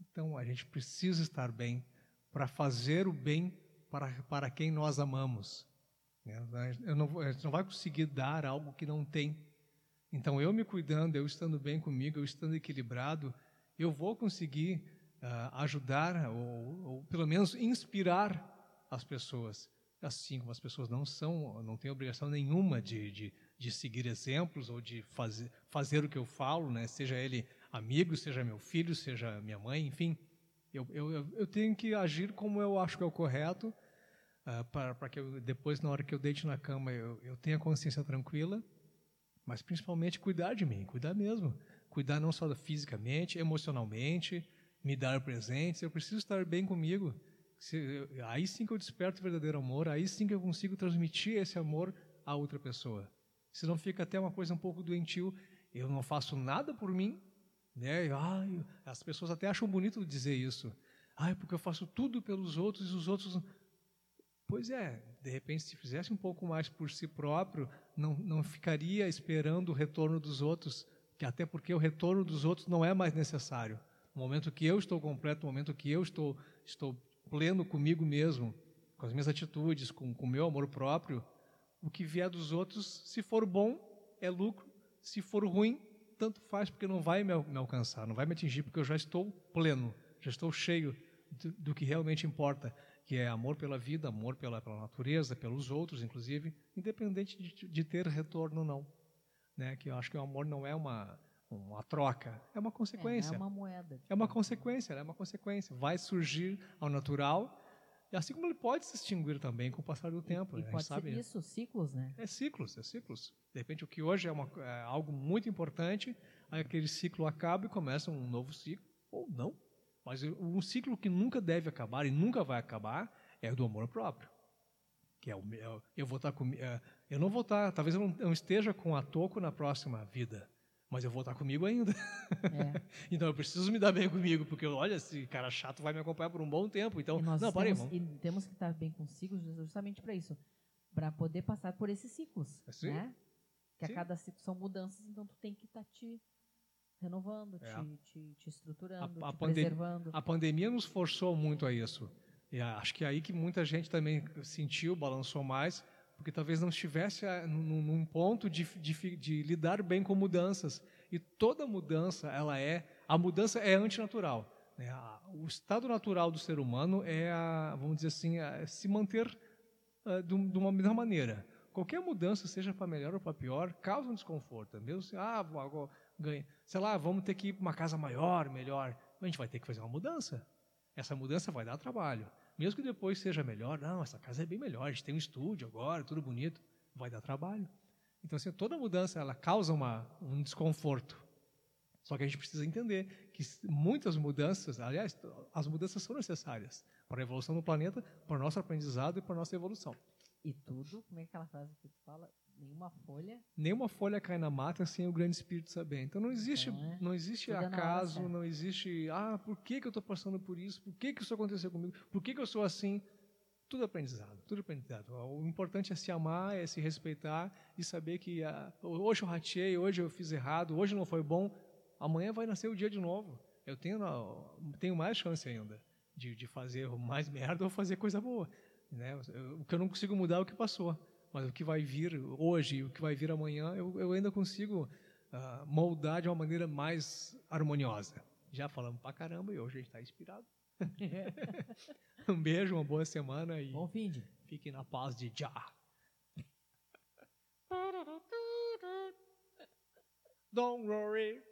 Speaker 1: Então a gente precisa estar bem para fazer o bem para, para quem nós amamos. Eu não, a gente não vai conseguir dar algo que não tem. Então, eu me cuidando, eu estando bem comigo, eu estando equilibrado, eu vou conseguir uh, ajudar ou, ou, pelo menos inspirar as pessoas. Assim como as pessoas não são, não têm obrigação nenhuma de, de, de seguir exemplos ou de fazer, fazer o que eu falo, né? seja ele amigo, seja meu filho, seja minha mãe, enfim. Eu, eu, eu tenho que agir como eu acho que é o correto uh, ah, para que eu, depois, na hora que eu deite na cama, eu, eu tenha consciência tranquila, mas principalmente cuidar de mim, cuidar mesmo. Cuidar não só fisicamente, emocionalmente, me dar presentes, eu preciso estar bem comigo. Se, aí sim que eu desperto o verdadeiro amor, aí sim que eu consigo transmitir esse amor a outra pessoa. Senão fica até uma coisa um pouco doentio, eu não faço nada por mim, né? Ai, as pessoas até acham bonito dizer isso. Ai, porque eu faço tudo pelos outros e os outros Pois é, de repente, se fizesse um pouco mais por si próprio, não, não ficaria esperando o retorno dos outros, que até porque o retorno dos outros não é mais necessário. No momento que eu estou completo, no momento que eu estou, estou pleno comigo mesmo, com as minhas atitudes, com o meu amor próprio, o que vier dos outros, se for bom, é lucro, se for ruim, tanto faz, porque não vai me, alcançar, não vai me atingir, porque eu já estou pleno, já estou cheio do, do que realmente importa que é amor pela vida, amor pela, pela natureza, pelos outros, inclusive, independente de, de, ter retorno ou não. Né? Que eu acho que o amor não é uma, uma troca, é uma consequência.
Speaker 2: É, é uma moeda.
Speaker 1: É uma consequência, é uma consequência. Vai surgir ao natural, e assim como ele pode se extinguir também com o passar do tempo.
Speaker 2: E,
Speaker 1: né?
Speaker 2: pode
Speaker 1: sabe?
Speaker 2: ser isso, ciclos, né?
Speaker 1: É ciclos, é ciclos. De repente, o que hoje é, uma, é algo muito importante, aquele ciclo acaba e começa um novo ciclo, ou não. Mas um ciclo que nunca deve acabar e nunca vai acabar é o do amor próprio. Que é o eu vou estar com, é, eu não vou estar, talvez eu não, esteja com a toco na próxima vida, mas eu vou estar comigo ainda.
Speaker 2: É. (laughs)
Speaker 1: então eu preciso me dar bem comigo, porque olha, esse cara chato vai me acompanhar por um bom tempo. Então,
Speaker 2: nós
Speaker 1: não, parei,
Speaker 2: temos,
Speaker 1: vamos.
Speaker 2: e temos que estar bem consigo justamente para isso, para poder passar por esses ciclos,
Speaker 1: Sim.
Speaker 2: né? Que
Speaker 1: Sim.
Speaker 2: a cada ciclo são mudanças, então tu tem que estar te renovando,
Speaker 1: É.
Speaker 2: te, te, te estruturando,
Speaker 1: A- a
Speaker 2: te preservando.
Speaker 1: A pandemia nos forçou muito a isso. E acho que é aí que muita gente também sentiu, balançou mais, porque talvez não estivesse ah, num, num ponto de, de de lidar bem com mudanças. E toda mudança, ela é, a mudança é antinatural. né? O estado natural do ser humano é, a, vamos dizer assim, a- se manter ah, de, de uma mesma maneira. Qualquer mudança, seja para melhor ou para pior, causa um desconforto. Mesmo se, ah, agora ganha, sei lá, vamos ter que ir para uma casa maior, melhor. A gente vai ter que fazer uma mudança. Essa mudança vai dar trabalho. Mesmo que depois seja melhor, não, essa casa é bem melhor, a gente tem um estúdio agora, tudo bonito, vai dar trabalho. Então, assim, toda mudança ela causa uma, um desconforto. Só que a gente precisa entender que muitas mudanças, aliás, as mudanças são necessárias para a evolução do planeta, para o nosso aprendizado e para a nossa evolução.
Speaker 2: E tudo, como é aquela frase que tu fala? Nenhuma folha.
Speaker 1: Nenhuma folha cai na mata sem o grande espírito saber. Então não existe,
Speaker 2: Então, é.
Speaker 1: não existe
Speaker 2: Tudo é hora
Speaker 1: acaso, não existe, ah, por que, que eu estou passando por isso? Por que, que isso aconteceu comigo? Por que, que eu sou assim? Tudo é aprendizado, tudo é aprendizado. O importante é se amar, é se respeitar e saber que ah, hoje eu ratei, hoje eu fiz errado, hoje não foi bom, amanhã vai nascer o dia de novo. Eu tenho, tenho mais chance ainda de, de fazer mais merda ou fazer coisa boa. Né? O que eu não consigo mudar é o que passou, mas o que vai vir hoje e o que vai vir amanhã, eu, eu ainda consigo ah, moldar de uma maneira mais harmoniosa. Já falamos pra caramba e hoje a gente está inspirado. (laughs) um beijo, uma boa semana e
Speaker 2: Bom fim de.
Speaker 1: fiquem na paz de Já. Don't worry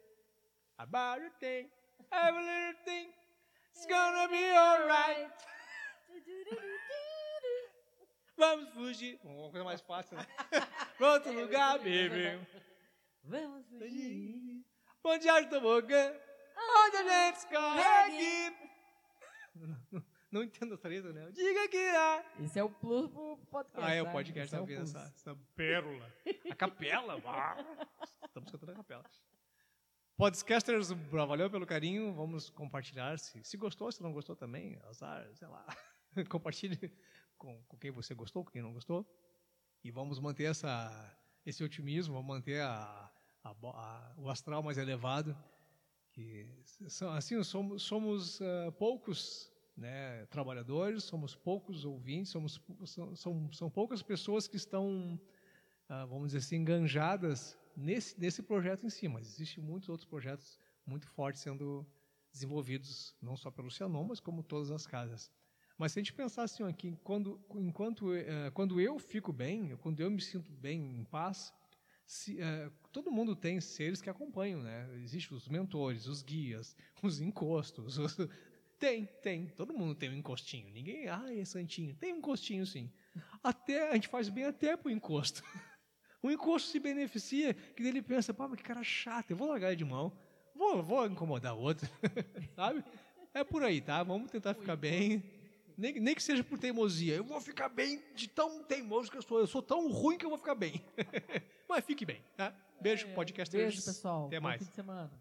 Speaker 1: about a thing, every little thing, it's gonna be alright. (laughs) Vamos fugir. Uma coisa mais fácil, né? (laughs) Pra outro lugar, baby.
Speaker 2: Vamos fugir.
Speaker 1: Bom dia tobogã, onde a gente escorregue. Não, entendo a letra, né? Diga que há.
Speaker 2: Esse é o plus pro podcast.
Speaker 1: Ah, é o
Speaker 2: tá?
Speaker 1: podcast da
Speaker 2: é o
Speaker 1: vida, essa, essa pérola. A capela. (laughs) ah. Estamos cantando a capela. Podcasters, valeu pelo carinho. Vamos compartilhar. Se, se gostou, se não gostou também, azar, sei lá. (laughs) Compartilhe com, com quem você gostou, com quem não gostou. E vamos manter essa, esse otimismo, vamos manter a, a a- o astral mais elevado. Que, assim, somos, somos ah, poucos né, trabalhadores, somos poucos ouvintes, somos, são, são, são poucas pessoas que estão, ah, vamos dizer assim, enganjadas nesse, nesse projeto em si, mas existem muitos outros projetos muito fortes sendo desenvolvidos, não só pelo Cianon, mas como todas as casas. Mas se a gente pensar assim, ó, que quando, enquanto, eh, quando eu fico bem, quando eu me sinto bem, em paz, se, eh, todo mundo tem seres que acompanham, né? Existem os mentores, os guias, os encostos. os- (laughs) Tem, tem. Todo mundo tem um encostinho. Ninguém, ah, é santinho. Tem um encostinho, sim. Até, a gente faz bem até pro encosto. (laughs) O encosto se beneficia, que ele pensa, pá, mas que cara chato, eu vou largar ele de mão. Vou, vou incomodar o outro. (laughs) Sabe? É por aí, tá? Vamos tentar ficar bem. Nem, nem que seja por teimosia. Eu vou ficar bem de tão teimoso que eu sou. Eu sou tão ruim que eu vou ficar bem. (laughs) Mas fique bem, tá? Beijo, podcast.
Speaker 2: Beijo, pessoal.
Speaker 1: Até
Speaker 2: Bom
Speaker 1: mais.
Speaker 2: fim de semana.